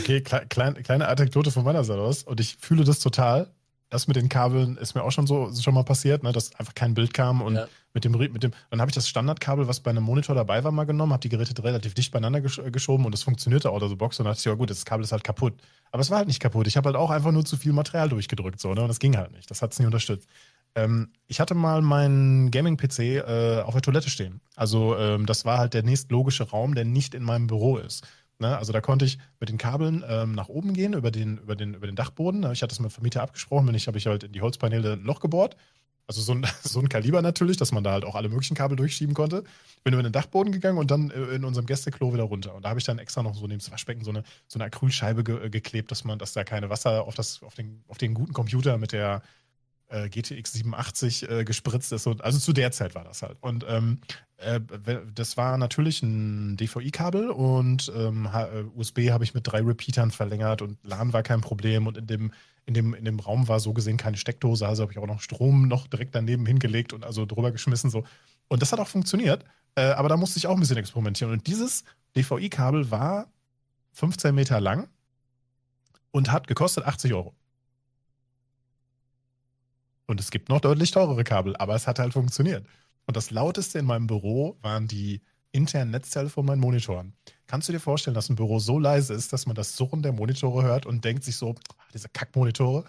Okay, klei klein, kleine Anekdote von meiner Seite aus. Und ich fühle das total. Das mit den Kabeln ist mir auch schon so schon mal passiert, ne, dass einfach kein Bild kam und Ja. mit dem mit dem dann habe ich das Standardkabel, was bei einem Monitor dabei war, mal genommen, habe die Geräte relativ dicht beieinander gesch geschoben und es funktionierte out of the box und dann dachte ich, ja gut, das Kabel ist halt kaputt. Aber es war halt nicht kaputt. Ich habe halt auch einfach nur zu viel Material durchgedrückt so, ne, und das ging halt nicht. Das hat es nicht unterstützt. Ähm, ich hatte mal meinen Gaming-PC äh, auf der Toilette stehen. Also ähm, das war halt der nächstlogische Raum, der nicht in meinem Büro ist. Ne? Also da konnte ich mit den Kabeln ähm, nach oben gehen, über den, über den, über den Dachboden. Ich hatte das mit dem Vermieter abgesprochen, bin ich, habe ich halt in die Holzpaneele ein Loch gebohrt. Also so ein, so ein Kaliber natürlich, dass man da halt auch alle möglichen Kabel durchschieben konnte. Bin über den Dachboden gegangen und dann äh, in unserem Gästeklo wieder runter. Und da habe ich dann extra noch so neben das Waschbecken so eine, so eine Acrylscheibe ge äh, geklebt, dass man, dass da keine Wasser auf, das, auf, den, auf den guten Computer mit der äh, GTX 87 äh, gespritzt ist. Und, also zu der Zeit war das halt. Und ähm, äh, das war natürlich ein DVI-Kabel und ähm, äh, USB habe ich mit drei Repeatern verlängert und LAN war kein Problem und in dem, in dem, in dem Raum war so gesehen keine Steckdose, also habe ich auch noch Strom noch direkt daneben hingelegt und also drüber geschmissen so. Und das hat auch funktioniert, äh, aber da musste ich auch ein bisschen experimentieren. Und dieses DVI-Kabel war 15 Meter lang und hat gekostet 80 Euro. Und es gibt noch deutlich teurere Kabel, aber es hat halt funktioniert. Und das lauteste in meinem Büro waren die internen Netzteile von meinen Monitoren. Kannst du dir vorstellen, dass ein Büro so leise ist, dass man das Surren der Monitore hört und denkt sich so, "Ah, diese Kackmonitore?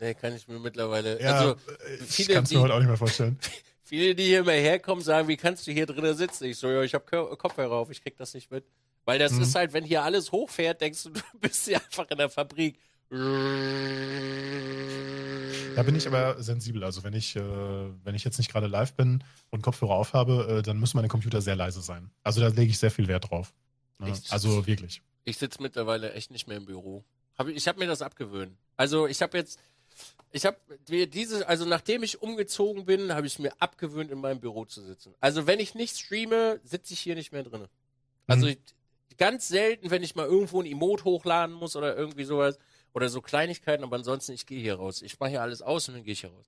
Nee, kann ich mir mittlerweile. Ja, also, äh, ich viele, kann es mir heute auch nicht mehr vorstellen. viele, die hier mal herkommen, sagen, wie kannst du hier drinnen sitzen? Ich so, ja, ich habe Kopfhörer auf, ich krieg das nicht mit. Weil das Mhm. ist halt, wenn hier alles hochfährt, denkst du, du bist hier einfach in der Fabrik. Da bin ich aber sensibel. Also wenn ich, äh, wenn ich jetzt nicht gerade live bin und Kopfhörer aufhabe, äh, dann müssen meine Computer sehr leise sein. Also da lege ich sehr viel Wert drauf. Ne? Echt? Also wirklich. Ich sitze mittlerweile echt nicht mehr im Büro. Hab, ich ich habe mir das abgewöhnt. Also ich habe jetzt, ich habe diese, also nachdem ich umgezogen bin, habe ich mir abgewöhnt, in meinem Büro zu sitzen. Also wenn ich nicht streame, sitze ich hier nicht mehr drin. Also Mhm. ich, ganz selten, wenn ich mal irgendwo ein Emote hochladen muss oder irgendwie sowas oder so Kleinigkeiten, aber ansonsten ich gehe hier raus. Ich mache hier alles aus und dann gehe ich hier raus.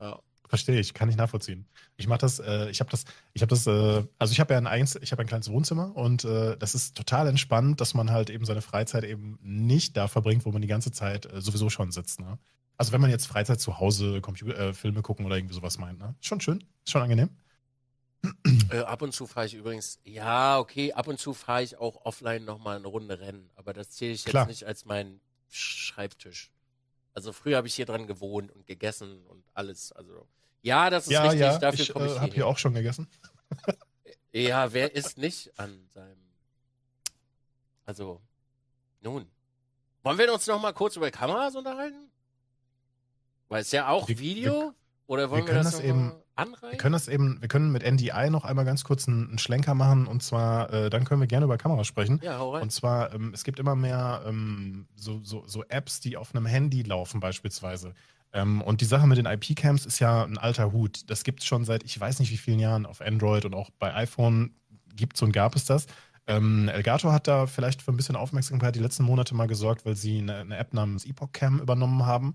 Ja. Verstehe ich, kann ich nachvollziehen. Ich mache das, äh, ich habe das, ich habe das, äh, also ich habe ja ein eins, ich habe ein kleines Wohnzimmer und äh, das ist total entspannt, dass man halt eben seine Freizeit eben nicht da verbringt, wo man die ganze Zeit äh, sowieso schon sitzt. Ne? Also wenn man jetzt Freizeit zu Hause, Computer, äh, Filme gucken oder irgendwie sowas meint, ne? Schon schön, schon angenehm. Äh, ab und zu fahre ich übrigens, ja, okay, ab und zu fahre ich auch offline nochmal eine Runde Rennen, aber das zähle ich jetzt Klar. nicht als mein Schreibtisch. Also früher habe ich hier dran gewohnt und gegessen und alles. Also ja, das ist ja, richtig, ja, dafür ich komme ich äh, habe hier auch schon gegessen. Ja, wer ist nicht an seinem. Also, nun. Wollen wir uns noch mal kurz über Kameras unterhalten? Weil es ja auch Video. Oder wollen wir wir, können das, das eben- mal anreißen? Wir können das eben, wir können mit NDI noch einmal ganz kurz einen, einen Schlenker machen und zwar, äh, dann können wir gerne über Kameras sprechen. ja, hau rein. Und zwar, ähm, es gibt immer mehr ähm, so, so, so Apps, die auf einem Handy laufen beispielsweise. Ähm, und die Sache mit den IP-Cams ist ja ein alter Hut. Das gibt es schon seit ich weiß nicht wie vielen Jahren auf Android und auch bei iPhone gibt es und gab es das. Ähm, Elgato hat da vielleicht für ein bisschen Aufmerksamkeit die letzten Monate mal gesorgt, weil sie eine, eine App namens Epoch Cam übernommen haben.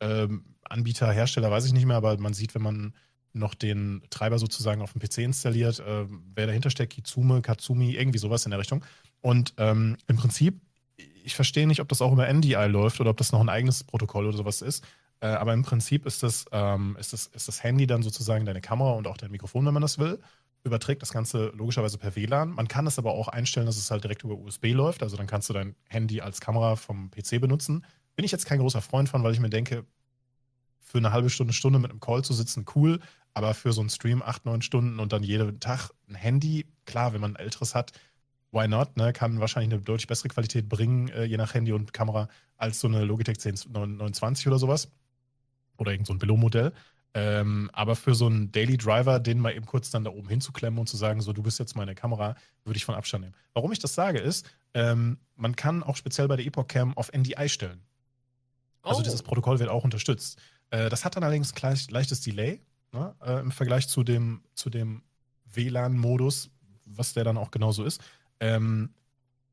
Ähm, Anbieter, Hersteller weiß ich nicht mehr, aber man sieht, wenn man noch den Treiber sozusagen auf dem PC installiert, äh, wer dahinter steckt, Kizume, Katsumi, irgendwie sowas in der Richtung. Und ähm, im Prinzip, ich verstehe nicht, ob das auch über NDI läuft oder ob das noch ein eigenes Protokoll oder sowas ist. Äh, aber im Prinzip ist das, ähm, ist, das, ist das Handy dann sozusagen deine Kamera und auch dein Mikrofon, wenn man das will. Überträgt das Ganze logischerweise per WLAN. Man kann es aber auch einstellen, dass es halt direkt über USB läuft. Also dann kannst du dein Handy als Kamera vom PC benutzen. Bin ich jetzt kein großer Freund von, weil ich mir denke, für eine halbe Stunde, Stunde mit einem Call zu sitzen, cool. Aber für so einen Stream acht, neun Stunden und dann jeden Tag ein Handy, klar, wenn man ein älteres hat, why not? Ne? Kann wahrscheinlich eine deutlich bessere Qualität bringen, äh, je nach Handy und Kamera, als so eine Logitech 1029 oder sowas. Oder irgend so ein Below-Modell. Ähm, aber für so einen Daily Driver, den mal eben kurz dann da oben hinzuklemmen und zu sagen, so, du bist jetzt meine Kamera, würde ich von Abstand nehmen. Warum ich das sage, ist, ähm, man kann auch speziell bei der Epoch Cam auf NDI stellen. Also Oh. dieses Protokoll wird auch unterstützt. Äh, das hat dann allerdings gleich, leichtes Delay ne, äh, im Vergleich zu dem, zu dem WLAN-Modus, was der dann auch genauso ist. Ähm,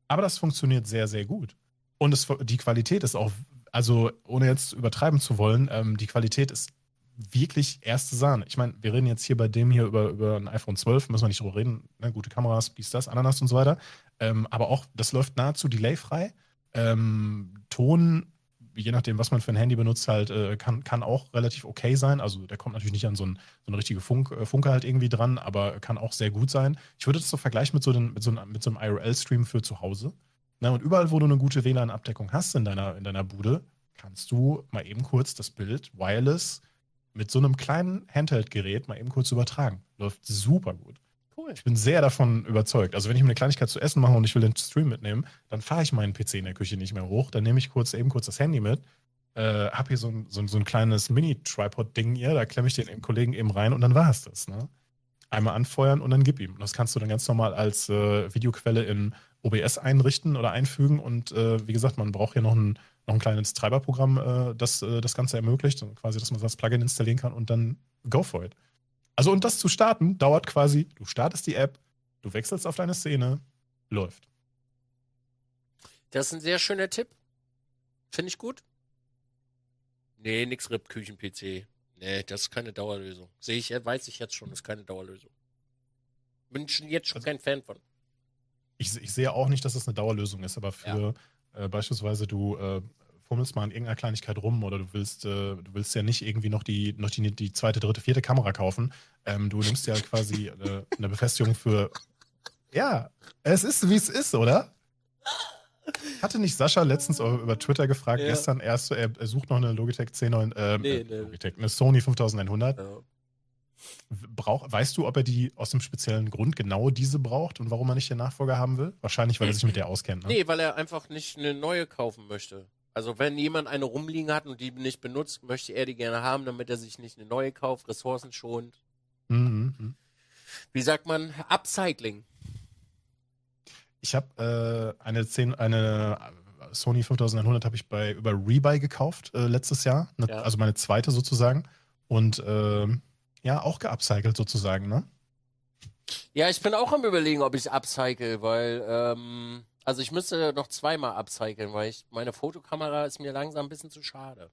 aber das funktioniert sehr, sehr gut. Und es, die Qualität ist auch, also ohne jetzt übertreiben zu wollen, ähm, die Qualität ist wirklich erste Sahne. Ich meine, wir reden jetzt hier bei dem hier über, über ein iPhone 12, müssen wir nicht drüber reden, ne? gute Kameras, dies, das, Ananas und so weiter. Ähm, aber auch, das läuft nahezu delayfrei. Ähm, Ton, je nachdem, was man für ein Handy benutzt, halt, äh, kann, kann auch relativ okay sein. Also der kommt natürlich nicht an so, ein, so eine richtige Funk, äh, Funke halt irgendwie dran, aber kann auch sehr gut sein. Ich würde das so vergleichen mit so, den, mit so, einem- mit so einem IRL-Stream für zu Hause. Na, und überall, wo du eine gute WLAN-Abdeckung hast in deiner, in deiner Bude, kannst du mal eben kurz das Bild wireless mit so einem kleinen Handheld-Gerät mal eben kurz übertragen. Läuft super gut. Cool. Ich bin sehr davon überzeugt. Also wenn ich mir eine Kleinigkeit zu essen mache und ich will den Stream mitnehmen, dann fahre ich meinen PC in der Küche nicht mehr hoch. Dann nehme ich kurz eben kurz das Handy mit, äh, habe hier so ein, so, ein- so ein kleines Mini-Tripod-Ding hier, da klemme ich den Kollegen eben rein und dann war es das. Ne? Einmal anfeuern und dann gib ihm. Und das kannst du dann ganz normal als äh, Videoquelle in OBS einrichten oder einfügen. Und äh, wie gesagt, man braucht hier noch ein, noch ein kleines Treiberprogramm, äh, das äh, das Ganze ermöglicht. Quasi, dass man das Plugin installieren kann und dann go for it. Also, und das zu starten, dauert quasi, du startest die App, du wechselst auf deine Szene, läuft. Das ist ein sehr schöner Tipp. Finde ich gut. Nee, nix Rippküchen-PC. Nee, das ist keine Dauerlösung. Sehe ich, weiß ich jetzt schon, ist keine Dauerlösung. Bin schon jetzt schon Also- kein Fan von. Ich, ich sehe auch nicht, dass das eine Dauerlösung ist, aber für äh, beispielsweise du äh, fummelst mal an irgendeiner Kleinigkeit rum oder du willst, äh, du willst ja nicht irgendwie noch die, noch die, die zweite, dritte, vierte Kamera kaufen. Ähm, du nimmst ja quasi äh, eine Befestigung für. Ja, es ist, wie es ist, oder? Hatte nicht Sascha letztens über Twitter gefragt, Ja. gestern erst, er, er sucht noch eine Logitech C9, äh, Nee, nee. Logitech, eine Sony 5100. Ja. Brauch, weißt du, ob er die aus dem speziellen Grund genau diese braucht und warum er nicht den Nachfolger haben will? Wahrscheinlich, weil er sich mit der auskennt. Ne? Nee, weil er einfach nicht eine neue kaufen möchte. Also wenn jemand eine rumliegen hat und die nicht benutzt, möchte er die gerne haben, damit er sich nicht eine neue kauft, Ressourcen schont. Mhm, mhm. Wie sagt man? Upcycling. Ich habe äh, eine, 10, eine äh, Sony 5100 habe ich bei über Rebuy gekauft äh, letztes Jahr, ne, Ja. also meine zweite sozusagen und ähm, ja auch geupcycelt sozusagen, ne? Ja, ich bin auch am überlegen, ob ich upcycle, weil, ähm, also ich müsste noch zweimal upcyclen, weil ich, meine Fotokamera ist mir langsam ein bisschen zu schade.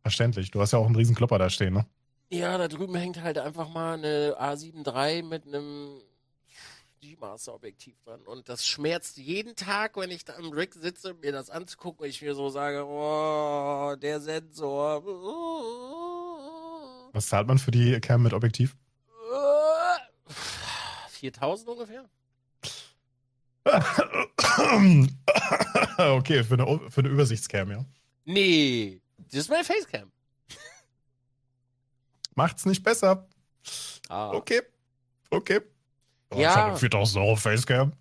Verständlich. Du hast ja auch einen riesen Klopper da stehen, ne? Ja, da drüben hängt halt einfach mal eine A7 III mit einem G-Master-Objektiv dran. Und das schmerzt jeden Tag, wenn ich da im Rig sitze, mir das anzugucken, und ich mir so sage, oh, der Sensor. Was zahlt man für die Cam mit Objektiv? 4000 ungefähr? Okay, für eine, für eine Übersichtscam, ja. Nee, das ist meine Facecam. Macht's nicht besser. Ah. Okay. Okay. Oh, Ja. Ich habe 4000 Euro Facecam.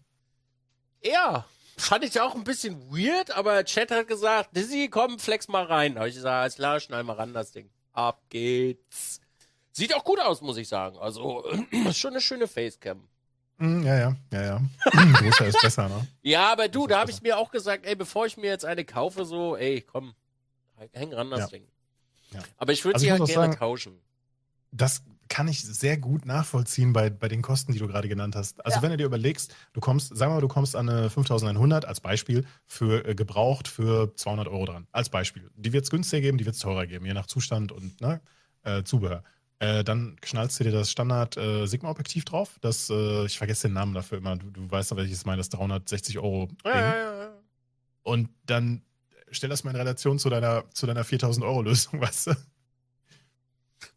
Ja, fand ich auch ein bisschen weird, aber Chat hat gesagt, Dizzy, komm, flex mal rein. Habe ich gesagt, alles klar, schnall mal ran, das Ding. Ab geht's. Sieht auch gut aus, muss ich sagen. Also, ist schon eine schöne Facecam. Hm, ja, ja, ja, ja. Größer ist besser, ne? Ja, aber du, da habe ich mir auch gesagt, ey, bevor ich mir jetzt eine kaufe, so, ey, komm, häng ran das Ja. Ding. Ja. Aber ich würde Also sie halt gerne sagen- tauschen. Das kann ich sehr gut nachvollziehen bei, bei den Kosten, die du gerade genannt hast. Also Ja. wenn du dir überlegst, du kommst, sagen wir mal, du kommst an eine 5100 als Beispiel für äh, gebraucht für 200 Euro dran. Als Beispiel. Die wird es günstiger geben, die wird es teurer geben, je nach Zustand und ne, äh, Zubehör. Äh, dann knallst du dir das Standard äh, Sigma-Objektiv drauf. Das, äh, ich vergesse den Namen dafür immer. Du, du weißt welches ich meine, das 360 Euro Ding. Ja, ja, ja. Und dann stell das mal in Relation zu deiner, zu deiner 4000 Euro Lösung, weißt du?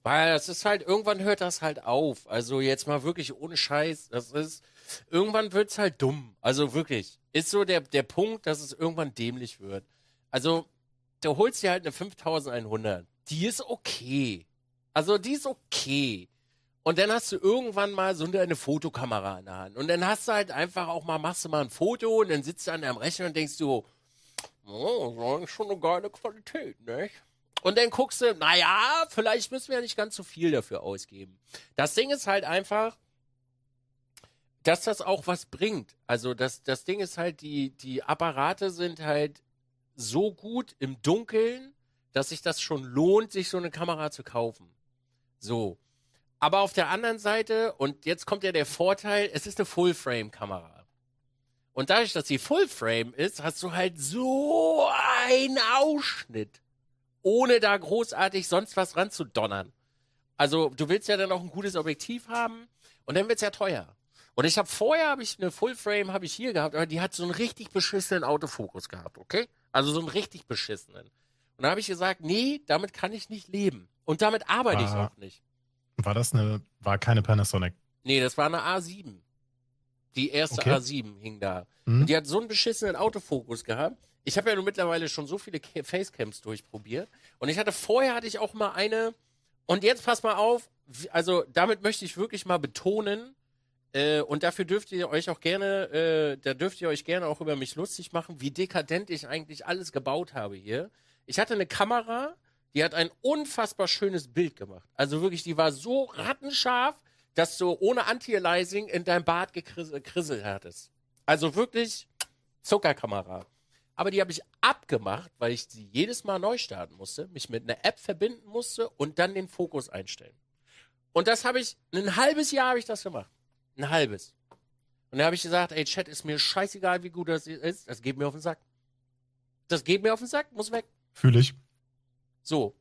Weil das ist halt, irgendwann hört das halt auf. Also jetzt mal wirklich ohne Scheiß. Das ist, irgendwann wird's halt dumm. Also wirklich. Ist so der, der Punkt, dass es irgendwann dämlich wird. Also, du holst dir halt eine 5100. Die ist okay. Also, die ist okay. Und dann hast du irgendwann mal so eine Fotokamera in der Hand. Und dann hast du halt einfach auch mal, machst du mal ein Foto und dann sitzt du an deinem Rechner und denkst du, oh, das ist schon eine geile Qualität, ne? Und dann guckst du, naja, vielleicht müssen wir ja nicht ganz so viel dafür ausgeben. Das Ding ist halt einfach, dass das auch was bringt. Also das, das Ding ist halt, die, die Apparate sind halt so gut im Dunkeln, dass sich das schon lohnt, sich so eine Kamera zu kaufen. So. Aber auf der anderen Seite, und jetzt kommt ja der Vorteil, es ist eine Full-Frame-Kamera. Und dadurch, dass sie Full-Frame ist, hast du halt so einen Ausschnitt, ohne da großartig sonst was ranzudonnern. Also, du willst ja dann auch ein gutes Objektiv haben und dann wird's ja teuer. Und ich habe vorher habe ich eine Full-Frame habe ich hier gehabt, aber die hat so einen richtig beschissenen Autofokus gehabt, okay? Also so einen richtig beschissenen. Und da habe ich gesagt, nee, damit kann ich nicht leben. Und damit arbeite ich Ah. auch nicht. War das eine, war keine Panasonic? Nee, das war eine A7. Die erste Okay. A7 hing da. Hm? Und die hat so einen beschissenen Autofokus gehabt. Ich habe ja nun mittlerweile schon so viele Ca- Facecams durchprobiert. Und ich hatte vorher hatte ich auch mal eine. Und jetzt pass mal auf. Also damit möchte ich wirklich mal betonen. Äh, und dafür dürft ihr euch auch gerne, äh, da dürft ihr euch gerne auch über mich lustig machen, wie dekadent ich eigentlich alles gebaut habe hier. Ich hatte eine Kamera, die hat ein unfassbar schönes Bild gemacht. Also wirklich, die war so rattenscharf, dass du ohne Anti-Aliasing in dein Bart gekrisselt hattest. Also wirklich Zuckerkamera. Aber die habe ich abgemacht, weil ich sie jedes Mal neu starten musste, mich mit einer App verbinden musste und dann den Fokus einstellen. Und das habe ich, ein halbes Jahr habe ich das gemacht. Ein halbes. Und dann habe ich gesagt, ey, Chat, ist mir scheißegal, wie gut das ist. Das geht mir auf den Sack. Das geht mir auf den Sack, muss weg. Fühle ich. So.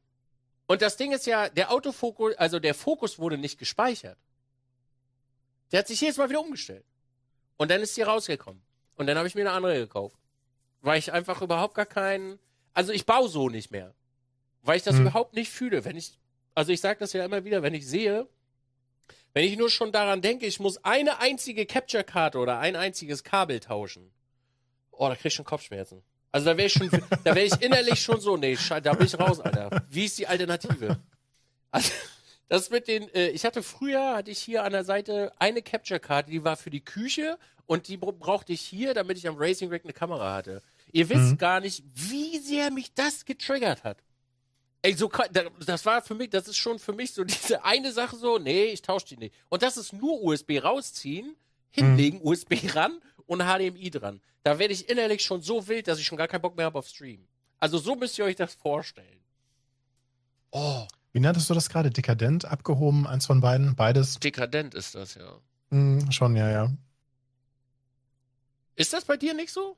Und das Ding ist ja, der Autofokus, also der Fokus wurde nicht gespeichert. Der hat sich jedes Mal wieder umgestellt. Und dann ist die rausgekommen. Und dann habe ich mir eine andere gekauft. Weil ich einfach überhaupt gar keinen. Also ich baue so nicht mehr. Weil ich das Hm. überhaupt nicht fühle. Wenn ich, also ich sage das ja immer wieder, wenn ich sehe, wenn ich nur schon daran denke, ich muss eine einzige Capture-Karte oder ein einziges Kabel tauschen. Oh, da krieg ich schon Kopfschmerzen. Also da wäre ich schon, da wäre ich innerlich schon so, nee, da bin ich raus, Alter. Wie ist die Alternative? Also, das mit den, äh, ich hatte früher, hatte ich hier an der Seite eine Capture-Karte, die war für die Küche und die bra- brauchte ich hier, damit ich am Racing Rack eine Kamera hatte. Ihr wisst Mhm. gar nicht, wie sehr mich das getriggert hat. Ey, so, das war für mich, das ist schon für mich so diese eine Sache so, nee, ich tausche die nicht. Und das ist nur USB rausziehen, hinlegen, USB ran und HDMI dran. Da werde ich innerlich schon so wild, dass ich schon gar keinen Bock mehr habe auf Stream. Also so müsst ihr euch das vorstellen. Oh, Wie nanntest du das gerade? Dekadent, abgehoben, eins von beiden? Beides? dekadent ist das ja. Hm, schon, ja, ja. Ist das bei dir nicht so?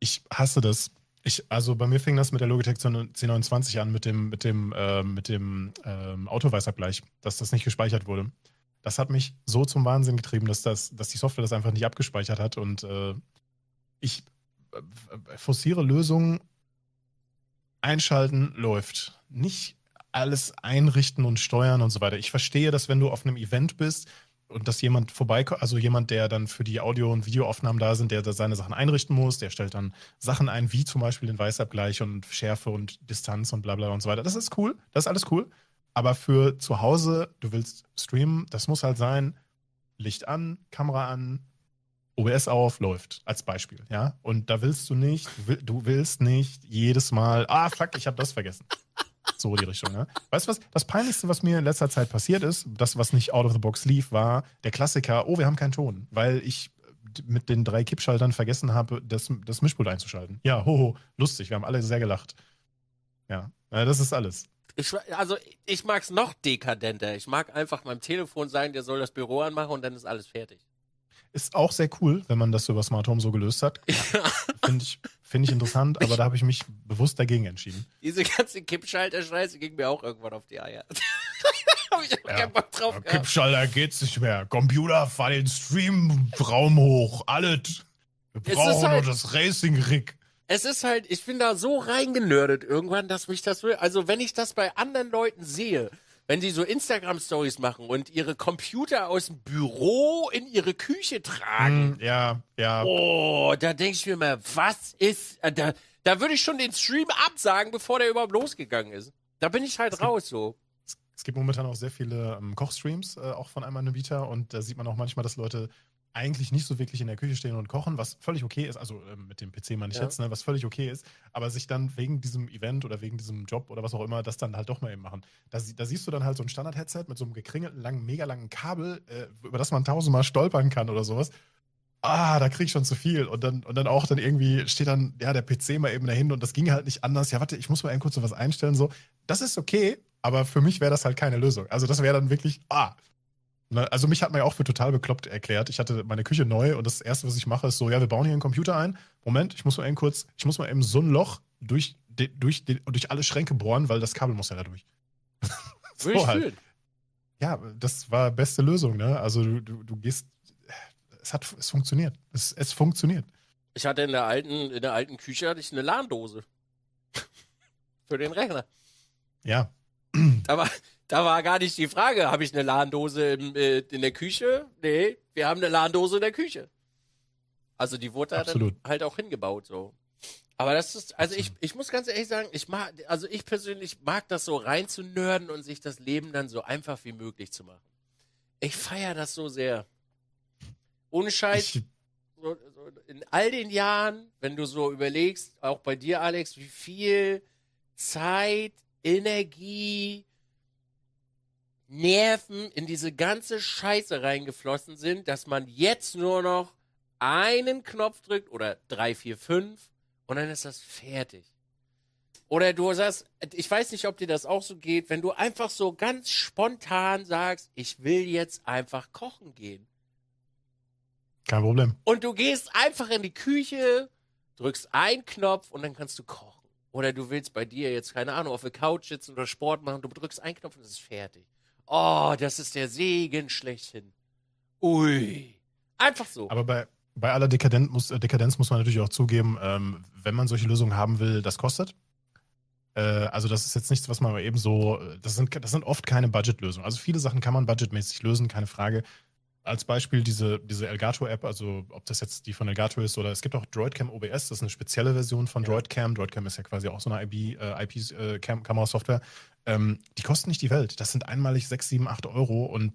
Ich hasse das. Ich, also bei mir fing das mit der Logitech C29 an, mit dem, mit dem, äh, mit dem ähm, Autoweißabgleich, dass das nicht gespeichert wurde. Das hat mich so zum Wahnsinn getrieben, dass, das, dass die Software das einfach nicht abgespeichert hat. Und äh, ich äh, forciere Lösungen, einschalten, läuft. Nicht alles einrichten und steuern und so weiter. Ich verstehe, dass wenn du auf einem Event bist, und dass jemand vorbeikommt, also jemand, der dann für die Audio- und Videoaufnahmen da sind, der da seine Sachen einrichten muss, der stellt dann Sachen ein, wie zum Beispiel den Weißabgleich und Schärfe und Distanz und bla bla und so weiter. Das ist cool, das ist alles cool. Aber für zu Hause, du willst streamen, das muss halt sein, Licht an, Kamera an, OBS auf, läuft, als Beispiel, ja. Und da willst du nicht, du will- du willst nicht jedes Mal, ah fuck, ich habe das vergessen. So die Richtung, ne? Weißt du was? Das Peinlichste, was mir in letzter Zeit passiert ist, das, was nicht out of the box lief, war der Klassiker, oh, wir haben keinen Ton, weil ich mit den drei Kippschaltern vergessen habe, das, das Mischpult einzuschalten. Ja, hoho, lustig, wir haben alle sehr gelacht. Ja, äh, das ist alles. Ich, also ich mag's noch dekadenter. Ich mag einfach meinem Telefon sagen, der soll das Büro anmachen und dann ist alles fertig. Ist auch sehr cool, wenn man das über Smart Home so gelöst hat. Finde ich, find ich interessant, aber da habe ich mich bewusst dagegen entschieden. Diese ganze Kippschalter-Scheiße ging mir auch irgendwann auf die Eier. Hab ich auch Ja. keinen Bock drauf gehabt. Kippschalter geht's nicht mehr. Computer, fahr den Stream-Raum hoch. Alles. Wir Es brauchen halt- nur das Racing-Rig. Es ist halt, ich bin da so reingenördet irgendwann, dass mich das will. Also wenn ich das bei anderen Leuten sehe, wenn sie so Instagram-Stories machen und ihre Computer aus dem Büro in ihre Küche tragen. Mm, ja, ja. Oh, da denke ich mir mal, was ist, äh, da, da würde ich schon den Stream absagen, bevor der überhaupt losgegangen ist. Da bin ich halt Es raus so. Es gibt momentan auch sehr viele ähm, Kochstreams, äh, auch von einem Anbieter. Und da sieht man auch manchmal, dass Leute eigentlich nicht so wirklich in der Küche stehen und kochen, was völlig okay ist. Also ähm, mit dem PC meine ich Ja. jetzt, ne, was völlig okay ist. Aber sich dann wegen diesem Event oder wegen diesem Job oder was auch immer, das dann halt doch mal eben machen. Da, da siehst du dann halt so ein Standard-Headset mit so einem gekringelten, langen, mega langen Kabel, äh, über das man tausendmal stolpern kann oder sowas. Ah, da krieg ich schon zu viel. Und dann, und dann auch dann irgendwie steht dann, ja, der PC mal eben dahin und das ging halt nicht anders. Ja, warte, ich muss mal eben kurz so was einstellen. So, das ist okay, aber für mich wäre das halt keine Lösung. Also, das wäre dann wirklich, ah. Ne, Also, mich hat man ja auch für total bekloppt erklärt. Ich hatte meine Küche neu und das erste, was ich mache, ist so, ja, wir bauen hier einen Computer ein. Moment, ich muss mal eben kurz, ich muss mal eben so ein Loch durch, durch, durch alle Schränke bohren, weil das Kabel muss ja da durch. Würde ich halt. fühlen. Ja, das war beste Lösung, ne? Also, du, du, du gehst, es hat, es funktioniert. Es, es funktioniert. Ich hatte in der alten, in der alten Küche hatte ich eine LAN-Dose. Für den Rechner. Ja. War, da war gar nicht die Frage, habe ich eine LAN-Dose im, äh, in der Küche? Nee, wir haben eine LAN-Dose in der Küche. Also die wurde da dann halt auch hingebaut so. Aber das ist, also ich, ich muss ganz ehrlich sagen, ich mag, also ich persönlich mag das so rein zu nörden und sich das Leben dann so einfach wie möglich zu machen. Ich feiere das so sehr. Ohne Scheiß, so, so in all den Jahren, wenn du so überlegst, auch bei dir, Alex, wie viel Zeit, Energie, Nerven in diese ganze Scheiße reingeflossen sind, dass man jetzt nur noch einen Knopf drückt oder drei, vier, fünf und dann ist das fertig. Oder du sagst, ich weiß nicht, ob dir das auch so geht, wenn du einfach so ganz spontan sagst, ich will jetzt einfach kochen gehen. kein Problem. Und du gehst einfach in die Küche, drückst einen Knopf und dann kannst du kochen. Oder du willst bei dir jetzt, keine Ahnung, auf der Couch sitzen oder Sport machen, du drückst einen Knopf und es ist fertig. Oh, das ist der Segen schlechthin. Ui. Einfach so. Aber bei, bei aller Dekadenz muss, äh, Dekadenz muss man natürlich auch zugeben, ähm, wenn man solche Lösungen haben will, das kostet. Äh, also das ist jetzt nichts, was man eben so, äh, das sind, das sind oft keine Budgetlösungen. Also viele Sachen kann man budgetmäßig lösen, keine Frage. Als Beispiel diese, diese Elgato-App, also ob das jetzt die von Elgato ist oder es gibt auch DroidCam OBS, das ist eine spezielle Version von Ja. DroidCam. DroidCam ist ja quasi auch so eine IP, äh, IP-Kamerasoftware. Ähm, die kosten nicht die Welt. Das sind einmalig 6, 7, 8 Euro und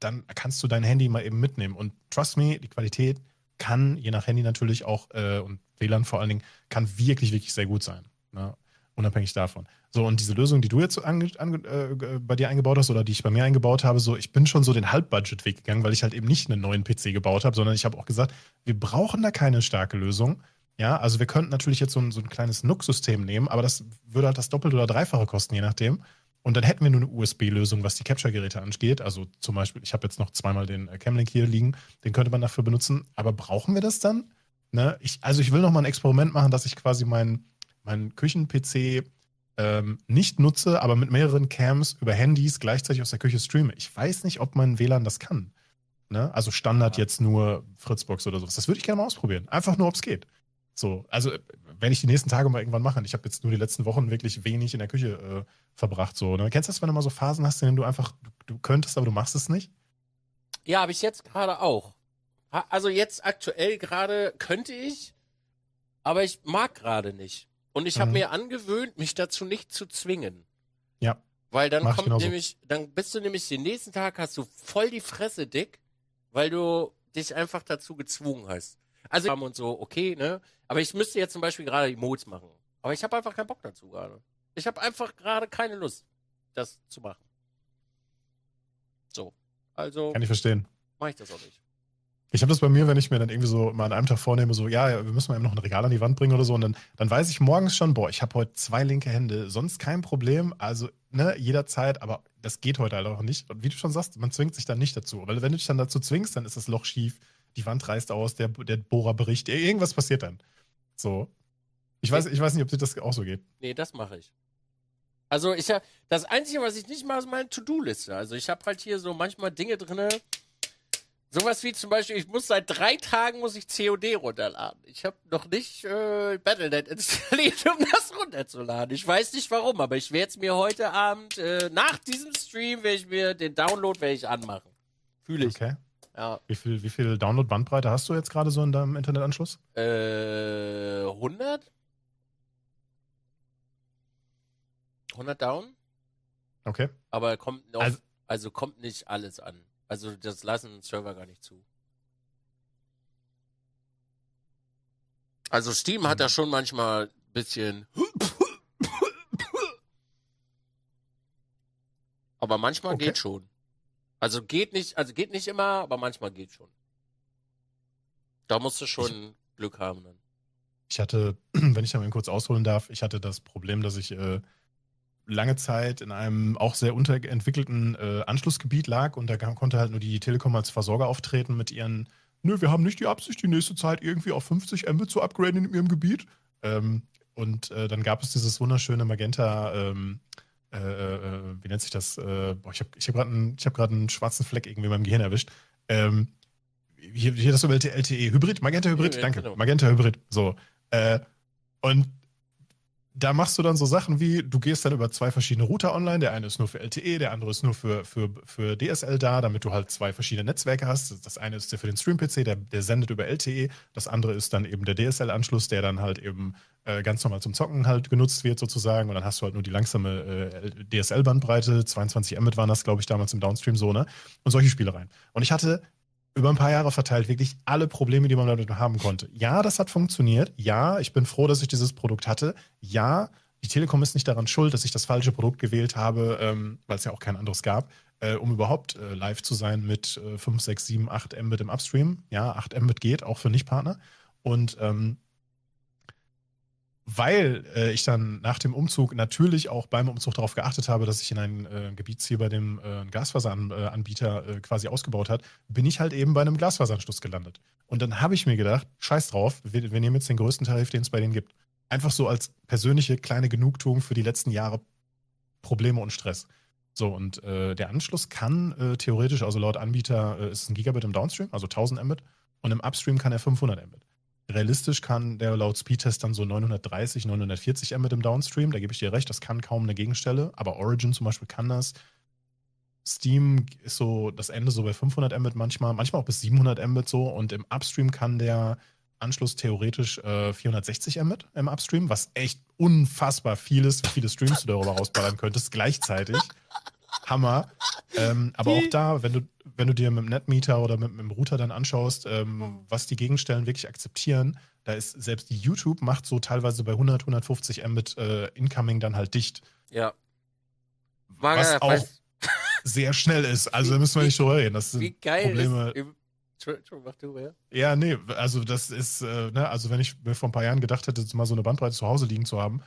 dann kannst du dein Handy mal eben mitnehmen. Und trust me, die Qualität kann, je nach Handy natürlich auch äh, und WLAN vor allen Dingen, kann wirklich, wirklich sehr gut sein. Ne? Unabhängig davon. So, und diese Lösung, die du jetzt ange, ange, äh, bei dir eingebaut hast oder die ich bei mir eingebaut habe, so, ich bin schon so den Halbbudget-Weg gegangen, weil ich halt eben nicht einen neuen PC gebaut habe, sondern ich habe auch gesagt, wir brauchen da keine starke Lösung. Ja, also wir könnten natürlich jetzt so ein, so ein kleines NUC-System nehmen, aber das würde halt das Doppelte oder Dreifache kosten, je nachdem. Und dann hätten wir nur eine USB-Lösung, was die Capture-Geräte angeht. Also zum Beispiel, ich habe jetzt noch zweimal den äh, Camlink hier liegen, den könnte man dafür benutzen. Aber brauchen wir das dann? Ne? Ich, also ich will noch mal ein Experiment machen, dass ich quasi meinen mein Küchen-PC ähm, nicht nutze, aber mit mehreren Cams über Handys gleichzeitig aus der Küche streame. Ich weiß nicht, ob mein WLAN das kann. Ne? Also Standard Ja. jetzt nur Fritzbox oder sowas. Das würde ich gerne mal ausprobieren. Einfach nur, ob es geht. So, also äh, werde ich die nächsten Tage mal irgendwann machen. Ich habe jetzt nur die letzten Wochen wirklich wenig in der Küche äh, verbracht. So, ne? Kennst du das, wenn du mal so Phasen hast, in denen du einfach, du, du könntest, aber du machst es nicht? Ja, habe ich jetzt gerade auch. Also jetzt aktuell gerade könnte ich, aber ich mag gerade nicht. Und ich habe Mhm. mir angewöhnt, mich dazu nicht zu zwingen. Ja. Weil dann Mach kommt genauso. nämlich, dann bist du nämlich den nächsten Tag hast du voll die Fresse dick, weil du dich einfach dazu gezwungen hast. Also und so, okay, ne? Aber ich müsste jetzt zum Beispiel gerade die Modes machen. Aber ich habe einfach keinen Bock dazu gerade. Ich habe einfach gerade keine Lust, das zu machen. So. Also Kann ich verstehen. mache ich das auch nicht. Ich habe das bei mir, wenn ich mir dann irgendwie so mal an einem Tag vornehme, so, ja, ja, wir müssen mal eben noch ein Regal an die Wand bringen oder so, und dann, dann weiß ich morgens schon, boah, ich habe heute zwei linke Hände, sonst kein Problem, also, ne, jederzeit, aber das geht heute halt auch nicht. Und wie du schon sagst, man zwingt sich dann nicht dazu, weil wenn du dich dann dazu zwingst, dann ist das Loch schief, die Wand reißt aus, der, der Bohrer bricht, irgendwas passiert dann. So. Ich weiß, ich weiß nicht, ob dir das auch so geht. Nee, das mache ich. Also ich habe das Einzige, was ich nicht mache, ist meine To-Do-Liste. Also ich habe halt hier so manchmal Dinge drinne, Sowas wie zum Beispiel, ich muss seit drei Tagen muss ich COD runterladen. Ich habe noch nicht äh, Battle.net installiert, um das runterzuladen. Ich weiß nicht warum, aber ich werde es mir heute Abend, äh, nach diesem Stream, werde ich mir den Download werde ich anmachen. Fühle ich. Okay. Ja. Wie viel, wie viel Download-Bandbreite hast du jetzt gerade so in deinem Internetanschluss? Äh, 100? 100 down? Okay. Aber kommt noch, Also- also, kommt nicht alles an. Also das lassen Server gar nicht zu. Also Steam hat da schon manchmal ein bisschen. Aber manchmal Okay. geht schon. Also geht nicht, also geht nicht immer, aber manchmal geht schon. Da musst du schon Glück haben dann. Ich hatte, wenn ich da mal kurz ausholen darf, ich hatte das Problem, dass ich äh, lange Zeit in einem auch sehr unterentwickelten äh, Anschlussgebiet lag und da konnte halt nur die Telekom als Versorger auftreten mit ihren, nö, wir haben nicht die Absicht, die nächste Zeit irgendwie auf 50 Mbit zu upgraden in ihrem Gebiet. Ähm, und äh, dann gab es dieses wunderschöne Magenta, ähm, äh, äh, wie nennt sich das? Äh, boah, ich habe ich hab gerade einen, hab einen schwarzen Fleck irgendwie in meinem Gehirn erwischt. Ähm, hier, hier das LTE, LTE, Hybrid, Magenta Hybrid, Ja, danke. genau. Magenta Hybrid, so. Äh, und da machst du dann so Sachen wie, du gehst dann über zwei verschiedene Router online. Der eine ist nur für LTE, der andere ist nur für, für, für DSL da, damit du halt zwei verschiedene Netzwerke hast. Das eine ist der für den Stream-PC, der, der sendet über LTE. Das andere ist dann eben der DSL-Anschluss, der dann halt eben äh, ganz normal zum Zocken halt genutzt wird sozusagen. Und dann hast du halt nur die langsame äh, DSL-Bandbreite. 22 Mbit waren das, glaube ich, damals im Downstream so, ne? Und solche Spielereien. Und ich hatte über ein paar Jahre verteilt wirklich alle Probleme, die man damit haben konnte. Ja, das hat funktioniert. Ja, ich bin froh, dass ich dieses Produkt hatte. Ja, die Telekom ist nicht daran schuld, dass ich das falsche Produkt gewählt habe, ähm, weil es ja auch kein anderes gab, äh, um überhaupt äh, live zu sein mit äh, 5, 6, 7, 8 Mbit im Upstream. Ja, 8 Mbit geht, auch für Nicht-Partner. Und ähm, weil äh, ich dann nach dem Umzug natürlich auch beim Umzug darauf geachtet habe, dass ich in ein äh, Gebiet ziehe, bei dem äh, Glasfaseranbieter äh, quasi ausgebaut hat, bin ich halt eben bei einem Glasfaseranschluss gelandet. Und dann habe ich mir gedacht, scheiß drauf, wir, wir nehmen jetzt den größten Tarif, den es bei denen gibt. Einfach so als persönliche kleine Genugtuung für die letzten Jahre Probleme und Stress. So, und äh, der Anschluss kann äh, theoretisch, also laut Anbieter, äh, ist es ein Gigabit im Downstream, also 1000 Mbit, und im Upstream kann er 500 Mbit. Realistisch kann der laut Speedtest dann so 930, 940 Mbit im Downstream. Da gebe ich dir recht, das kann kaum eine Gegenstelle. Aber Origin zum Beispiel kann das. Steam ist so das Ende so bei 500 Mbit manchmal, manchmal auch bis 700 Mbit so. Und im Upstream kann der Anschluss theoretisch äh, 460 Mbit im Upstream, was echt unfassbar viel ist, wie viele Streams du darüber rausballern könntest gleichzeitig. Hammer. Ähm, aber auch da, wenn du, wenn du dir mit dem Netmeter oder mit, mit dem Router dann anschaust, ähm, was die Gegenstellen wirklich akzeptieren, da ist selbst die YouTube macht so teilweise bei 100, 150 Mbit äh, Incoming dann halt dicht. Ja. Was auch weiß- Sehr schnell ist. Also da müssen wir nicht drüber reden. Das sind wie geil Probleme. ist. Im, Entschuldigung, mach du, ja? Ja, nee, also das ist, äh, ne, also wenn ich mir vor ein paar Jahren gedacht hätte, mal so eine Bandbreite zu Hause liegen zu haben,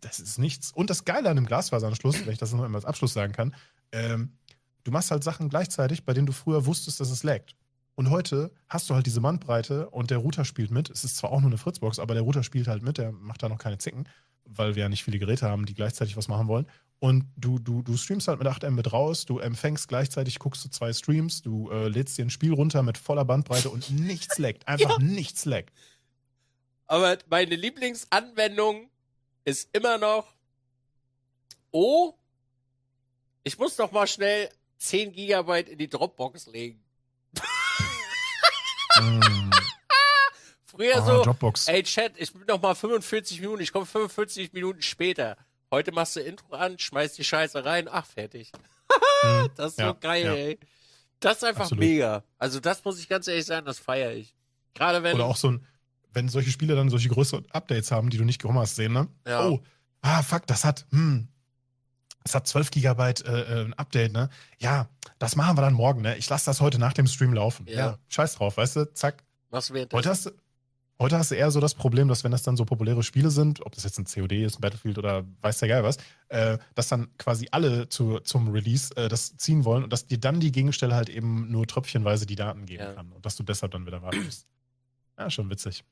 das ist nichts. Und das Geile an dem Glasfaseranschluss, wenn ich das noch einmal als Abschluss sagen kann, ähm, du machst halt Sachen gleichzeitig, bei denen du früher wusstest, dass es laggt. Und heute hast du halt diese Bandbreite und der Router spielt mit. Es ist zwar auch nur eine Fritzbox, aber der Router spielt halt mit, der macht da noch keine Zicken, weil wir ja nicht viele Geräte haben, die gleichzeitig was machen wollen. Und du, du, du streamst halt mit 8 Mbit raus, du empfängst gleichzeitig, guckst du zwei Streams, du äh, lädst dir ein Spiel runter mit voller Bandbreite und nichts laggt. Einfach nichts laggt. Aber meine Lieblingsanwendung ist immer noch. Oh, ich muss doch mal schnell 10 Gigabyte in die Dropbox legen. Mm. Früher Ah, so, Dropbox. ey Chat, ich bin noch mal 45 Minuten, ich komme 45 Minuten später. Heute machst du Intro an, schmeißt die Scheiße rein, ach, fertig. Mhm. Das ist so Ja, geil, ja. ey. Das ist einfach Absolut. mega. Also das muss ich ganz ehrlich sagen, das feiere ich. Gerade wenn. Oder auch so ein, wenn solche Spiele dann solche größeren Updates haben, die du nicht gekommen hast, sehen, ne? Ja. Oh, ah, fuck, das hat, hm, das hat 12 Gigabyte äh, äh, ein Update, ne? Ja, das machen wir dann morgen, ne? Ich lasse das heute nach dem Stream laufen. Ja. Ja. scheiß drauf, weißt du? Zack. was wird Heute hast, du, heute hast du eher so das Problem, dass wenn das dann so populäre Spiele sind, ob das jetzt ein COD ist, ein Battlefield oder weiß der geil was, äh, dass dann quasi alle zu, zum Release äh, das ziehen wollen und dass dir dann die Gegenstelle halt eben nur tröpfchenweise die Daten geben Ja. kann und dass du deshalb dann wieder warten musst. Ja, schon witzig.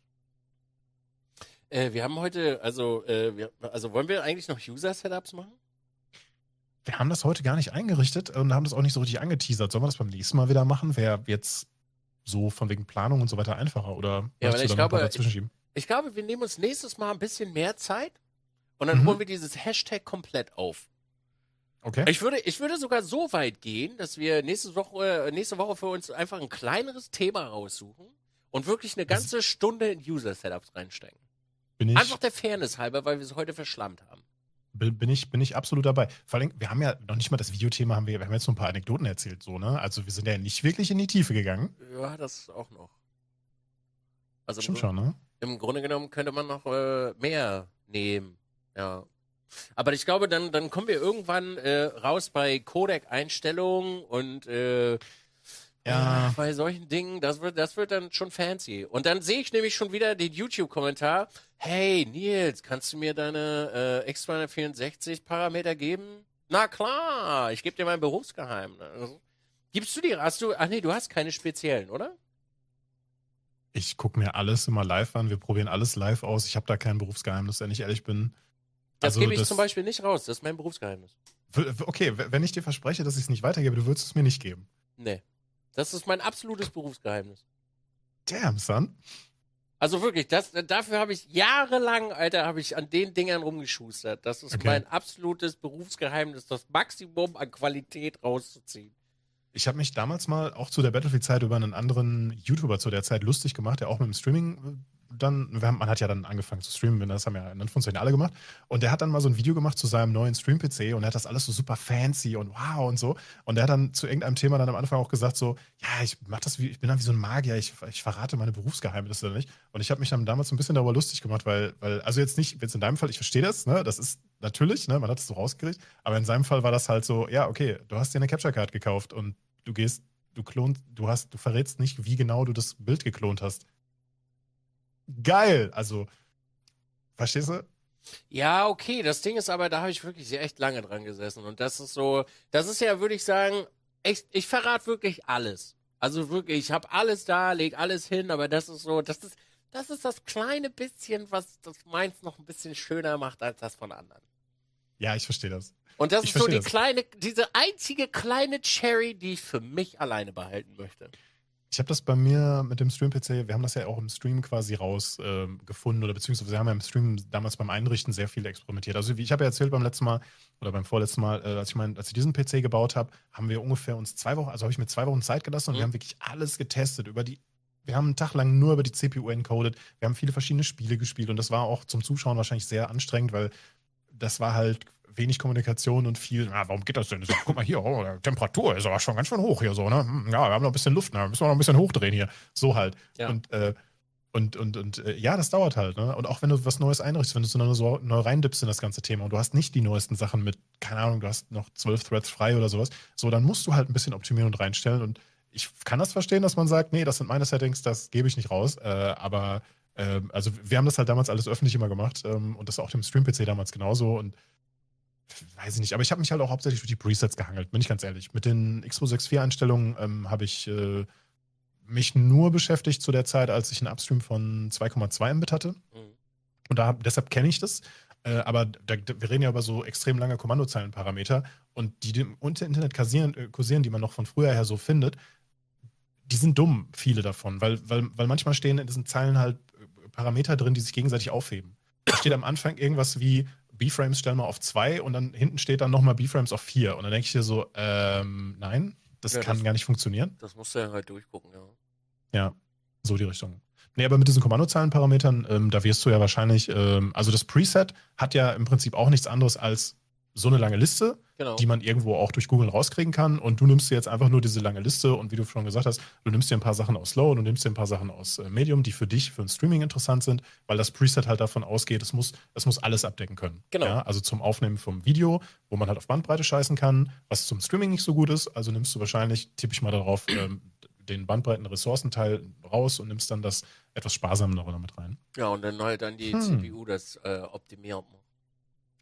Äh, wir haben heute, also, äh, wir, also wollen wir eigentlich noch User-Setups machen? Wir haben das heute gar nicht eingerichtet und haben das auch nicht so richtig angeteasert. Sollen wir das beim nächsten Mal wieder machen? Wer jetzt so von wegen Planung und so weiter einfacher? Oder Ja, weil ich glaube, schieben? Ich glaube, wir nehmen uns nächstes Mal ein bisschen mehr Zeit und dann Mhm. holen wir dieses Hashtag komplett auf. Okay. Ich würde, ich würde sogar so weit gehen, dass wir nächste Woche, äh, nächste Woche für uns einfach ein kleineres Thema raussuchen und wirklich eine ganze Stunde in User-Setups reinstecken. bin, ich, Einfach der Fairness halber, weil wir es heute verschlammt haben. Bin, ich, bin ich absolut dabei. Vor allem, wir haben ja noch nicht mal das Videothema, haben wir, wir haben jetzt nur ein paar Anekdoten erzählt, so, ne? Also wir sind ja nicht wirklich in die Tiefe gegangen. Ja, das auch noch. Also im, Stimmt schon, ne? im Grunde genommen könnte man noch äh, mehr nehmen. Ja. Aber ich glaube, dann, dann kommen wir irgendwann äh, raus bei Codec-Einstellungen und äh, Ja. äh, bei solchen Dingen, das wird, das wird dann schon fancy. Und dann sehe ich nämlich schon wieder den YouTube-Kommentar. Hey Nils, kannst du mir deine äh, X264 Parameter geben? Na klar, ich gebe dir mein Berufsgeheimnis. Gibst du dir, hast du, ach nee, du hast keine speziellen, oder? Ich gucke mir alles immer live an. Wir probieren alles live aus. Ich habe da kein Berufsgeheimnis, wenn ich ehrlich bin. Das Also gebe ich das- zum Beispiel nicht raus, das ist mein Berufsgeheimnis. Okay, wenn ich dir verspreche, dass ich es nicht weitergebe, du würdest es mir nicht geben. Nee. Das ist mein absolutes Berufsgeheimnis. Damn, son. Also wirklich, das, dafür habe ich jahrelang, Alter, habe ich an den Dingern rumgeschustert. Das ist Okay. mein absolutes Berufsgeheimnis, das Maximum an Qualität rauszuziehen. Ich habe mich damals mal auch zu der Battlefield-Zeit über einen anderen YouTuber zu der Zeit lustig gemacht, der auch mit dem Streaming äh, dann, man hat ja dann angefangen zu streamen, das haben ja in Anführungszeichen alle gemacht. Und der hat dann mal so ein Video gemacht zu seinem neuen Stream-PC und er hat das alles so super fancy und wow und so. Und der hat dann zu irgendeinem Thema dann am Anfang auch gesagt so, ja, ich mach das wie, ich bin dann wie so ein Magier, ich, ich verrate meine Berufsgeheimnisse nicht. Und ich habe mich dann damals ein bisschen darüber lustig gemacht, weil, weil, also jetzt nicht, jetzt in deinem Fall, ich verstehe das, ne, das ist natürlich, ne, man hat es so rausgekriegt, aber in seinem Fall war das halt so, ja, okay, du hast dir eine Capture Card gekauft und du gehst, du klonst, du hast, du verrätst nicht, wie genau du das Bild geklont hast. Geil! Also, verstehst du? Ja, okay. Das Ding ist aber, da habe ich wirklich sehr echt lange dran gesessen. Und das ist so, das ist ja, würde ich sagen, echt, ich verrate wirklich alles. Also wirklich, ich habe alles da, leg alles hin, aber das ist so, das ist, das ist das kleine bisschen, was das meins noch ein bisschen schöner macht als das von anderen. Ja, ich verstehe das. Und das Ich ist so die das. kleine, diese einzige kleine Cherry, die ich für mich alleine behalten möchte. Ich habe das bei mir mit dem Stream-PC, wir haben das ja auch im Stream quasi rausgefunden ähm, gefunden oder beziehungsweise wir haben ja im Stream damals beim Einrichten sehr viel experimentiert. Also wie ich habe ja erzählt beim letzten Mal oder beim vorletzten Mal, äh, als ich mein, als ich diesen PC gebaut habe, haben wir ungefähr uns zwei Wochen, also habe ich mir zwei Wochen Zeit gelassen und Mhm. wir haben wirklich alles getestet über die. Wir haben einen Tag lang nur über die CPU encoded. Wir haben viele verschiedene Spiele gespielt und das war auch zum Zuschauen wahrscheinlich sehr anstrengend, weil das war halt wenig Kommunikation und viel, na, warum geht das denn? So, guck mal hier, oh, Temperatur ist aber schon ganz schön hoch hier so, ne? Hm, Ja, wir haben noch ein bisschen Luft, ne? Müssen wir noch ein bisschen hochdrehen hier. So halt. Ja. Und, äh, und, und, und äh, ja, das dauert halt, ne? Und auch wenn du was Neues einrichtest, wenn du so neu, so neu reindippst in das ganze Thema und du hast nicht die neuesten Sachen mit, keine Ahnung, du hast noch zwölf Threads frei oder sowas, so, dann musst du halt ein bisschen optimieren und reinstellen. Und ich kann das verstehen, dass man sagt, nee, das sind meine Settings, das gebe ich nicht raus. Äh, aber ähm, also wir haben das halt damals alles öffentlich immer gemacht ähm, und das auch dem Stream-PC damals genauso und weiß ich nicht, aber ich habe mich halt auch hauptsächlich durch die Presets gehangelt, bin ich ganz ehrlich. Mit den X264-Einstellungen ähm, habe ich äh, mich nur beschäftigt zu der Zeit, als ich einen Upstream von 2,2 Mbit hatte. Mhm. Und da, deshalb kenne ich das. Äh, aber da, wir reden ja über so extrem lange Kommandozeilenparameter und die, die im Internet kursieren, äh, kursieren, die man noch von früher her so findet, die sind dumm, viele davon, weil, weil, weil manchmal stehen in diesen Zeilen halt äh, Parameter drin, die sich gegenseitig aufheben. Da steht am Anfang irgendwas wie B-Frames stellen wir auf 2 und dann hinten steht dann nochmal B-Frames auf 4. Und dann denke ich dir so, ähm, nein, das Ja, kann das- gar nicht funktionieren. Das musst du ja halt durchgucken, ja. Ja, so die Richtung. Nee, aber mit diesen Kommandozeilenparametern, ähm, da wirst du ja wahrscheinlich, ähm, also das Preset hat ja im Prinzip auch nichts anderes als so eine lange Liste, Genau. die man irgendwo auch durch Google rauskriegen kann. Und du nimmst dir jetzt einfach nur diese lange Liste und wie du schon gesagt hast, du nimmst dir ein paar Sachen aus Slow, du nimmst dir ein paar Sachen aus äh, Medium, die für dich, für ein Streaming interessant sind, weil das Preset halt davon ausgeht, es muss, es muss alles abdecken können. Genau. Ja, also zum Aufnehmen vom Video, wo man halt auf Bandbreite scheißen kann, was zum Streaming nicht so gut ist. Also nimmst du wahrscheinlich, tippe ich mal darauf, ähm, den Bandbreiten-Ressourcenteil raus und nimmst dann das etwas sparsamere damit rein. ja, und dann halt dann die Hm. CPU das äh, optimiert.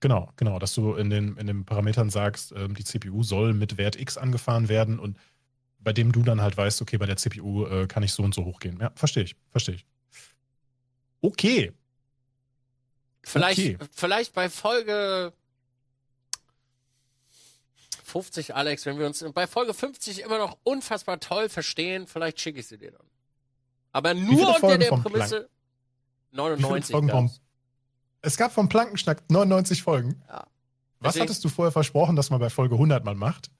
Genau, genau, dass du in den, in den Parametern sagst, ähm, die CPU soll mit Wert X angefahren werden und bei dem du dann halt weißt, okay, bei der CPU äh, kann ich so und so hochgehen. Ja, verstehe ich, verstehe ich. Okay, Vielleicht, Okay. vielleicht bei Folge 50, Alex, wenn wir uns bei Folge 50 immer noch unfassbar toll verstehen, vielleicht schicke ich sie dir dann. Aber nur unter der Prämisse Wie viele 99. Folgen gab's. vom- Es gab vom Plankenschnack 99 Folgen. Ja. Was Deswegen- hattest du vorher versprochen, dass man bei Folge 100 mal macht?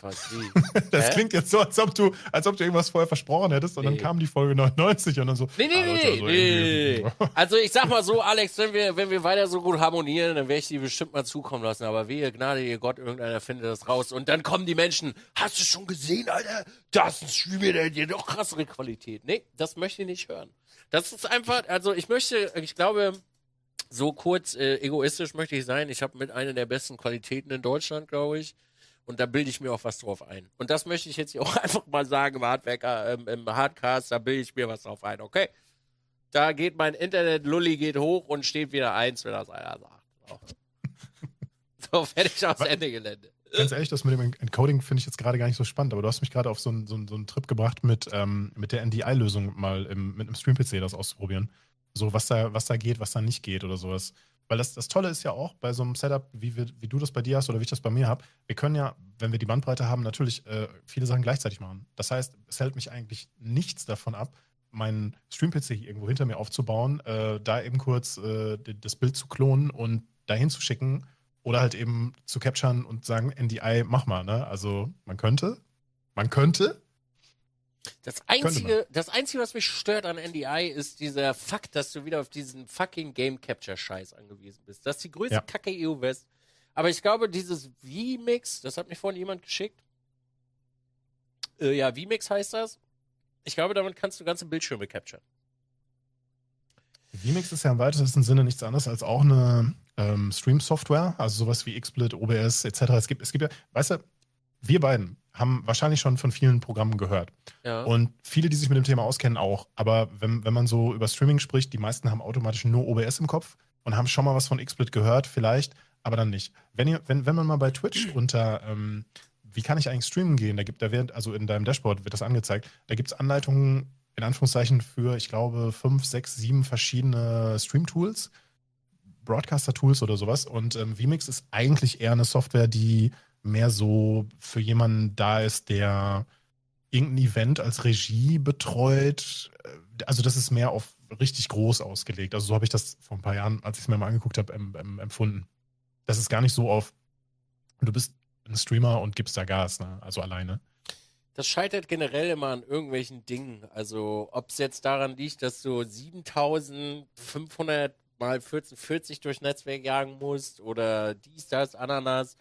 Was, wie? Das Hä? klingt jetzt so, als ob du, als ob du irgendwas vorher versprochen hättest und Nee. dann kam die Folge 99 und dann so. Nee, nee, ah, nee, also nee, irgendwie- nee. Also ich sag mal so, Alex, wenn wir, wenn wir weiter so gut harmonieren, dann werde ich die bestimmt mal zukommen lassen. Aber wehe, Gnade, ihr Gott, irgendeiner findet das raus. Und dann kommen die Menschen, hast du schon gesehen, Alter? Das ist ein Streamer, der hat dir noch krassere Qualität. Nee, das möchte ich nicht hören. Das ist einfach, also ich möchte, ich glaube, so kurz äh, egoistisch möchte ich sein. Ich habe mit einer der besten Qualitäten in Deutschland, glaube ich. Und da bilde ich mir auch was drauf ein. Und das möchte ich jetzt hier auch einfach mal sagen im Hardwerker, ähm, im Hardcast, da bilde ich mir was drauf ein, okay? Da geht mein Internet-Lulli geht hoch und steht wieder eins, wenn das einer sagt. So, so fertig aufs Ende Gelände. Ganz ehrlich, das mit dem Encoding finde ich jetzt gerade gar nicht so spannend, aber du hast mich gerade auf so einen so so einen Trip gebracht, mit, ähm, mit der NDI-Lösung mal im, mit einem Stream-PC das auszuprobieren. So, was da, was da geht, was da nicht geht oder sowas. Weil das, das Tolle ist ja auch bei so einem Setup, wie, wir, wie du das bei dir hast oder wie ich das bei mir habe, wir können ja, wenn wir die Bandbreite haben, natürlich äh, viele Sachen gleichzeitig machen. Das heißt, es hält mich eigentlich nichts davon ab, meinen Stream-PC irgendwo hinter mir aufzubauen, äh, da eben kurz äh, das Bild zu klonen und dahin zu schicken oder halt eben zu capturen und sagen, NDI, mach mal, ne? Also man könnte, man könnte, Das Könnte einzige, das einzige, was mich stört an NDI, ist dieser Fakt, dass du wieder auf diesen fucking Game Capture Scheiß angewiesen bist. Das ist die größte Ja. Kacke EU West. Aber ich glaube, dieses V-Mix, das hat mir vorhin jemand geschickt. Äh, ja, V-Mix heißt das. Ich glaube, damit kannst du ganze Bildschirme capturen. vMix ist ja im weitesten Sinne nichts anderes als auch eine ähm, Stream-Software, also sowas wie XSplit, OBS etc. Es gibt, es gibt ja, weißt du, wir beiden haben wahrscheinlich schon von vielen Programmen gehört. Ja. Und viele, die sich mit dem Thema auskennen, auch. Aber wenn, wenn man so über Streaming spricht, die meisten haben automatisch nur OBS im Kopf und haben schon mal was von XSplit gehört, vielleicht, aber dann nicht. Wenn, ihr, wenn, wenn man mal bei Twitch unter ähm, wie kann ich eigentlich streamen gehen, da gibt, da wird, also in deinem Dashboard wird das angezeigt, da gibt es Anleitungen, in Anführungszeichen, für, ich glaube, fünf, sechs, sieben verschiedene Stream-Tools, Broadcaster-Tools oder sowas. Und ähm, vMix ist eigentlich eher eine Software, die mehr so für jemanden da ist, der irgendein Event als Regie betreut. Äh, Also das ist mehr auf richtig groß ausgelegt. Also so habe ich das vor ein paar Jahren, als ich es mir mal angeguckt habe, em, em, empfunden. Das ist gar nicht so auf, du bist ein Streamer und gibst da Gas, ne? also alleine. Das scheitert generell immer an irgendwelchen Dingen. Also, ob es jetzt daran liegt, dass du 7500 mal 1440 durch Netzwerk jagen musst oder dies, das, Ananas.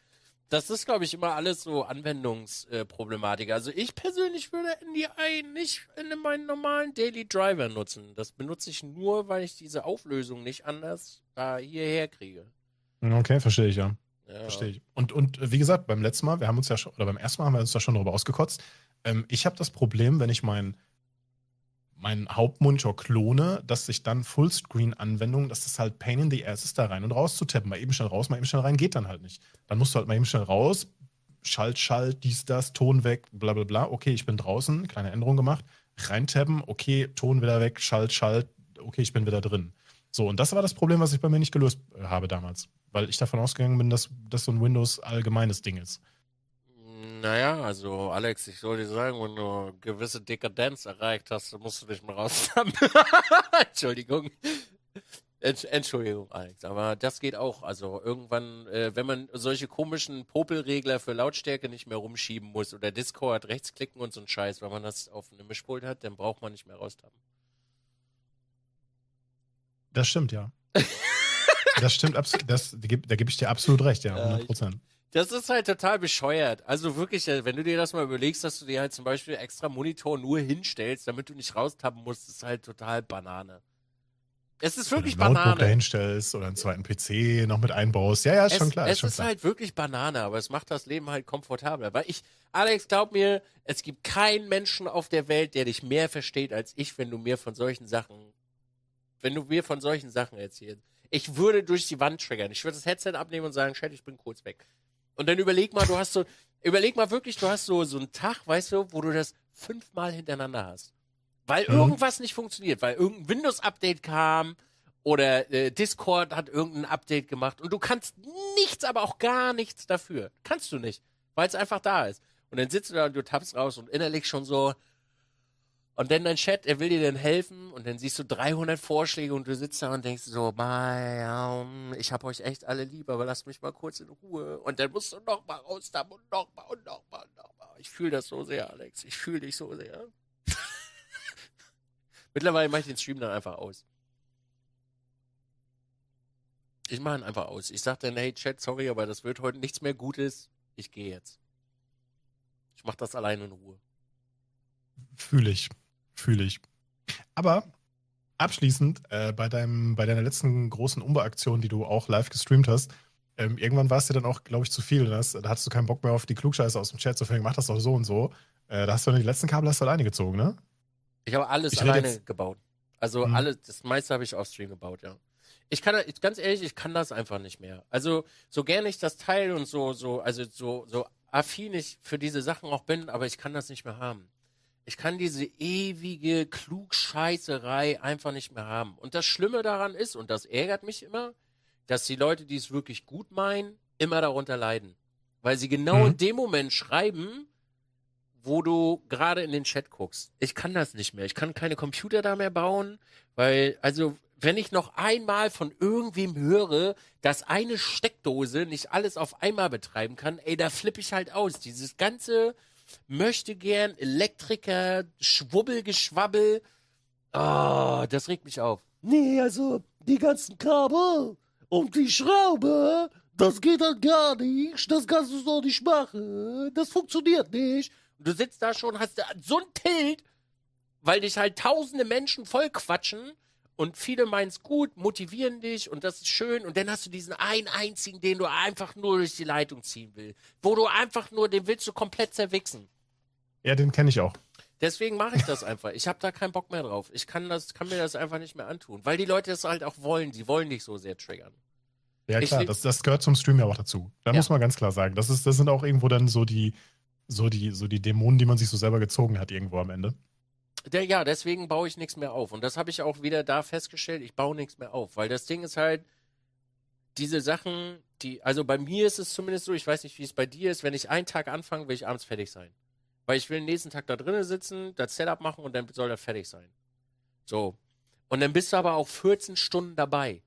Das ist, glaube ich, immer alles so Anwendungsproblematik. also, ich persönlich würde NDI nicht in meinen normalen Daily Driver nutzen. Das benutze ich nur, weil ich diese Auflösung nicht anders da hierher kriege. Okay, verstehe ich, ja. Ja. Verstehe ich. Und, und äh, wie gesagt, beim letzten Mal, wir haben uns ja schon, oder beim ersten Mal haben wir uns da schon darüber ausgekotzt. Ähm, ich habe das Problem, wenn ich meinen meinen Hauptmonitor klone, dass sich dann Fullscreen-Anwendungen, dass das halt Pain in the Ass ist, da rein und raus zu tappen. Mal eben schnell raus, mal eben schnell rein, geht dann halt nicht. Dann musst du halt mal eben schnell raus, Schalt, Schalt, dies, das, Ton weg, bla bla bla. Okay, ich bin draußen, kleine Änderung gemacht. Reintappen, okay, Ton wieder weg, Schalt, Schalt, okay, ich bin wieder drin. So, und das war das Problem, was ich bei mir nicht gelöst äh, habe damals. Weil ich davon ausgegangen bin, dass das so ein Windows allgemeines Ding ist. Naja, also Alex, ich soll dir sagen, wenn du eine gewisse Dekadenz erreicht hast, dann musst du dich mal raushaben. Entschuldigung. Entsch- Entschuldigung, Alex, aber das geht auch. Also irgendwann, äh, wenn man solche komischen Popelregler für Lautstärke nicht mehr rumschieben muss oder Discord rechtsklicken und so ein Scheiß, wenn man das auf einem Mischpult hat, dann braucht man nicht mehr raustappen. Das stimmt, ja. das stimmt absolut. Das, da gebe geb ich dir absolut recht, ja, Ja, 100 Prozent. Das ist halt total bescheuert. Also wirklich, äh, wenn du dir das mal überlegst, dass du dir halt zum Beispiel extra Monitor nur hinstellst, damit du nicht raustappen musst, ist halt total Banane. Es ist wirklich Wenn du ein Notebook Banane. dahinstellst oder einen zweiten PC noch mit einbaust. Ja, ja, ist Es, schon klar. es ist ist klar. halt wirklich Banane, aber es macht das Leben halt komfortabler. Weil ich, Alex, glaub mir, es gibt keinen Menschen auf der Welt, der dich mehr versteht als ich, wenn du mir von solchen Sachen, wenn du mir von solchen Sachen erzählst. Ich würde durch die Wand triggern. Ich würde das Headset abnehmen und sagen, Chat, ich bin kurz weg. Und dann überleg mal, du hast so, überleg mal wirklich, du hast so, so einen Tag, weißt du, wo du das fünfmal hintereinander hast. Weil Mhm. irgendwas nicht funktioniert, weil irgendein Windows-Update kam Oder äh, Discord hat irgendein Update gemacht und du kannst nichts, aber auch gar nichts dafür. Kannst du nicht, weil es einfach da ist. Und dann sitzt du da und du tappst raus und innerlich schon so. Und dann dein Chat, er will dir dann helfen und dann siehst du 300 Vorschläge und du sitzt da und denkst so, ich hab euch echt alle lieb, aber lasst mich mal kurz in Ruhe. Und dann musst du noch mal raus da und noch mal und noch mal und noch mal. Ich fühle das so sehr, Alex. Ich fühle dich so sehr. Mittlerweile mache ich den Stream dann einfach aus. Ich mache ihn einfach aus. Ich sage dann, hey Chat, sorry, aber das wird heute nichts mehr Gutes. Ich gehe jetzt. Ich mache das allein in Ruhe. Fühle ich. Fühle ich. Aber abschließend, äh, bei, deinem, bei deiner letzten großen Umbeaktion, die du auch live gestreamt hast, ähm, irgendwann war es dir dann auch, glaube ich, zu viel. Da, hast, da hattest du keinen Bock mehr auf die Klugscheiße aus dem Chat, so viel mach das doch so und so. Äh, da hast du dann die letzten Kabel hast du alleine gezogen, ne? Ich habe alles ich alleine jetzt... gebaut. Also hm. alles, das meiste habe ich auf Stream gebaut, ja. Ich kann, ganz ehrlich, ich kann das einfach nicht mehr. Also, so gerne ich das teile und so, so, also so, so affin ich für diese Sachen auch bin, aber ich kann das nicht mehr haben. Ich kann diese ewige Klugscheißerei einfach nicht mehr haben. Und das Schlimme daran ist, und das ärgert mich immer, dass die Leute, die es wirklich gut meinen, immer darunter leiden. Weil sie genau mhm. in dem Moment schreiben, wo du gerade in den Chat guckst. Ich kann das nicht mehr. Ich kann keine Computer da mehr bauen, weil, also, wenn ich noch einmal von irgendwem höre, dass eine Steckdose nicht alles auf einmal betreiben kann, ey, da flippe ich halt aus. Dieses ganze möchte gern Elektriker, Schwubbelgeschwabbel, oh, das regt mich auf. Nee, also, die ganzen Kabel und die Schraube, das geht halt gar nicht. Das kannst du so nicht machen. Das funktioniert nicht. Du sitzt da schon, hast so ein Tilt, weil dich halt tausende Menschen voll quatschen und viele meinen es gut, motivieren dich und das ist schön und dann hast du diesen einen einzigen, den du einfach nur durch die Leitung ziehen willst, wo du einfach nur, den willst du komplett zerwichsen. Ja, den kenne ich auch. Deswegen mache ich das einfach. Ich habe da keinen Bock mehr drauf. Ich kann das, kann mir das einfach nicht mehr antun, weil die Leute das halt auch wollen. Sie wollen dich so sehr triggern. Ja klar, das, das gehört zum Stream ja auch dazu. Da ja. muss man ganz klar sagen, das ist, das sind auch irgendwo dann so die, so die, so die Dämonen, die man sich so selber gezogen hat irgendwo am Ende. Der, ja, deswegen baue ich nichts mehr auf. Und das habe ich auch wieder da festgestellt, ich baue nichts mehr auf. Weil das Ding ist halt, diese Sachen, die, also bei mir ist es zumindest so, ich weiß nicht, wie es bei dir ist, wenn ich einen Tag anfange, will ich abends fertig sein. Weil ich will den nächsten Tag da drinnen sitzen, das Setup machen und dann soll das fertig sein. So. Und dann bist du aber auch 14 Stunden dabei.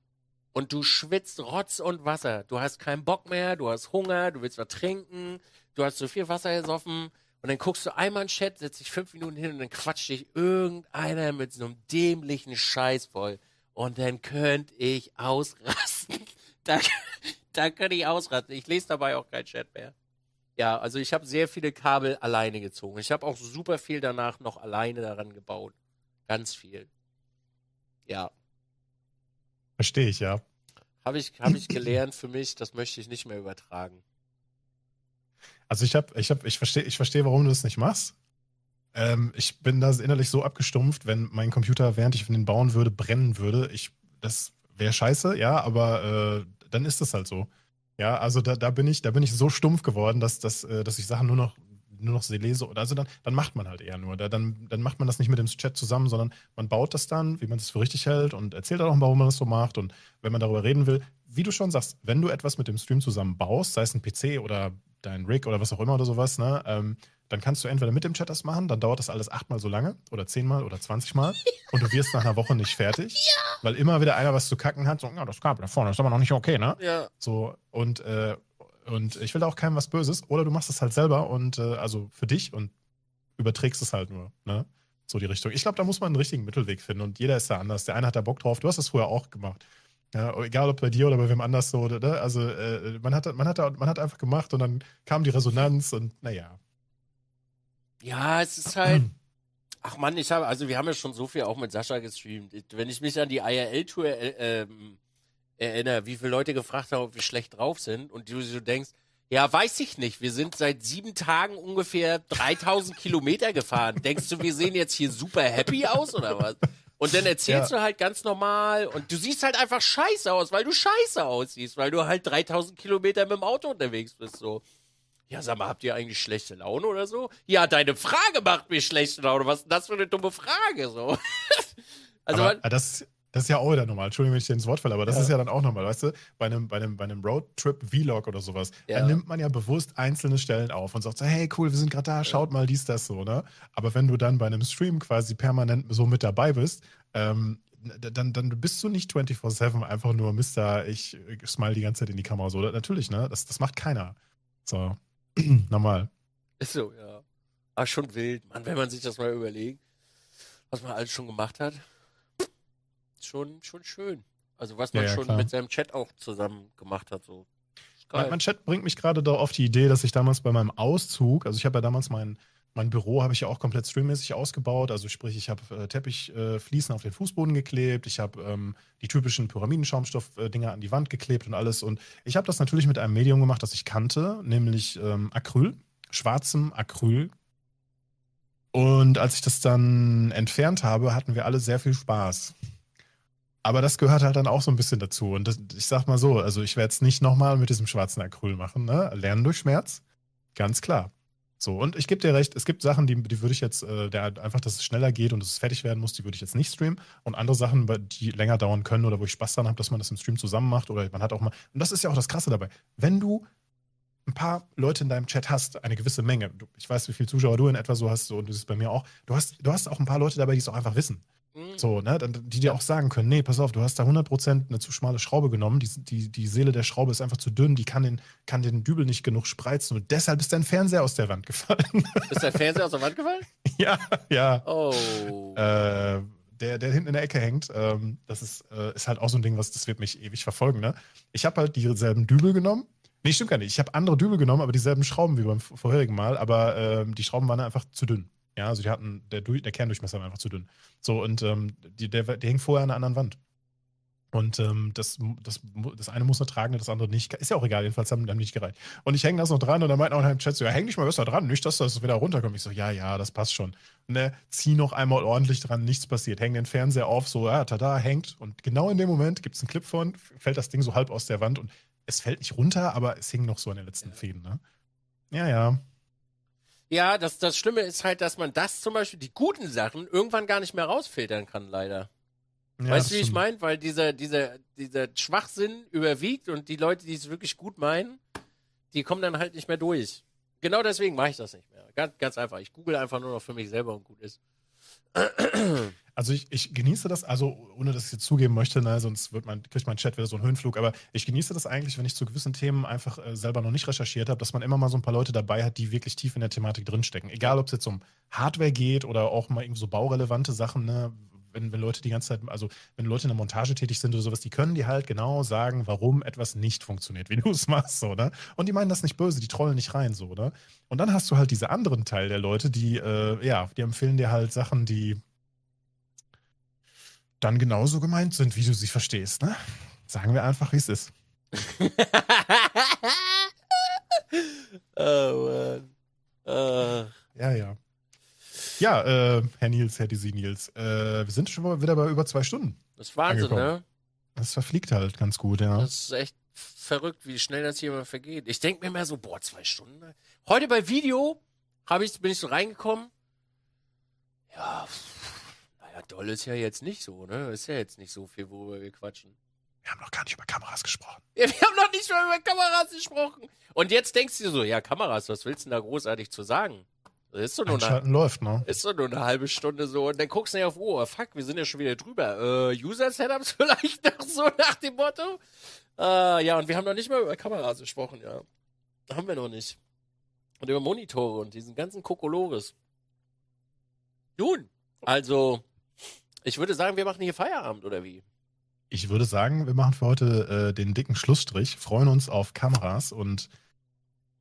Und du schwitzt Rotz und Wasser. Du hast keinen Bock mehr, du hast Hunger, du willst was trinken, du hast zu viel Wasser gesoffen und dann guckst du einmal in den Chat, setzt dich fünf Minuten hin und dann quatscht dich irgendeiner mit so einem dämlichen Scheiß voll. Und dann könnte ich ausrasten. da, da könnte ich ausrasten. Ich lese dabei auch kein Chat mehr. Ja, also ich habe sehr viele Kabel alleine gezogen. Ich habe auch super viel danach noch alleine daran gebaut. Ganz viel. Ja. Verstehe ich, ja. Habe ich, hab ich gelernt für mich, das möchte ich nicht mehr übertragen. Also ich habe, ich habe, ich verstehe, ich verstehe, warum du das nicht machst. Ähm, ich bin da innerlich so abgestumpft, wenn mein Computer, während ich ihn bauen würde, brennen würde. Ich, das wäre scheiße, ja, aber äh, dann ist es halt so. Ja, also da, da bin ich, da bin ich so stumpf geworden, dass, dass, äh, dass ich Sachen nur noch nur noch lese oder also dann, dann macht man halt eher nur. Da, dann, dann macht man das nicht mit dem Chat zusammen, sondern man baut das dann, wie man es für richtig hält und erzählt auch, warum man das so macht. Und wenn man darüber reden will, wie du schon sagst, wenn du etwas mit dem Stream zusammen baust, sei es ein PC oder dein Rig oder was auch immer oder sowas, ne, ähm, dann kannst du entweder mit dem Chat das machen, dann dauert das alles achtmal so lange oder zehnmal oder zwanzigmal und du wirst nach einer Woche nicht fertig, ja. weil immer wieder einer was zu kacken hat, so, ja, das Kabel da vorne ist aber noch nicht okay, ne? Ja. So, und, äh, und ich will da auch keinem was Böses, oder du machst es halt selber und, äh, also für dich und überträgst es halt nur, ne? So die Richtung. Ich glaube, da muss man einen richtigen Mittelweg finden und jeder ist da anders. Der eine hat da Bock drauf. Du hast das früher auch gemacht. Ja, egal ob bei dir oder bei wem anders so, oder? Ne? Also äh, man, hat, man, hat, man hat einfach gemacht und dann kam die Resonanz und naja. Ja, es ist halt. Ach man, ich habe, also wir haben ja schon so viel auch mit Sascha gestreamt. Wenn ich mich an die IRL-Tour äh, ähm, erinnere, wie viele Leute gefragt haben, ob wir schlecht drauf sind und du so denkst, ja, weiß ich nicht. Wir sind seit sieben Tagen ungefähr 3000 Kilometer gefahren. Denkst du, wir sehen jetzt hier super happy aus oder was? Und dann erzählst ja. du halt ganz normal und du siehst halt einfach scheiße aus, weil du scheiße aussiehst, weil du halt 3000 Kilometer mit dem Auto unterwegs bist, so. Ja, sag mal, habt ihr eigentlich schlechte Laune oder so? Ja, deine Frage macht mir schlechte Laune. Was ist denn das für eine dumme Frage, so? also, Aber, das, Das ist ja auch wieder normal. Entschuldigung, wenn ich dir ins Wort falle, aber das Ja. ist ja dann auch normal, weißt du? Bei einem, bei einem, bei einem Roadtrip-Vlog oder sowas, Ja. da nimmt man ja bewusst einzelne Stellen auf und sagt so, hey, cool, wir sind gerade da, schaut mal dies, das so, ne? Aber wenn du dann bei einem Stream quasi permanent so mit dabei bist, ähm, dann, dann bist du nicht 24-7 einfach nur Mister, ich smile die ganze Zeit in die Kamera so. Natürlich, ne? Das, das macht keiner. So, normal. Ist so, ja. Aber schon wild, Mann, wenn man sich das mal überlegt, was man alles schon gemacht hat. Schon, schon schön. Also was man Ja, ja, schon klar. mit seinem Chat auch zusammen gemacht hat, so. Mein, mein Chat bringt mich gerade da auf die Idee, dass ich damals bei meinem Auszug, also ich habe ja damals mein, mein Büro habe ich ja auch komplett streammäßig ausgebaut. Also sprich, ich habe äh, Teppichfliesen äh, auf den Fußboden geklebt, ich habe ähm, die typischen Pyramidenschaumstoff-Dinger an die Wand geklebt und alles. Und ich habe das natürlich mit einem Medium gemacht, das ich kannte, nämlich ähm, Acryl, schwarzem Acryl. Und als ich das dann entfernt habe, hatten wir alle sehr viel Spaß. Aber das gehört halt dann auch so ein bisschen dazu. Und das, ich sag mal so, also ich werde es nicht nochmal mit diesem schwarzen Acryl machen. Ne? Lernen durch Schmerz, ganz klar. So, und ich gebe dir recht, es gibt Sachen, die, die würde ich jetzt, äh, der, einfach, dass es schneller geht und dass es fertig werden muss, die würde ich jetzt nicht streamen. Und andere Sachen, die länger dauern können oder wo ich Spaß dran habe, dass man das im Stream zusammen macht oder man hat auch mal. Und das ist ja auch das Krasse dabei. Wenn du ein paar Leute in deinem Chat hast, eine gewisse Menge, du, ich weiß, wie viele Zuschauer du in etwa so hast, so, und das ist bei mir auch, du hast, du hast auch ein paar Leute dabei, die es auch einfach wissen. Mhm. So, ne, die dir auch sagen können, nee, pass auf, du hast da 100% eine zu schmale Schraube genommen, die, die, die Seele der Schraube ist einfach zu dünn, die kann den, kann den Dübel nicht genug spreizen und deshalb ist dein Fernseher aus der Wand gefallen. Ist der Fernseher aus der Wand gefallen? ja, ja. Oh. Äh, der, der hinten in der Ecke hängt, ähm, das ist, äh, ist halt auch so ein Ding, was das wird mich ewig verfolgen. Ne? Ich habe halt dieselben Dübel genommen. Nee, stimmt gar nicht. Ich habe andere Dübel genommen, aber dieselben Schrauben wie beim vorherigen Mal, aber ähm, die Schrauben waren einfach zu dünn. Ja, also die hatten, der, der Kerndurchmesser war einfach zu dünn. So, und ähm, die, der, der hing vorher an einer anderen Wand. Und ähm, das, das, das eine muss er tragen, das andere nicht. Ist ja auch egal, jedenfalls haben, haben die nicht gereicht. Und ich hänge das noch dran und dann meint auch im Chat so, ja, häng dich mal besser dran, nicht, dass das wieder runterkommt. Ich so, ja, ja, das passt schon. Ne, zieh noch einmal ordentlich dran, nichts passiert. Häng den Fernseher auf, so, ja, tada, hängt. Und genau in dem Moment gibt es einen Clip von, fällt das Ding so halb aus der Wand und es fällt nicht runter, aber es hing noch so an den letzten Fäden, ne? Ja, ja. Ja, das, das Schlimme ist halt, dass man das zum Beispiel, die guten Sachen, irgendwann gar nicht mehr rausfiltern kann, leider. ja weißt du, wie ich meine? Weil dieser, dieser, dieser Schwachsinn überwiegt und die Leute, die es wirklich gut meinen, die kommen dann halt nicht mehr durch. Genau deswegen mache ich das nicht mehr. Ganz, ganz einfach. Ich google einfach nur noch für mich selber und gut ist. Also ich, ich genieße das, also ohne dass ich jetzt zugeben möchte, ne, sonst wird mein, kriegt mein Chat wieder so einen Höhenflug, aber ich genieße das eigentlich, wenn ich zu gewissen Themen einfach äh, selber noch nicht recherchiert habe, dass man immer mal so ein paar Leute dabei hat, die wirklich tief in der Thematik drinstecken. Egal, ob es jetzt um Hardware geht oder auch mal irgendwie so baurelevante Sachen, ne? Wenn, wenn Leute die ganze Zeit, also wenn Leute in der Montage tätig sind oder sowas, die können die halt genau sagen, warum etwas nicht funktioniert, wie du es machst, so, ne? Und die meinen das nicht böse, die trollen nicht rein, so, ne? Und dann hast du halt diese anderen Teil der Leute, die, äh, ja, die empfehlen dir halt Sachen, die dann genauso gemeint sind, wie du sie verstehst, ne? Sagen wir einfach, wie es ist. oh Mann. Äh, Ja, ja. Ja, äh, Herr Nils, Herr Dizzy Nils, äh, wir sind schon mal wieder bei über zwei Stunden. das ist Wahnsinn, Angekommen. ne? Das verfliegt halt ganz gut, ja. Das ist echt verrückt, wie schnell das hier immer vergeht. Ich denke mir immer so, boah, zwei Stunden. Heute bei Video ich, bin ich so reingekommen. Ja, pff, doll ist ja jetzt nicht so, ne? Ist ja jetzt nicht so viel, worüber wir quatschen. Wir haben noch gar nicht über Kameras gesprochen. Ja, wir haben noch nicht mal über Kameras gesprochen. Und jetzt denkst du dir so, ja, Kameras, was willst du denn da großartig zu sagen? Das ist doch nur eine, läuft, ne? ist doch nur eine halbe Stunde so. Und dann guckst du ja auf Uhr, fuck, wir sind ja schon wieder drüber. Äh, User-Setups vielleicht noch so nach dem Motto. Äh, ja, und wir haben noch nicht mal über Kameras gesprochen, ja. Haben wir noch nicht. Und über Monitore und diesen ganzen Kokolores. Nun, also, ich würde sagen, wir machen hier Feierabend, oder wie? Ich würde sagen, wir machen für heute äh, den dicken Schlussstrich, freuen uns auf Kameras und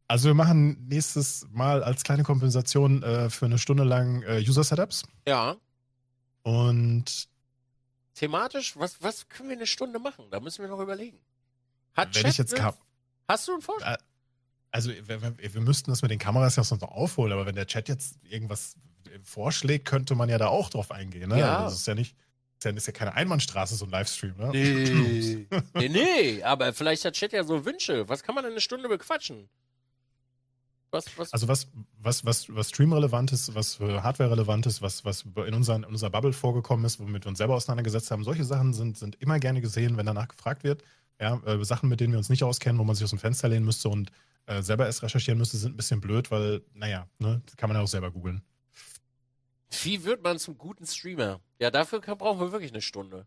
also wir machen nächstes Mal als kleine Kompensation äh, für eine Stunde lang äh, User-Setups Ja. und Thematisch, was, was können wir eine Stunde machen? Da müssen wir noch überlegen. Hat wenn Chat ich jetzt Kam Hast du einen Vorschlag? also wir, wir, wir müssten das mit den Kameras ja sonst noch aufholen, aber wenn der Chat jetzt irgendwas vorschlägt, könnte man ja da auch drauf eingehen. Ne? Ja. Das ist ja nicht, ja, ist ja keine Einbahnstraße, so ein Livestream. Ne? Nee. nee, nee, aber vielleicht hat Chat ja so Wünsche. Was kann man in eine Stunde bequatschen? Was, was? Also was, was, was, was streamrelevant ist, was für Hardware relevant ist, was, was in, unseren, in unserer Bubble vorgekommen ist, womit wir uns selber auseinandergesetzt haben, solche Sachen sind, sind immer gerne gesehen, wenn danach gefragt wird. Ja, äh, Sachen, mit denen wir uns nicht auskennen, wo man sich aus dem Fenster lehnen müsste und äh, selber erst recherchieren müsste, sind ein bisschen blöd, weil, naja, ne, kann man ja auch selber googeln. Wie wird man zum guten Streamer? Ja, dafür kann, brauchen wir wirklich eine Stunde.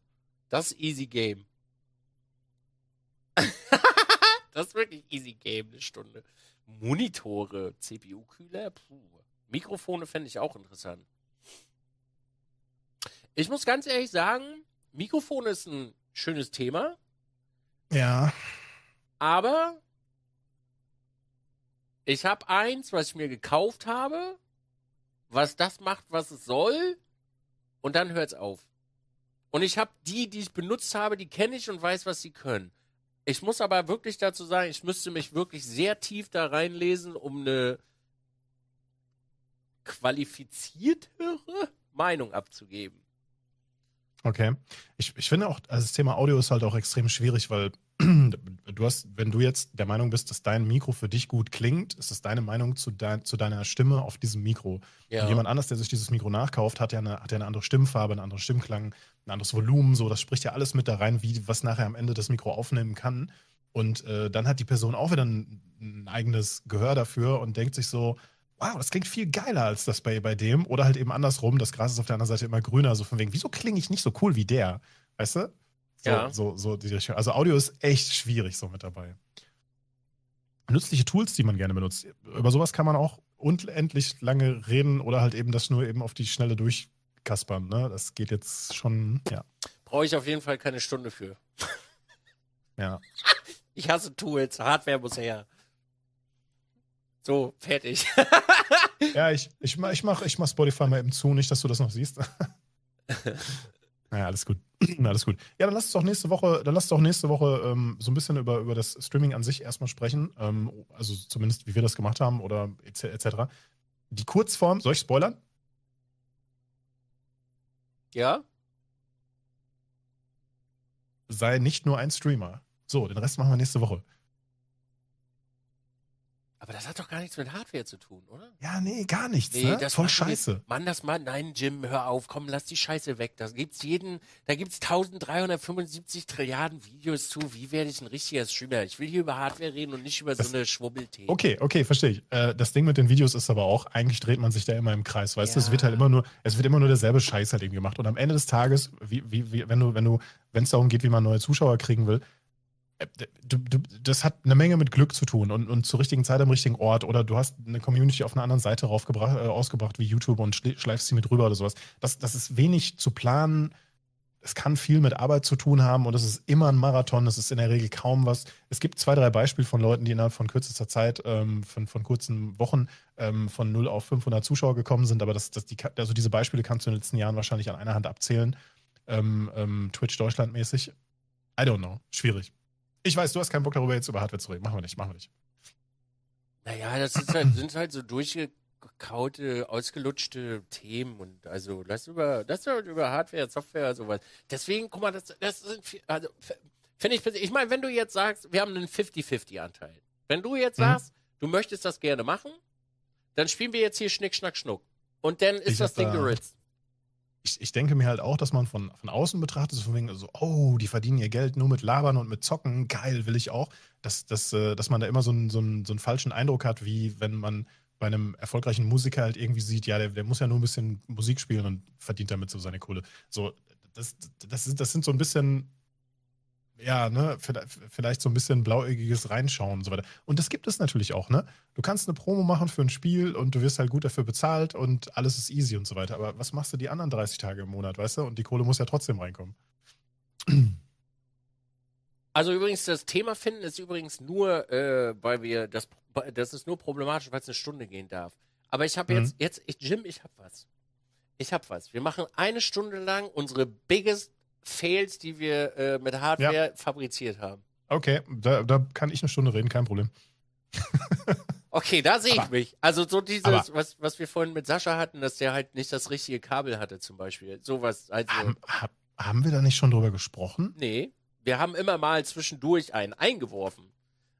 Das ist easy game. das ist wirklich easy game, eine Stunde. Monitore, CPU-Kühler, puh. Mikrofone fände ich auch interessant. Ich muss ganz ehrlich sagen, Mikrofon ist ein schönes Thema, Ja. aber ich habe eins, was ich mir gekauft habe, was das macht, was es soll, und dann hört's auf. Und ich habe die, die ich benutzt habe, die kenne ich und weiß, was sie können. Ich muss aber wirklich dazu sagen, ich müsste mich wirklich sehr tief da reinlesen, um eine qualifiziertere Meinung abzugeben. Okay. Ich, ich finde auch, also das Thema Audio ist halt auch extrem schwierig, weil du hast, wenn du jetzt der Meinung bist, dass dein Mikro für dich gut klingt, ist es deine Meinung zu, dein, zu deiner Stimme auf diesem Mikro. Ja. Und jemand anders, der sich dieses Mikro nachkauft, hat ja, eine, hat ja eine andere Stimmfarbe, einen anderen Stimmklang, ein anderes Volumen, so, das spricht ja alles mit da rein, wie was nachher am Ende das Mikro aufnehmen kann. Und äh, dann hat die Person auch wieder ein, ein eigenes Gehör dafür und denkt sich so, wow, das klingt viel geiler als das bei, bei dem. Oder halt eben andersrum, das Gras ist auf der anderen Seite immer grüner, so von wegen, wieso klinge ich nicht so cool wie der? Weißt du? So, Ja. so, so die Richtung. Also Audio ist echt schwierig so mit dabei. Nützliche Tools, die man gerne benutzt. Über sowas kann man auch unendlich lange reden oder halt eben das nur eben auf die Schnelle durchkaspern. Ne? Das geht jetzt schon, ja. Brauche ich auf jeden Fall keine Stunde für. ja. Ich hasse Tools, Hardware muss her. So, fertig. Ja, ich, ich, mach- ich, mach, ich mach Spotify mal eben zu, nicht, dass du das noch siehst. naja, alles gut. alles gut. Ja, dann lass uns doch nächste Woche, dann lass doch nächste Woche ähm, so ein bisschen über, über das Streaming an sich erstmal sprechen. Ähm, also zumindest, wie wir das gemacht haben oder etc. etc. Die Kurzform, soll ich spoilern? ja? Sei nicht nur ein Streamer. So, den Rest machen wir nächste Woche. Aber das hat doch gar nichts mit Hardware zu tun, oder? Ja, nee, gar nichts. Nee, ne? das Voll scheiße. Mann, das mal, nein, Jim, hör auf, komm, lass die Scheiße weg. Da gibt's jeden, da gibt's 1375 Trilliarden Videos zu. Wie werde ich ein richtiger Streamer? Ich will hier über Hardware reden und nicht über Das- so eine Schwubbelthemen. Okay, okay, verstehe ich. Äh, das Ding mit den Videos ist aber auch, eigentlich dreht man sich da immer im Kreis, weißt du? Es Ja. wird halt immer nur, es wird immer nur derselbe Scheiß halt eben gemacht. Und am Ende des Tages, wie, wie, wie, wenn du, wenn du, wenn es darum geht, wie man neue Zuschauer kriegen will, du, du, das hat eine Menge mit Glück zu tun und, und zur richtigen Zeit am richtigen Ort oder du hast eine Community auf einer anderen Seite raufgebracht, äh, ausgebracht wie YouTube und schle- schleifst sie mit rüber oder sowas. Das, das ist wenig zu planen. Es kann viel mit Arbeit zu tun haben und es ist immer ein Marathon. Es ist in der Regel kaum was. Es gibt zwei, drei Beispiele von Leuten, die innerhalb von kürzester Zeit, ähm, von, von kurzen Wochen, ähm, von 0 auf 500 Zuschauer gekommen sind. Aber das, das, die, also diese Beispiele kannst du in den letzten Jahren wahrscheinlich an einer Hand abzählen. Ähm, ähm, Twitch Deutschland mäßig. I don't know. Schwierig. Ich weiß, du hast keinen Bock darüber, jetzt über Hardware zu reden. Machen wir nicht, machen wir nicht. Naja, das ist halt, sind halt so durchgekaute, ausgelutschte Themen und also lass über, lass halt über Hardware, Software, sowas. Deswegen, guck mal, das, das sind, viel- also, finde ich, ich meine, wenn du jetzt sagst, wir haben einen 50-50-Anteil. Wenn du jetzt Mhm. sagst, du möchtest das gerne machen, dann spielen wir jetzt hier Schnick, Schnack, Schnuck. Und dann ist Ich das Ding da- geritzt. Ich, ich denke mir halt auch, dass man von, von außen betrachtet, so von wegen so, oh, die verdienen ihr Geld nur mit Labern und mit Zocken, geil, will ich auch. Dass, dass, äh, dass man da immer so einen, so, einen, so einen falschen Eindruck hat, wie wenn man bei einem erfolgreichen Musiker halt irgendwie sieht, ja, der, der muss ja nur ein bisschen Musik spielen und verdient damit so seine Kohle. So, das, das, das sind so ein bisschen, ja, ne, vielleicht, so ein bisschen blauäugiges Reinschauen und so weiter. Und das gibt es natürlich auch, ne? Du kannst eine Promo machen für ein Spiel und du wirst halt gut dafür bezahlt und alles ist easy und so weiter. Aber was machst du die anderen 30 Tage im Monat, weißt du? Und die Kohle muss ja trotzdem reinkommen. Also übrigens, das Thema finden ist übrigens nur, äh, weil wir das, das ist nur problematisch, weil es eine Stunde gehen darf. Aber ich habe Mhm. jetzt, jetzt, ich, Jim, ich hab was. Ich hab was. Wir machen eine Stunde lang unsere biggest Fails, die wir äh, mit Hardware fabriziert haben. Okay, da, da kann ich eine Stunde reden, kein Problem. Okay, da sehe ich Aber- mich. Also so dieses, was, was wir vorhin mit Sascha hatten, dass der halt nicht das richtige Kabel hatte zum Beispiel. Sowas, also. Haben, hab, haben wir da nicht schon drüber gesprochen? Nee, wir haben immer mal zwischendurch einen eingeworfen.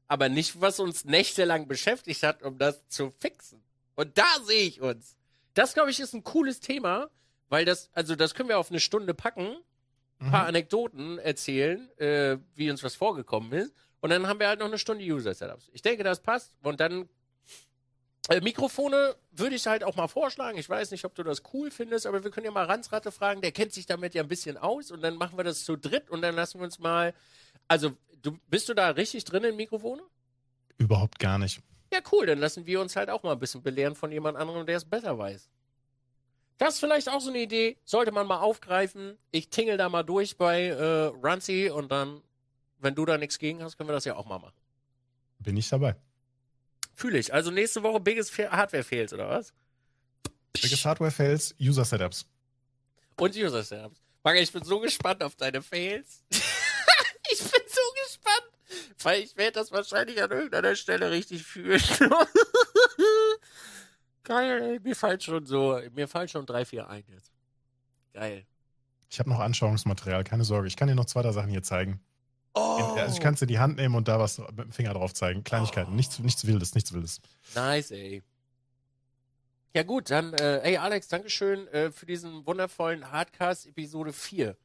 aber nicht, was uns nächtelang beschäftigt hat, um das zu fixen. Und da sehe ich uns. Das, glaube ich, ist ein cooles Thema, weil das, also das können wir auf eine Stunde packen, ein paar Mhm. Anekdoten erzählen, äh, wie uns was vorgekommen ist. Und dann haben wir halt noch eine Stunde User-Setups. Ich denke, das passt. Und dann äh, Mikrofone würde ich halt auch mal vorschlagen. Ich weiß nicht, ob du das cool findest, aber wir können ja mal Ransratte fragen. Der kennt sich damit ja ein bisschen aus. Und dann machen wir das zu dritt und dann lassen wir uns mal. Also, du, bist du da richtig drin in Mikrofone? Überhaupt gar nicht. Ja, cool. Dann lassen wir uns halt auch mal ein bisschen belehren von jemand anderem, der es besser weiß. Das ist vielleicht auch so eine Idee. Sollte man mal aufgreifen. Ich tingel da mal durch bei äh, Runcy und dann, wenn du da nichts gegen hast, können wir das ja auch mal machen. Bin ich dabei. Fühle ich. Also nächste Woche Biggest Hardware Fails, oder was? Biggest Hardware Fails, User Setups. Und User Setups. Maga, ich bin so gespannt auf deine Fails. ich bin so gespannt. Weil ich werde das wahrscheinlich an irgendeiner Stelle richtig fühlen. Geil. Mir fallen schon so, mir fallen schon drei, vier ein jetzt. Geil. Ich habe noch Anschauungsmaterial, keine Sorge. Ich kann dir noch zwei, drei Sachen hier zeigen. Oh, Also ich kann es in die Hand nehmen und da was mit dem Finger drauf zeigen. Kleinigkeiten. Oh. Nichts, nichts Wildes, nichts Wildes. nice, ey. Ja gut, dann, äh, ey Alex, Dankeschön äh, für diesen wundervollen Hardcast Episode 4.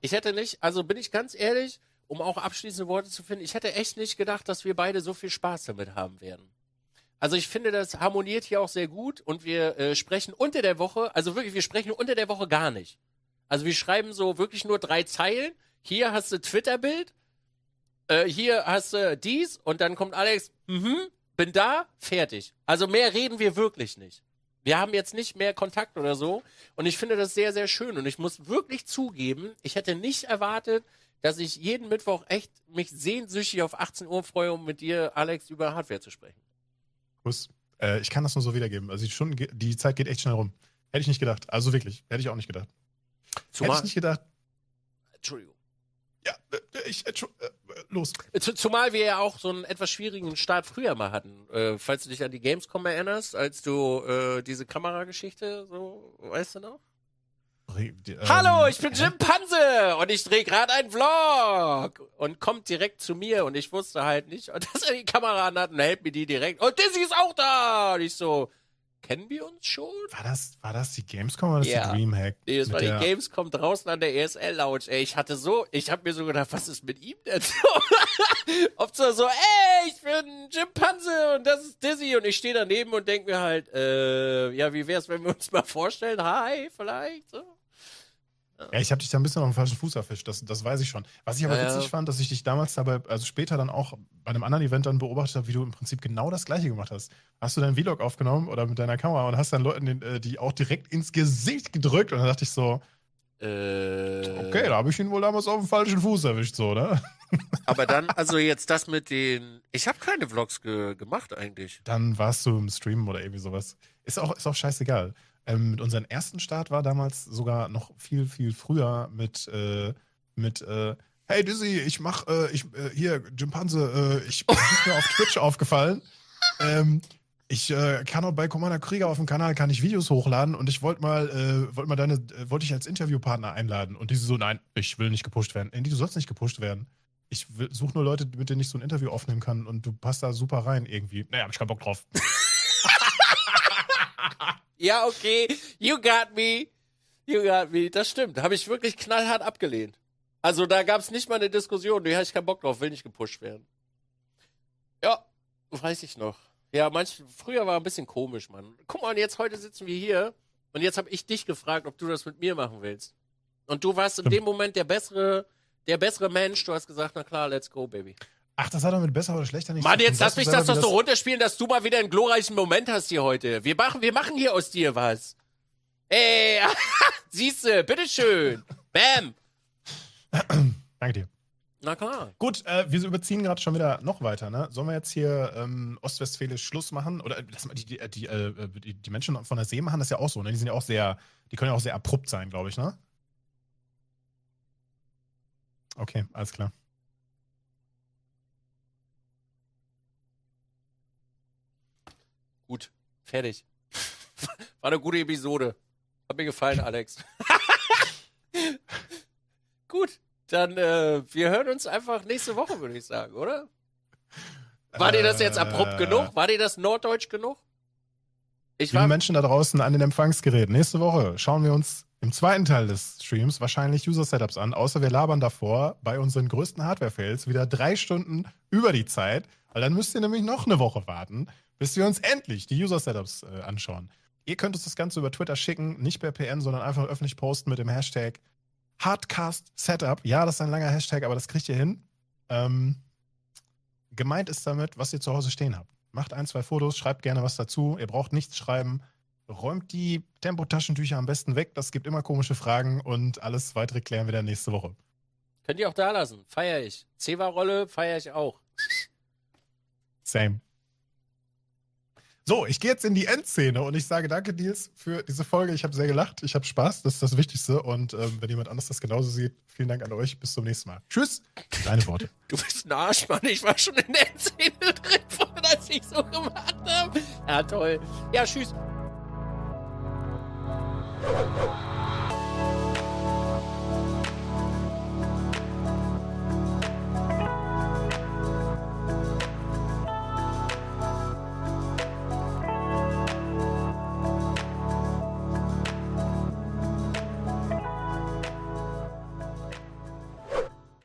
Ich hätte nicht, also bin ich ganz ehrlich, um auch abschließende Worte zu finden, ich hätte echt nicht gedacht, dass wir beide so viel Spaß damit haben werden. Also ich finde, das harmoniert hier auch sehr gut und wir äh, sprechen unter der Woche, also wirklich, wir sprechen unter der Woche gar nicht. Also wir schreiben so wirklich nur drei Zeilen. Hier hast du Twitter-Bild, äh, hier hast du dies und dann kommt Alex, mhm, bin da, fertig. Also mehr reden wir wirklich nicht. Wir haben jetzt nicht mehr Kontakt oder so und ich finde das sehr, sehr schön und ich muss wirklich zugeben, ich hätte nicht erwartet, dass ich jeden Mittwoch echt mich sehnsüchtig auf 18 Uhr freue, um mit dir, Alex, über Hardware zu sprechen. Kuss. Äh, ich kann das nur so wiedergeben. Also die, Stunden, die Zeit geht echt schnell rum. Hätte ich nicht gedacht. Also wirklich. Hätte ich auch nicht gedacht. Hätte Zumal, ich nicht gedacht. Entschuldigung. Ja, äh, ich, äh, äh, los. Zu- Zumal wir ja auch so einen etwas schwierigen Start früher mal hatten. Äh, falls du dich an die Gamescom erinnerst, als du äh, diese Kamerageschichte, so, weißt du noch? Ähm, Hallo, ich bin Jim Panse und ich drehe gerade einen Vlog und kommt direkt zu mir und ich wusste halt nicht, dass er die Kamera an hat und hält mir die direkt. Und Dizzy ist auch da! Und ich so, kennen wir uns schon? War das, war das die Gamescom oder das Ja. die Dreamhack? Nee, das Mit war die Gamescom draußen an der ESL Lounge. Ey, ich hatte so, ich hab mir so gedacht, was ist mit ihm denn so? Ob so, so, ey, ich bin Jim Panse und das ist Dizzy und ich stehe daneben und denk mir halt, äh, ja, wie wär's, wenn wir uns mal vorstellen? Hi, vielleicht, so. Ja, ich habe dich da ein bisschen auf den falschen Fuß erfischt, das, das weiß ich schon. Was ich aber Ja, ja. witzig fand, dass ich dich damals dabei, also später dann auch bei einem anderen Event dann beobachtet habe, wie du im Prinzip genau das gleiche gemacht hast. Hast du deinen Vlog aufgenommen oder mit deiner Kamera und hast dann Leuten den, äh, die auch direkt ins Gesicht gedrückt und dann dachte ich so, Äh, okay, da habe ich ihn wohl damals auf den falschen Fuß erwischt, so, ne? Aber dann, also jetzt das mit den. Ich habe keine Vlogs ge gemacht eigentlich. Dann warst du im Stream oder irgendwie sowas. Ist auch, ist auch scheißegal. Ähm, mit unserem ersten Start war damals sogar noch viel, viel früher mit, äh, mit äh, Hey Dizzy, ich mach, äh, ich, äh, hier, Jimpanse, äh, ich bin mir auf Twitch aufgefallen. Ähm, ich äh, kann auch bei Commander Krieger auf dem Kanal kann ich Videos hochladen und ich wollte mal, äh, wollte mal deine, äh, wollte ich als Interviewpartner einladen. Und diese so, nein, ich will nicht gepusht werden. Andy, du sollst nicht gepusht werden. Ich suche nur Leute, mit denen ich so ein Interview aufnehmen kann und du passt da super rein irgendwie. Naja, hab ich keinen Bock drauf. Ja, okay. You got me. You got me. Das stimmt. Habe ich wirklich knallhart abgelehnt. Also da gab es nicht mal eine Diskussion. Nee, habe ich keinen Bock drauf, will nicht gepusht werden. Ja, weiß ich noch. Ja, manch, früher war ein bisschen komisch, Mann. Guck mal, und jetzt heute sitzen wir hier und jetzt habe ich dich gefragt, ob du das mit mir machen willst. Und du warst in dem Moment der bessere, der bessere Mensch. Du hast gesagt, na klar, let's go, Baby. Ach, das hat doch mit besser oder schlechter nichts Mann, zu tun. jetzt lass mich das doch so runterspielen, dass du mal wieder einen glorreichen Moment hast hier heute. Wir machen, wir machen hier aus dir was. Ey, siehste, bitteschön. Bam. Danke dir. Na klar. Gut, äh, wir überziehen gerade schon wieder noch weiter, ne? Sollen wir jetzt hier ähm, ostwestfälisch Schluss machen? Oder äh, lass mal die, die, die, äh, die, die Menschen von der See machen das ja auch so, ne? Die sind ja auch sehr, die können ja auch sehr abrupt sein, glaube ich, ne? Okay, alles klar. Gut, fertig. War eine gute Episode. Hat mir gefallen, Alex. Gut, dann äh, wir hören uns einfach nächste Woche, würde ich sagen, oder? War dir das jetzt abrupt genug? War dir das norddeutsch genug? Ich war. Menschen da draußen an den Empfangsgeräten, nächste Woche schauen wir uns im zweiten Teil des Streams wahrscheinlich User-Setups an, außer wir labern davor bei unseren größten Hardware-Fails wieder drei Stunden über die Zeit, weil dann müsst ihr nämlich noch eine Woche warten, bis wir uns endlich die User-Setups äh, anschauen. Ihr könnt uns das Ganze über Twitter schicken, nicht per PN, sondern einfach öffentlich posten mit dem Hashtag Hardcast Setup. Ja, das ist ein langer Hashtag, aber das kriegt ihr hin. Ähm, gemeint ist damit, was ihr zu Hause stehen habt. Macht ein, zwei Fotos, schreibt gerne was dazu. Ihr braucht nichts schreiben. Räumt die Tempotaschentücher am besten weg. Das gibt immer komische Fragen und alles weitere klären wir dann nächste Woche. Könnt ihr auch da lassen. Feier ich. Zewa-Rolle feier ich auch. Same. So, ich gehe jetzt in die Endszene und ich sage danke, Nils, für diese Folge. Ich habe sehr gelacht. Ich habe Spaß. Das ist das Wichtigste. Und ähm, wenn jemand anderes das genauso sieht, vielen Dank an euch. Bis zum nächsten Mal. Tschüss. Deine Worte. Du bist ein Arsch, Mann. Ich war schon in der Szene drin, als ich so gemacht habe. Ja, toll. Ja, tschüss.